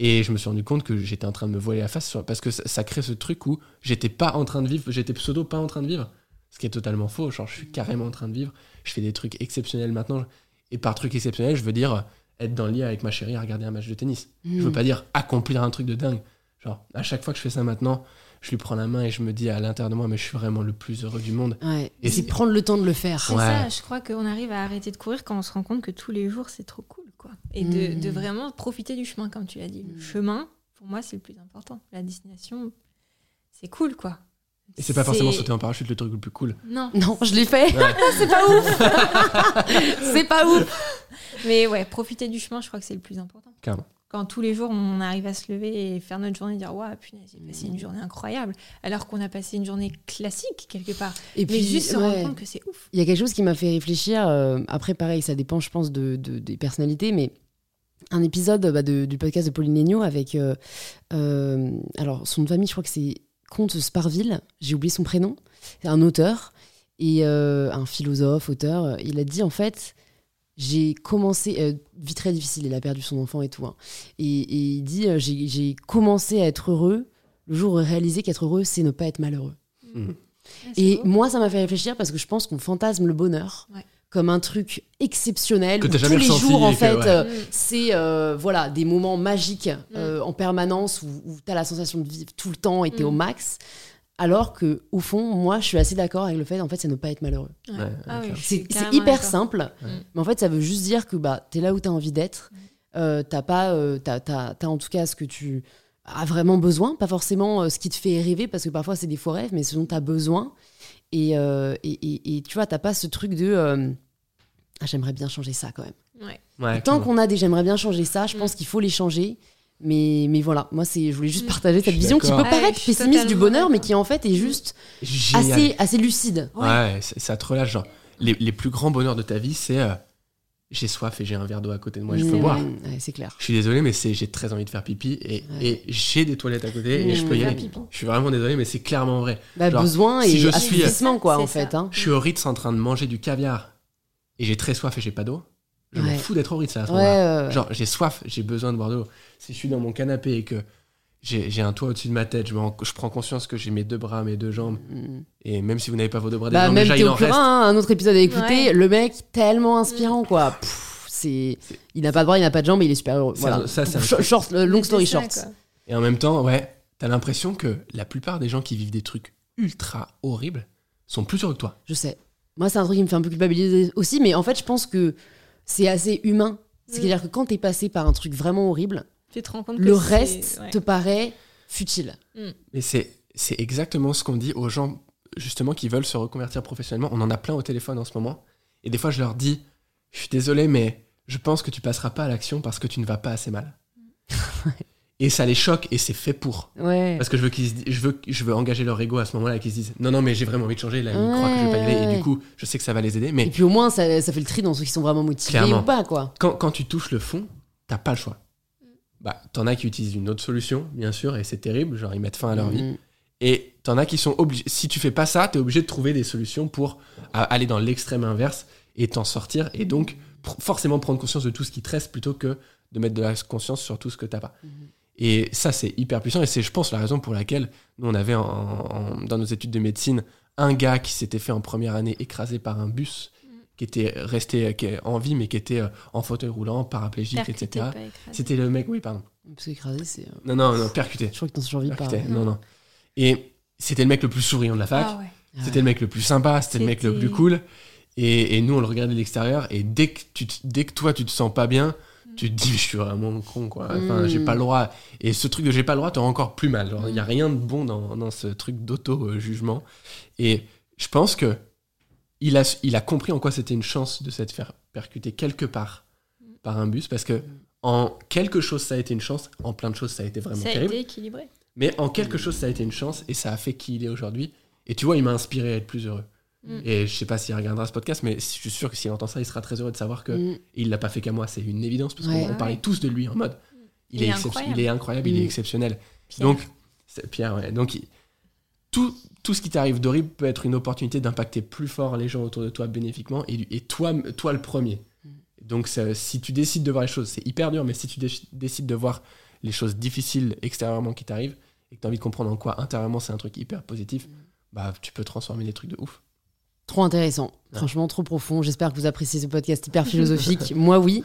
Et je me suis rendu compte que j'étais en train de me voiler la face sur- parce que ça, ça crée ce truc où j'étais pas en train de vivre j'étais pseudo pas en train de vivre. Ce qui est totalement faux genre je suis carrément en train de vivre. Je fais des trucs exceptionnels maintenant et par truc exceptionnel je veux dire être dans le lit avec ma chérie à regarder un match de tennis Mmh. je veux pas dire accomplir un truc de dingue. Genre, à chaque fois que je fais ça maintenant, je lui prends la main et je me dis à l'intérieur de moi, mais je suis vraiment le plus heureux du monde. Ouais. Et c'est prendre le temps de le faire. C'est Ouais. ça, je crois qu'on arrive à arrêter de courir quand on se rend compte que tous les jours, c'est trop cool. quoi. Et de, Mm. de vraiment profiter du chemin, comme tu l'as dit. Le chemin, pour moi, c'est le plus important. La destination, c'est cool, quoi. Et c'est pas forcément sauter en parachute le truc le plus cool. Non, Non, je l'ai fait. Ouais. c'est pas ouf. c'est pas ouf. mais ouais, profiter du chemin, je crois que c'est le plus important. Carrément. Quand tous les jours, on arrive à se lever et faire notre journée et dire Waouh, punaise, j'ai passé une journée incroyable. Alors qu'on a passé une journée classique, quelque part. Et Mais puis, juste se ouais. rendre compte que c'est ouf. Il y a quelque chose qui m'a fait réfléchir. euh, après, pareil, ça dépend, je pense, de, de- des personnalités, mais un épisode bah, de- du podcast de Pauline Legnaud avec. euh, euh, alors, son nom de famille, je crois que c'est Comte Sparville. J'ai oublié son prénom. C'est un auteur. Et euh, un philosophe, auteur, euh, il a dit en fait, j'ai commencé, euh, vie très difficile, il a perdu son enfant et tout. hein. Et, et il dit, euh, j'ai commencé à être heureux le jour où j'ai réalisé qu'être heureux, c'est ne pas être malheureux. C'est Et moi, ça m'a fait réfléchir parce que je pense qu'on fantasme le bonheur Ouais. Comme un truc exceptionnel Que où t'as tous jamais les jours, en fait, ouais. euh, Mm. c'est euh, voilà des moments magiques Mm. euh, en permanence où, où tu as la sensation de vivre tout le temps et tu es Mm. au max. Alors que au fond, moi, je suis assez d'accord avec le fait, en fait, c'est ne pas être malheureux. Ouais. Ouais, Ah C'est hyper simple, Mm. mais en fait, ça veut juste dire que bah, tu es là où tu as envie d'être. T'as pas, euh, t'as, t'as- t'as en tout cas ce que tu as vraiment besoin, pas forcément ce qui te fait rêver, parce que parfois c'est des faux rêves, mais ce dont tu as besoin. Et, euh, et, et- et tu vois, t'as pas ce truc de euh, Ah, j'aimerais bien changer ça quand même. Ouais. Ouais, Tant qu'on a des j'aimerais bien changer ça, je Mm. pense qu'il faut les changer. Mais, mais voilà, moi c'est, je voulais juste Mm. partager cette vision qui peut. Ouais, paraître suis pessimiste du bonheur, mais qui en fait est juste Génial. assez, assez lucide. Ouais, ça ça te relâche. Genre, les, les plus grands bonheurs de ta vie, c'est euh, j'ai soif et j'ai un verre d'eau à côté de moi, je peux Mm, boire. ouais, c'est clair. Je suis désolé, mais c'est j'ai très envie de faire pipi et, Ouais. et j'ai des toilettes à côté et je peux y aller. pipi. Je suis vraiment désolé, mais c'est clairement vrai. Bah, Genre, besoin si et je suis- assouvissement, quoi, en fait. hein. Je suis au Ritz en train de manger du caviar et j'ai très soif et j'ai pas d'eau. Je m'en Ouais. fous d'être au Ritz à ce Ouais, moment-là. Genre, j'ai soif, j'ai besoin de boire de l'eau. Si je suis dans mon canapé et que j'ai j'ai un toit au-dessus de ma tête, je, prends conscience que j'ai mes deux bras, mes deux jambes. Mm. Et même si vous n'avez pas vos deux bras, des Bah, jambes, même déjà, il en reste. Hein, un autre épisode à écouter, Ouais. le mec tellement inspirant, quoi. Pff, c'est... C'est- Il n'a pas de bras, il n'a pas de jambes, mais il est super heureux. C'est Voilà. un- ça, c'est un Sh- truc. short, long story short. Et en même temps, ouais, t'as l'impression que la plupart des gens qui vivent des trucs ultra horribles sont plus heureux que toi. Je sais. Moi, c'est un truc qui me fait un peu culpabiliser aussi, mais en fait, je pense que c'est assez humain. C'est-à-dire que quand t'es passé par un truc vraiment horrible, Tu te rends compte que le reste ouais. te paraît futile. Mais c'est c'est exactement ce qu'on dit aux gens justement qui veulent se reconvertir professionnellement. On en a plein au téléphone en ce moment. Et des fois, je leur dis, je suis désolé, mais je pense que tu passeras pas à l'action parce que tu ne vas pas assez mal. et ça les choque et c'est fait pour. Ouais. Parce que je veux qu'ils je veux je veux engager leur ego à ce moment-là et qu'ils se disent non non mais j'ai vraiment envie de changer là ils croient que je vais pas y aller et du coup je sais que ça va les aider Et mais puis au moins, ça, ça fait le tri dans ceux qui sont vraiment motivés Clairement. ou pas, quoi. quand, quand tu touches le fond t'as pas le choix bah t'en as qui utilisent une autre solution bien sûr et c'est terrible genre ils mettent fin à leur vie Mm. et t'en as qui sont obligés si tu fais pas ça t'es obligé de trouver des solutions pour aller dans l'extrême inverse et t'en sortir et donc pr- forcément prendre conscience de tout ce qui te reste plutôt que de mettre de la conscience sur tout ce que t'as pas Mhm. Et ça c'est hyper puissant et c'est je pense la raison pour laquelle nous on avait en- en- dans nos études de médecine un gars qui s'était fait en première année écrasé par un bus qui était resté qui est en vie mais qui était euh, en fauteuil roulant paraplégique Percuté, etc c'était le mec oui pardon Parce qu'écraser, c'est. euh, non non non percuté Je crois que t'en survis pas. Non non et c'était le mec le plus souriant de la fac Ah ouais. Ah c'était le mec le plus sympa, c'était le mec le plus cool. Et, et nous, on le regardait de l'extérieur. Et dès que, tu te- dès que toi, tu te sens pas bien, tu te dis, je suis vraiment con, quoi. Enfin, Mm. j'ai pas le droit. Et ce truc de j'ai pas le droit te rend encore plus mal. Il y a rien de bon dans, dans ce truc d'auto-jugement. Et je pense que il a, il a compris en quoi c'était une chance de s'être fait percuter quelque part par un bus. Parce que en quelque chose, ça a été une chance. En plein de choses, ça a été vraiment Ça a terrible. été équilibré. Mais en quelque chose, ça a été une chance et ça a fait qui il est aujourd'hui. Et tu vois, il m'a inspiré à être plus heureux. Mm. Et je sais pas s'il regardera ce podcast, mais je suis sûr que s'il entend ça, il sera très heureux de savoir que Mm. il l'a pas fait qu'à moi. C'est une évidence parce Ouais. qu'on on parlait tous de lui en mode. Il, Il est, est excep- incroyable. il est incroyable, il est Mm. exceptionnel. Pierre. Donc, Pierre, ouais. Donc, tout, tout ce qui t'arrive d'horrible peut être une opportunité d'impacter plus fort les gens autour de toi bénéfiquement et, et toi, toi le premier. Mm. Donc, si tu décides de voir les choses, c'est hyper dur, mais si tu dé- décides de voir les choses difficiles extérieurement qui t'arrivent et que tu as envie de comprendre en quoi intérieurement c'est un truc hyper positif, bah, tu peux transformer les trucs de ouf. Trop intéressant, Ouais. franchement trop profond. J'espère que vous appréciez ce podcast hyper philosophique. Moi, oui.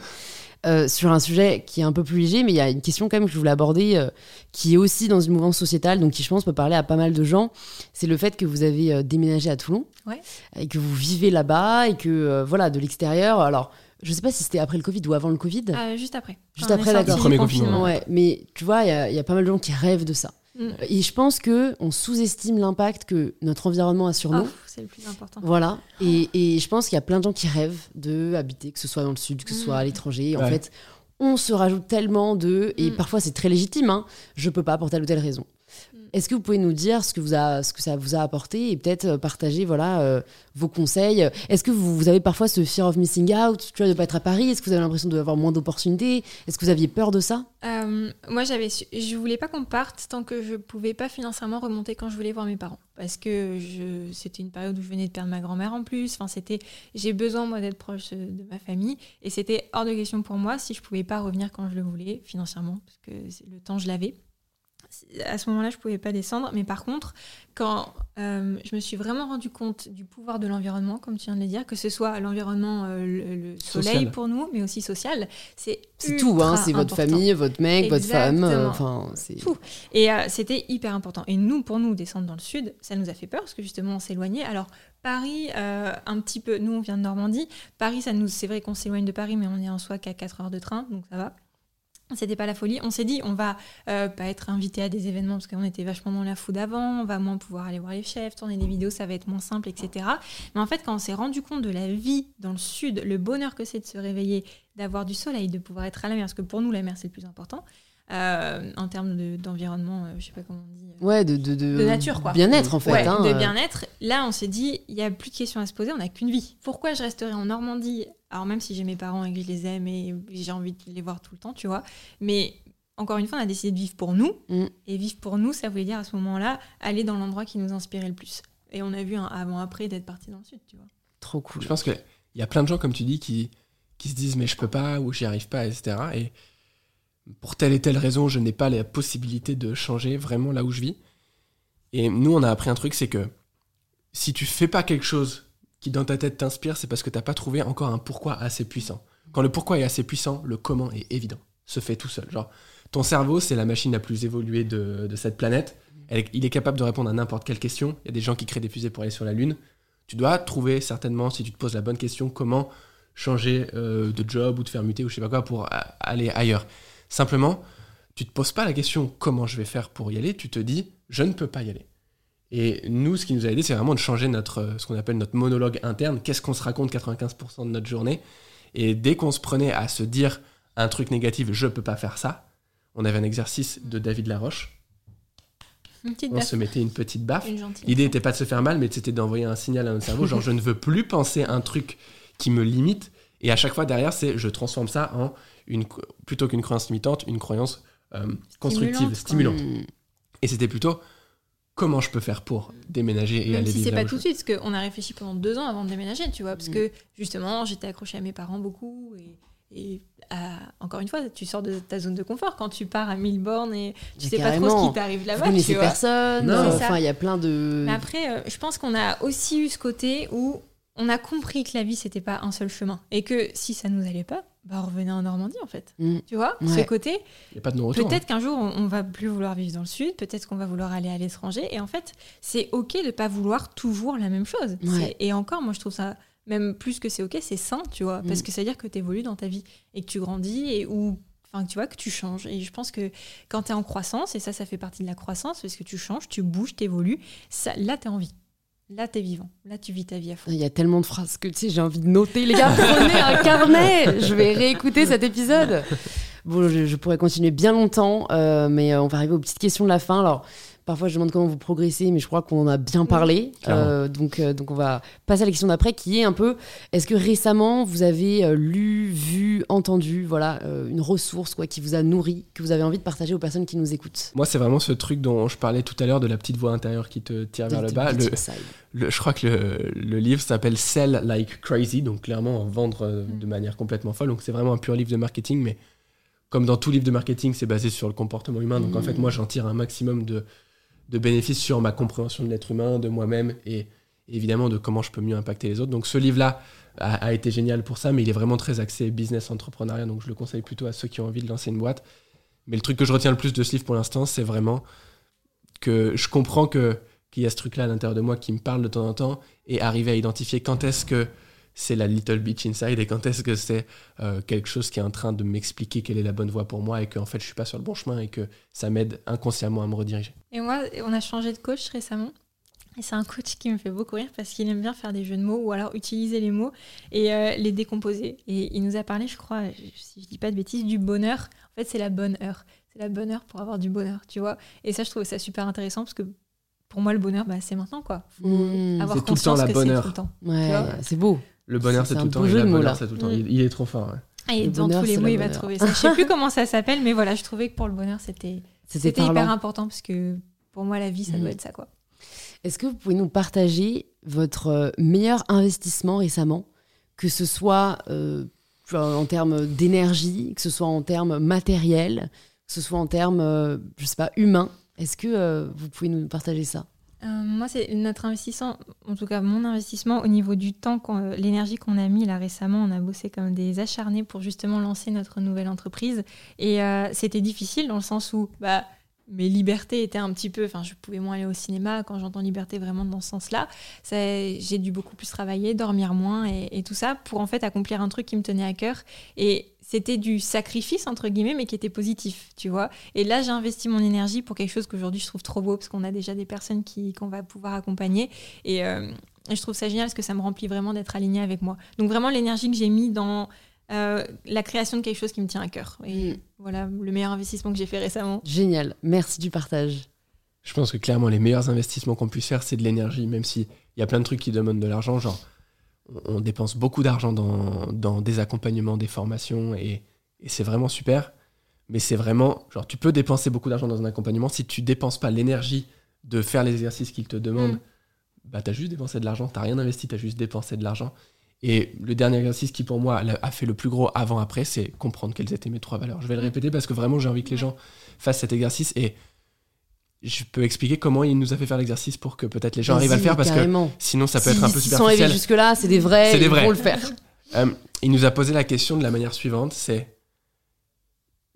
Euh, sur un sujet qui est un peu plus léger, mais il y a une question quand même que je voulais aborder, euh, qui est aussi dans une mouvance sociétale, donc qui je pense peut parler à pas mal de gens. C'est le fait que vous avez euh, déménagé à Toulon Ouais. et que vous vivez là-bas et que euh, voilà de l'extérieur. Alors, je sais pas si c'était après le Covid ou avant le Covid. Juste après. Juste après, d'accord. Premier confinement, Ouais, mais tu vois, il y, y a pas mal de gens qui rêvent de ça. Et je pense que on sous-estime l'impact que notre environnement a sur nous. Oh, c'est le plus important. Voilà. Et, et je pense qu'il y a plein de gens qui rêvent de habiter, que ce soit dans le sud, que ce soit à Mm. l'étranger. En fait, on se rajoute tellement de. Et Mm. parfois, c'est très légitime. Hein, je peux pas pour telle ou telle raison. Est-ce que vous pouvez nous dire ce que, vous a, ce que ça vous a apporté et peut-être euh, partager voilà, euh, vos conseils? Est-ce que vous, avez parfois ce fear of missing out, tu vois, de ne pas être à Paris? Est-ce que vous avez l'impression d'avoir moins d'opportunités? Est-ce que vous aviez peur de ça? Euh, moi, j'avais, je voulais pas qu'on parte tant que je pouvais pas financièrement remonter quand je voulais voir mes parents, parce que c'était une période où je venais de perdre ma grand-mère en plus. Enfin, c'était, j'ai besoin moi d'être proche de ma famille, et c'était hors de question pour moi si je pouvais pas revenir quand je le voulais financièrement, parce que le temps je l'avais. À ce moment-là, je pouvais pas descendre, mais par contre, quand euh, je me suis vraiment rendu compte du pouvoir de l'environnement, comme tu viens de le dire, que ce soit l'environnement, euh, le, le soleil Social. pour nous, mais aussi social, c'est C'est tout, hein, c'est votre famille, votre mec, votre femme. euh, c'est. Tout. Et c'était hyper important. Et nous, pour nous, descendre dans le sud, ça nous a fait peur parce que justement, on s'éloignait. Alors, Paris, euh, un petit peu, nous, on vient de Normandie. Paris, ça nous, c'est vrai qu'on s'éloigne de Paris, mais on est en soi qu'à 4 heures de train, donc ça va. C'était pas la folie. On s'est dit, on va euh, pas être invité à des événements parce qu'on était vachement dans la food avant, on va moins pouvoir aller voir les chefs, tourner des vidéos, ça va être moins simple, etc. Mais en fait, quand on s'est rendu compte de la vie dans le sud, le bonheur que c'est de se réveiller, d'avoir du soleil, de pouvoir être à la mer, parce que pour nous, la mer, c'est le plus important. euh, en termes de- d'environnement, euh, je sais pas comment on dit. euh, Ouais, de, de, de, De nature, quoi. Bien-être, en fait. ouais, hein, de euh. bien-être. Là, on s'est dit, il n'y a plus de questions à se poser, on n'a qu'une vie. Pourquoi je resterai en Normandie Alors, même si j'ai mes parents et que je les aime et j'ai envie de les voir tout le temps, tu vois. Mais encore une fois, on a décidé de vivre pour nous. Mm. Et vivre pour nous, ça voulait dire à ce moment-là, aller dans l'endroit qui nous inspirait le plus. Et on a vu un avant-après d'être parti dans le sud, tu vois. Trop cool. Je pense qu'il y a plein de gens, comme tu dis, qui, qui se disent mais je peux pas ou j'y arrive pas, etc. Et pour telle et telle raison, je n'ai pas la possibilité de changer vraiment là où je vis. Et nous, on a appris un truc, c'est que si tu fais pas quelque chose qui dans ta tête t'inspire, c'est parce que t'as pas trouvé encore un pourquoi assez puissant. Quand le pourquoi est assez puissant, le comment est évident, se fait tout seul. Genre, ton cerveau, c'est la machine la plus évoluée de, cette planète. Il est capable de répondre à n'importe quelle question. Il y a des gens qui créent des fusées pour aller sur la Lune. Tu dois trouver certainement, si tu te poses la bonne question, comment changer euh, de job ou de faire muter ou je sais pas quoi pour aller ailleurs. Simplement, tu te poses pas la question comment je vais faire pour y aller, tu te dis je ne peux pas y aller. Et nous, ce qui nous a aidé, c'est vraiment de changer notre, euh, ce qu'on appelle notre monologue interne. Qu'est-ce qu'on se raconte 95% de notre journée? Et dès qu'on se prenait à se dire un truc négatif, je peux pas faire ça, on avait un exercice de David Laroche. Une On baffe, se mettait une petite baffe. L'idée n'était pas de se faire mal, mais c'était d'envoyer un signal à notre cerveau, genre je ne veux plus penser un truc qui me limite. Et à chaque fois derrière, c'est je transforme ça en une plutôt qu'une croyance limitante, une croyance euh, constructive, stimulante. Et c'était plutôt comment je peux faire pour déménager et Même aller si vivre c'est pas tout de suite, parce qu'on a réfléchi pendant deux ans avant de déménager, tu vois, parce Mm. que justement, j'étais accrochée à mes parents beaucoup. Et, et à- encore une fois, tu sors de ta zone de confort quand tu pars à mille bornes et tu Mais sais pas trop ce qui t'arrive là-bas. tu vois. personne. Non. euh. Enfin, il y a plein de. Mais après, euh, je pense qu'on a aussi eu ce côté où on a compris que la vie, c'était pas un seul chemin. Et que si ça nous allait pas, bah, revenez en Normandie, en fait. Mm. Tu vois, Ouais. ce côté, Il n'y a pas de non-retour. hein. Peut-être qu'un jour, on, on va plus vouloir vivre dans le sud, peut-être qu'on va vouloir aller à l'étranger. Et en fait, c'est OK de pas vouloir toujours la même chose. Ouais. Et encore, moi, je trouve ça, même plus que c'est OK, c'est sain, tu vois, parce Mm. que ça veut dire que tu évolues dans ta vie et que tu grandis et ou Enfin, tu vois, que tu changes. Et je pense que quand tu es en croissance, et ça, ça fait partie de la croissance, parce que tu changes, tu bouges, tu évolues, ça, là, tu es en vie. Là, tu es vivant. Là, tu vis ta vie à fond. Il y a tellement de phrases que tu sais, j'ai envie de noter. Les gars, prenez un carnet. Je vais réécouter cet épisode. Bon, je, je pourrais continuer bien longtemps, euh, mais euh, on va arriver aux petites questions de la fin. Alors, parfois, je demande comment vous progressez, mais je crois qu'on en a bien parlé. Euh, donc, euh, donc, on va passer à la question d'après, qui est un peu est-ce que récemment vous avez euh, lu, vu, entendu, voilà, euh, une ressource quoi, qui vous a nourri, que vous avez envie de partager aux personnes qui nous écoutent? Moi, c'est vraiment ce truc dont je parlais tout à l'heure de la petite voix intérieure qui te tire vers le bas. Le, je crois que le, le livre s'appelle Sell Like Crazy, donc clairement vendre euh, de manière complètement folle. Donc c'est vraiment un pur livre de marketing, mais comme dans tout livre de marketing, c'est basé sur le comportement humain. Donc en Mhm. fait, moi, j'en tire un maximum de, de bénéfices sur ma compréhension de l'être humain, de moi-même et évidemment de comment je peux mieux impacter les autres. Donc ce livre-là a, a été génial pour ça, mais il est vraiment très axé business, entrepreneuriat, donc je le conseille plutôt à ceux qui ont envie de lancer une boîte. Mais le truc que je retiens le plus de ce livre pour l'instant, c'est vraiment que je comprends que qu'il y a ce truc-là à l'intérieur de moi qui me parle de temps en temps et arriver à identifier quand est-ce que c'est la little bitch inside et quand est-ce que c'est euh, quelque chose qui est en train de m'expliquer quelle est la bonne voie pour moi et qu'en fait je suis pas sur le bon chemin et que ça m'aide inconsciemment à me rediriger. Et moi, on a changé de coach récemment. Et c'est un coach qui me fait beaucoup rire parce qu'il aime bien faire des jeux de mots ou alors utiliser les mots et euh, les décomposer. Et il nous a parlé, je crois, si je dis pas de bêtises, du bonheur. En fait, c'est la bonne heure. c'est la bonne heure pour avoir du bonheur, tu vois. Et ça, je trouve ça super intéressant parce que pour moi, le bonheur, bah, c'est maintenant, quoi. Faut Mmh. avoir C'est tout le temps conscience la que bonne c'est heure. tout le temps. Ouais, c'est beau. Le bonheur, C'est tout le temps. mots, bonheur, tout le temps. Mm. Il, il est trop fort. ouais. Et Le dans bonheur, tous les mots, il va trouver ça. Je sais plus comment ça s'appelle, mais voilà, je trouvais que pour le bonheur, c'était hyper important parce que pour moi, la vie, ça Mhm. doit être ça, quoi. Est-ce que vous pouvez nous partager votre euh, meilleur investissement récemment, que ce soit euh, en termes d'énergie, que ce soit en termes matériels, que ce soit en termes, euh, je sais pas, humains Est-ce que euh, vous pouvez nous partager ça? Euh, moi, c'est notre investissement, en tout cas mon investissement au niveau du temps, euh, l'énergie qu'on a mis là récemment. On a bossé comme des acharnés pour justement lancer notre nouvelle entreprise. Et euh, c'était difficile dans le sens où bah, mes libertés étaient un petit peu. Enfin, je pouvais moins aller au cinéma. Quand j'entends liberté vraiment dans ce sens-là, j'ai dû beaucoup plus travailler, dormir moins et, tout ça pour en fait accomplir un truc qui me tenait à cœur. Et c'était du sacrifice, entre guillemets, mais qui était positif, tu vois. Et là, j'ai investi mon énergie pour quelque chose qu'aujourd'hui je trouve trop beau, parce qu'on a déjà des personnes qui qu'on va pouvoir accompagner. Et, euh, je trouve ça génial, parce que ça me remplit vraiment d'être alignée avec moi. Donc vraiment, l'énergie que j'ai mis dans euh, la création de quelque chose qui me tient à cœur. Et Mm. voilà, le meilleur investissement que j'ai fait récemment. Génial, merci du partage. Je pense que clairement, les meilleurs investissements qu'on puisse faire, c'est de l'énergie, même s'il y a plein de trucs qui demandent de l'argent. Genre, on, on dépense beaucoup d'argent dans, dans des accompagnements, des formations, et, et c'est vraiment super. Mais c'est vraiment, genre, tu peux dépenser beaucoup d'argent dans un accompagnement. Si tu dépenses pas l'énergie de faire les exercices qu'ils te demandent, Mm. bah, t'as juste dépensé de l'argent, t'as rien investi, t'as juste dépensé de l'argent. Et le dernier exercice qui, pour moi, a fait le plus gros avant-après, c'est comprendre quelles étaient mes trois valeurs. Je vais le répéter parce que vraiment, j'ai envie que les gens fassent cet exercice et je peux expliquer comment il nous a fait faire l'exercice pour que peut-être les gens arrivent à le faire parce que sinon, ça peut Si- être un peu S'ils sont arrivés jusque-là, c'est des vrais, ils vont le faire. Euh, il nous a posé la question de la manière suivante, c'est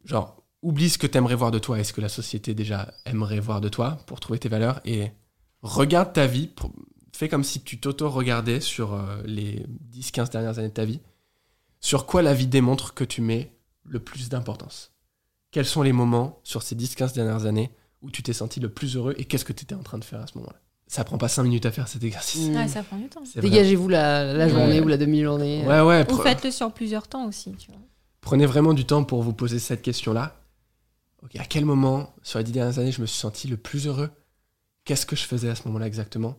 genre oublie ce que tu aimerais voir de toi et ce que la société déjà aimerait voir de toi pour trouver tes valeurs et regarde ta vie, pour- fais comme si tu t'auto-regardais sur euh, les 10-15 dernières années de ta vie, sur quoi la vie démontre que tu mets le plus d'importance? Quels sont les moments sur ces 10-15 dernières années où tu t'es senti le plus heureux et qu'est-ce que tu étais en train de faire à ce moment-là? Ça prend pas 5 minutes à faire cet exercice. Mm. Ouais, ça prend du temps. Dégagez-vous la, la journée Ouais. ou la demi-journée. Ouais, ouais, Ou faites-le sur plusieurs temps aussi, tu vois. Prenez vraiment du temps pour vous poser cette question-là. Ok, à quel moment, sur les dix dernières années, je me suis senti le plus heureux? Qu'est-ce que je faisais à ce moment-là exactement?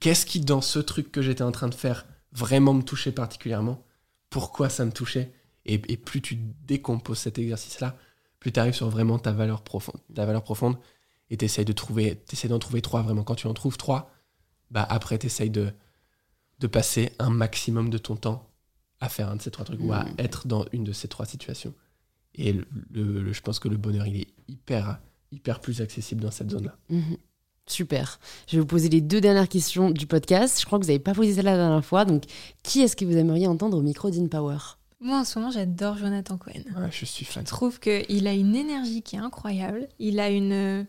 Qu'est-ce qui, dans ce truc que j'étais en train de faire, vraiment me touchait particulièrement? Pourquoi ça me touchait? Et, et plus tu décomposes cet exercice-là, plus tu arrives sur vraiment ta valeur profonde, ta valeur profonde et tu de trouver, d'en trouver trois vraiment. Quand tu en trouves trois, bah après tu essayes de, de passer un maximum de ton temps à faire un de ces trois trucs ou à Mm. être dans une de ces trois situations. Et le, le- le- je pense que le bonheur, il est hyper, hyper plus accessible dans cette zone-là. Mhm. Super. Je vais vous poser les deux dernières questions du podcast. Je crois que vous n'avez pas posé celle-là la dernière fois. Donc, qui est-ce que vous aimeriez entendre au micro d'InPower Moi, en ce moment, j'adore Jonathan Cohen. Ouais, je suis fan. Je trouve qu'il a une énergie qui est incroyable. Il a une,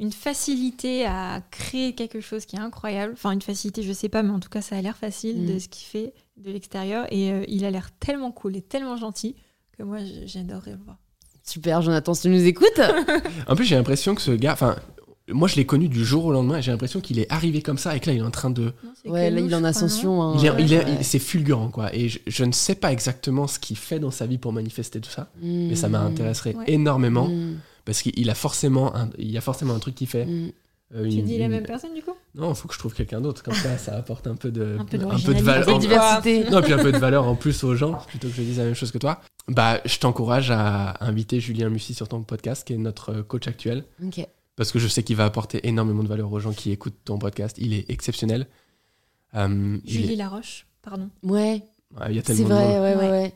une facilité à créer quelque chose qui est incroyable. Enfin, une facilité, je sais pas, mais en tout cas, ça a l'air facile Mm. de ce qu'il fait de l'extérieur. Et euh, il a l'air tellement cool et tellement gentil que moi, j'adorerais le voir. Super, Jonathan, si tu nous écoutes. En plus, j'ai l'impression que ce gars, enfin, moi je l'ai connu du jour au lendemain et j'ai l'impression qu'il est arrivé comme ça et que là il est en train de. Non, ouais, là, nous, il est en ascension. hein. Il est, il est- Ouais. il- c'est fulgurant quoi. Et je, je ne sais pas exactement ce qu'il fait dans sa vie pour manifester tout ça, mais ça Mm. m'intéresserait Ouais. énormément Mm. parce qu'il a forcément un, il y a forcément un truc qu'il fait. Mm. euh, Tu une- dis la une- même personne, du coup? Non, il faut que je trouve quelqu'un d'autre comme ça, ça apporte un peu de, Un peu. Un peu de en- diversité. Non, puis un peu de valeur en plus aux gens, plutôt que je dise la même chose que toi. Bah, je t'encourage à inviter Julien Mussy sur ton podcast, qui est notre coach actuel, Ok. Parce que je sais qu'il va apporter énormément de valeur aux gens qui écoutent ton podcast. Il est exceptionnel. Euh, Julie est- Laroche, pardon. Ouais, Ouais, il y a c'est tellement de vrai. monde. Ouais, ouais, Ouais. ouais.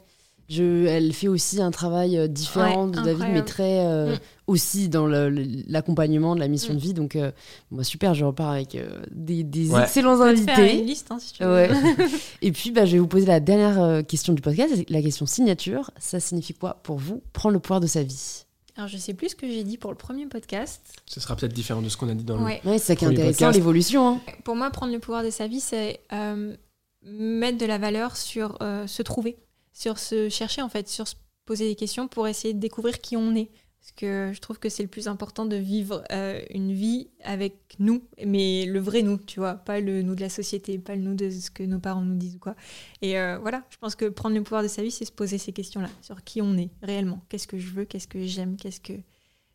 Je, elle fait aussi un travail euh, différent Ouais, de David, mais très euh, Mm. aussi dans l'accompagnement de la mission Mm. de vie. Donc, euh, moi, super, je repars avec euh, des, des Ouais. excellents te faire invités. une liste, hein, si tu veux. Ouais. Et puis, bah, je vais vous poser la dernière question du podcast, la question signature. Ça signifie quoi pour vous prendre le pouvoir de sa vie? Alors, je sais plus ce que j'ai dit pour le premier podcast. Ce sera peut-être différent de ce qu'on a dit dans le. Ouais. Ouais, c'est ça qui est intéressant, l'évolution. hein. Pour moi, prendre le pouvoir de sa vie, c'est euh, mettre de la valeur sur euh, se trouver, sur se chercher, en fait, sur se poser des questions pour essayer de découvrir qui on est. Parce que je trouve que c'est le plus important de vivre euh, une vie avec nous, mais le vrai nous, tu vois, pas le nous de la société, pas le nous de ce que nos parents nous disent ou quoi. Et euh, voilà, je pense que prendre le pouvoir de sa vie, c'est se poser ces questions-là, sur qui on est réellement, qu'est-ce que je veux, qu'est-ce que j'aime, qu'est-ce que...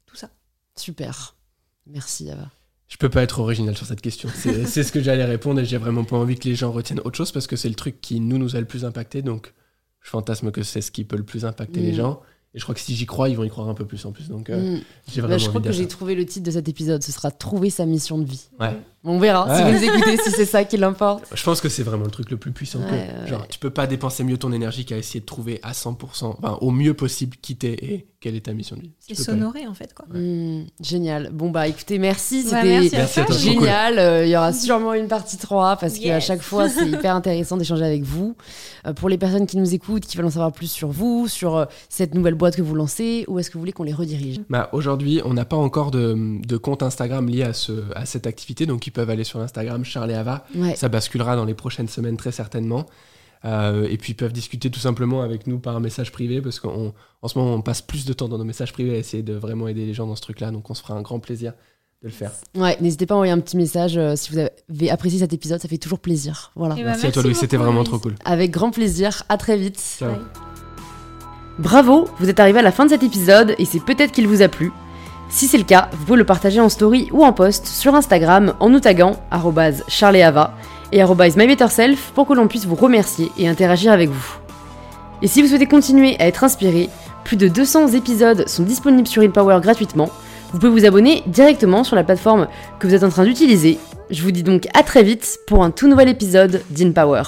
Tout ça. Super. Merci, Ava. Je peux pas être original sur cette question. C'est c'est ce que j'allais répondre et j'ai vraiment pas envie que les gens retiennent autre chose parce que c'est le truc qui nous nous a le plus impacté. Donc je fantasme que c'est ce qui peut le plus impacter les Mm. gens. Et je crois que si j'y crois, ils vont y croire un peu plus en plus. Donc euh, Mm. j'ai Bah, vraiment je crois envie que j'ai trouvé le titre de cet épisode. Ce sera Trouver sa mission de vie. Ouais. On verra si vous nous écoutez, si c'est ça qui l'importe. Je pense que c'est vraiment le truc le plus puissant. que- Ouais, ouais, genre, tu peux pas dépenser mieux ton énergie qu'à essayer de trouver à 100%, enfin, au mieux possible qui t'es et quelle est ta mission de vie. C'est pas- s'honorer, en fait, quoi. Mm, génial. Bon, bah écoutez, merci. Ouais, C'était merci à Merci génial. Euh, Il y aura sûrement une partie 3 parce qu'à chaque fois, c'est hyper intéressant d'échanger avec vous. Euh, pour les personnes qui nous écoutent, qui veulent en savoir plus sur vous, sur euh, cette nouvelle boîte que vous lancez, où est-ce que vous voulez qu'on les redirige? Bah, Aujourd'hui, on n'a pas encore de, de compte Instagram lié à, ce, à cette activité, donc ils peuvent aller sur l'Instagram Charles et Ava. Ouais. Ça basculera dans les prochaines semaines très certainement. Euh, et puis ils peuvent discuter tout simplement avec nous par message privé parce qu'en en ce moment on passe plus de temps dans nos messages privés à essayer de vraiment aider les gens dans ce truc-là. Donc on se fera un grand plaisir de le faire. Ouais, n'hésitez pas à envoyer un petit message euh, si vous avez apprécié cet épisode, ça fait toujours plaisir. Voilà. Et bah, merci, à toi Louis, c'était vraiment trop cool. Avec grand plaisir. À très vite. Ciao. Bye. Bravo, vous êtes arrivé à la fin de cet épisode et c'est peut-être qu'il vous a plu. Si c'est le cas, vous pouvez le partager en story ou en post sur Instagram en nous taguant charleava et mybetterself pour que l'on puisse vous remercier et interagir avec vous. Et si vous souhaitez continuer à être inspiré, plus de 200 épisodes sont disponibles sur InPower gratuitement. Vous pouvez vous abonner directement sur la plateforme que vous êtes en train d'utiliser. Je vous dis donc à très vite pour un tout nouvel épisode d'InPower.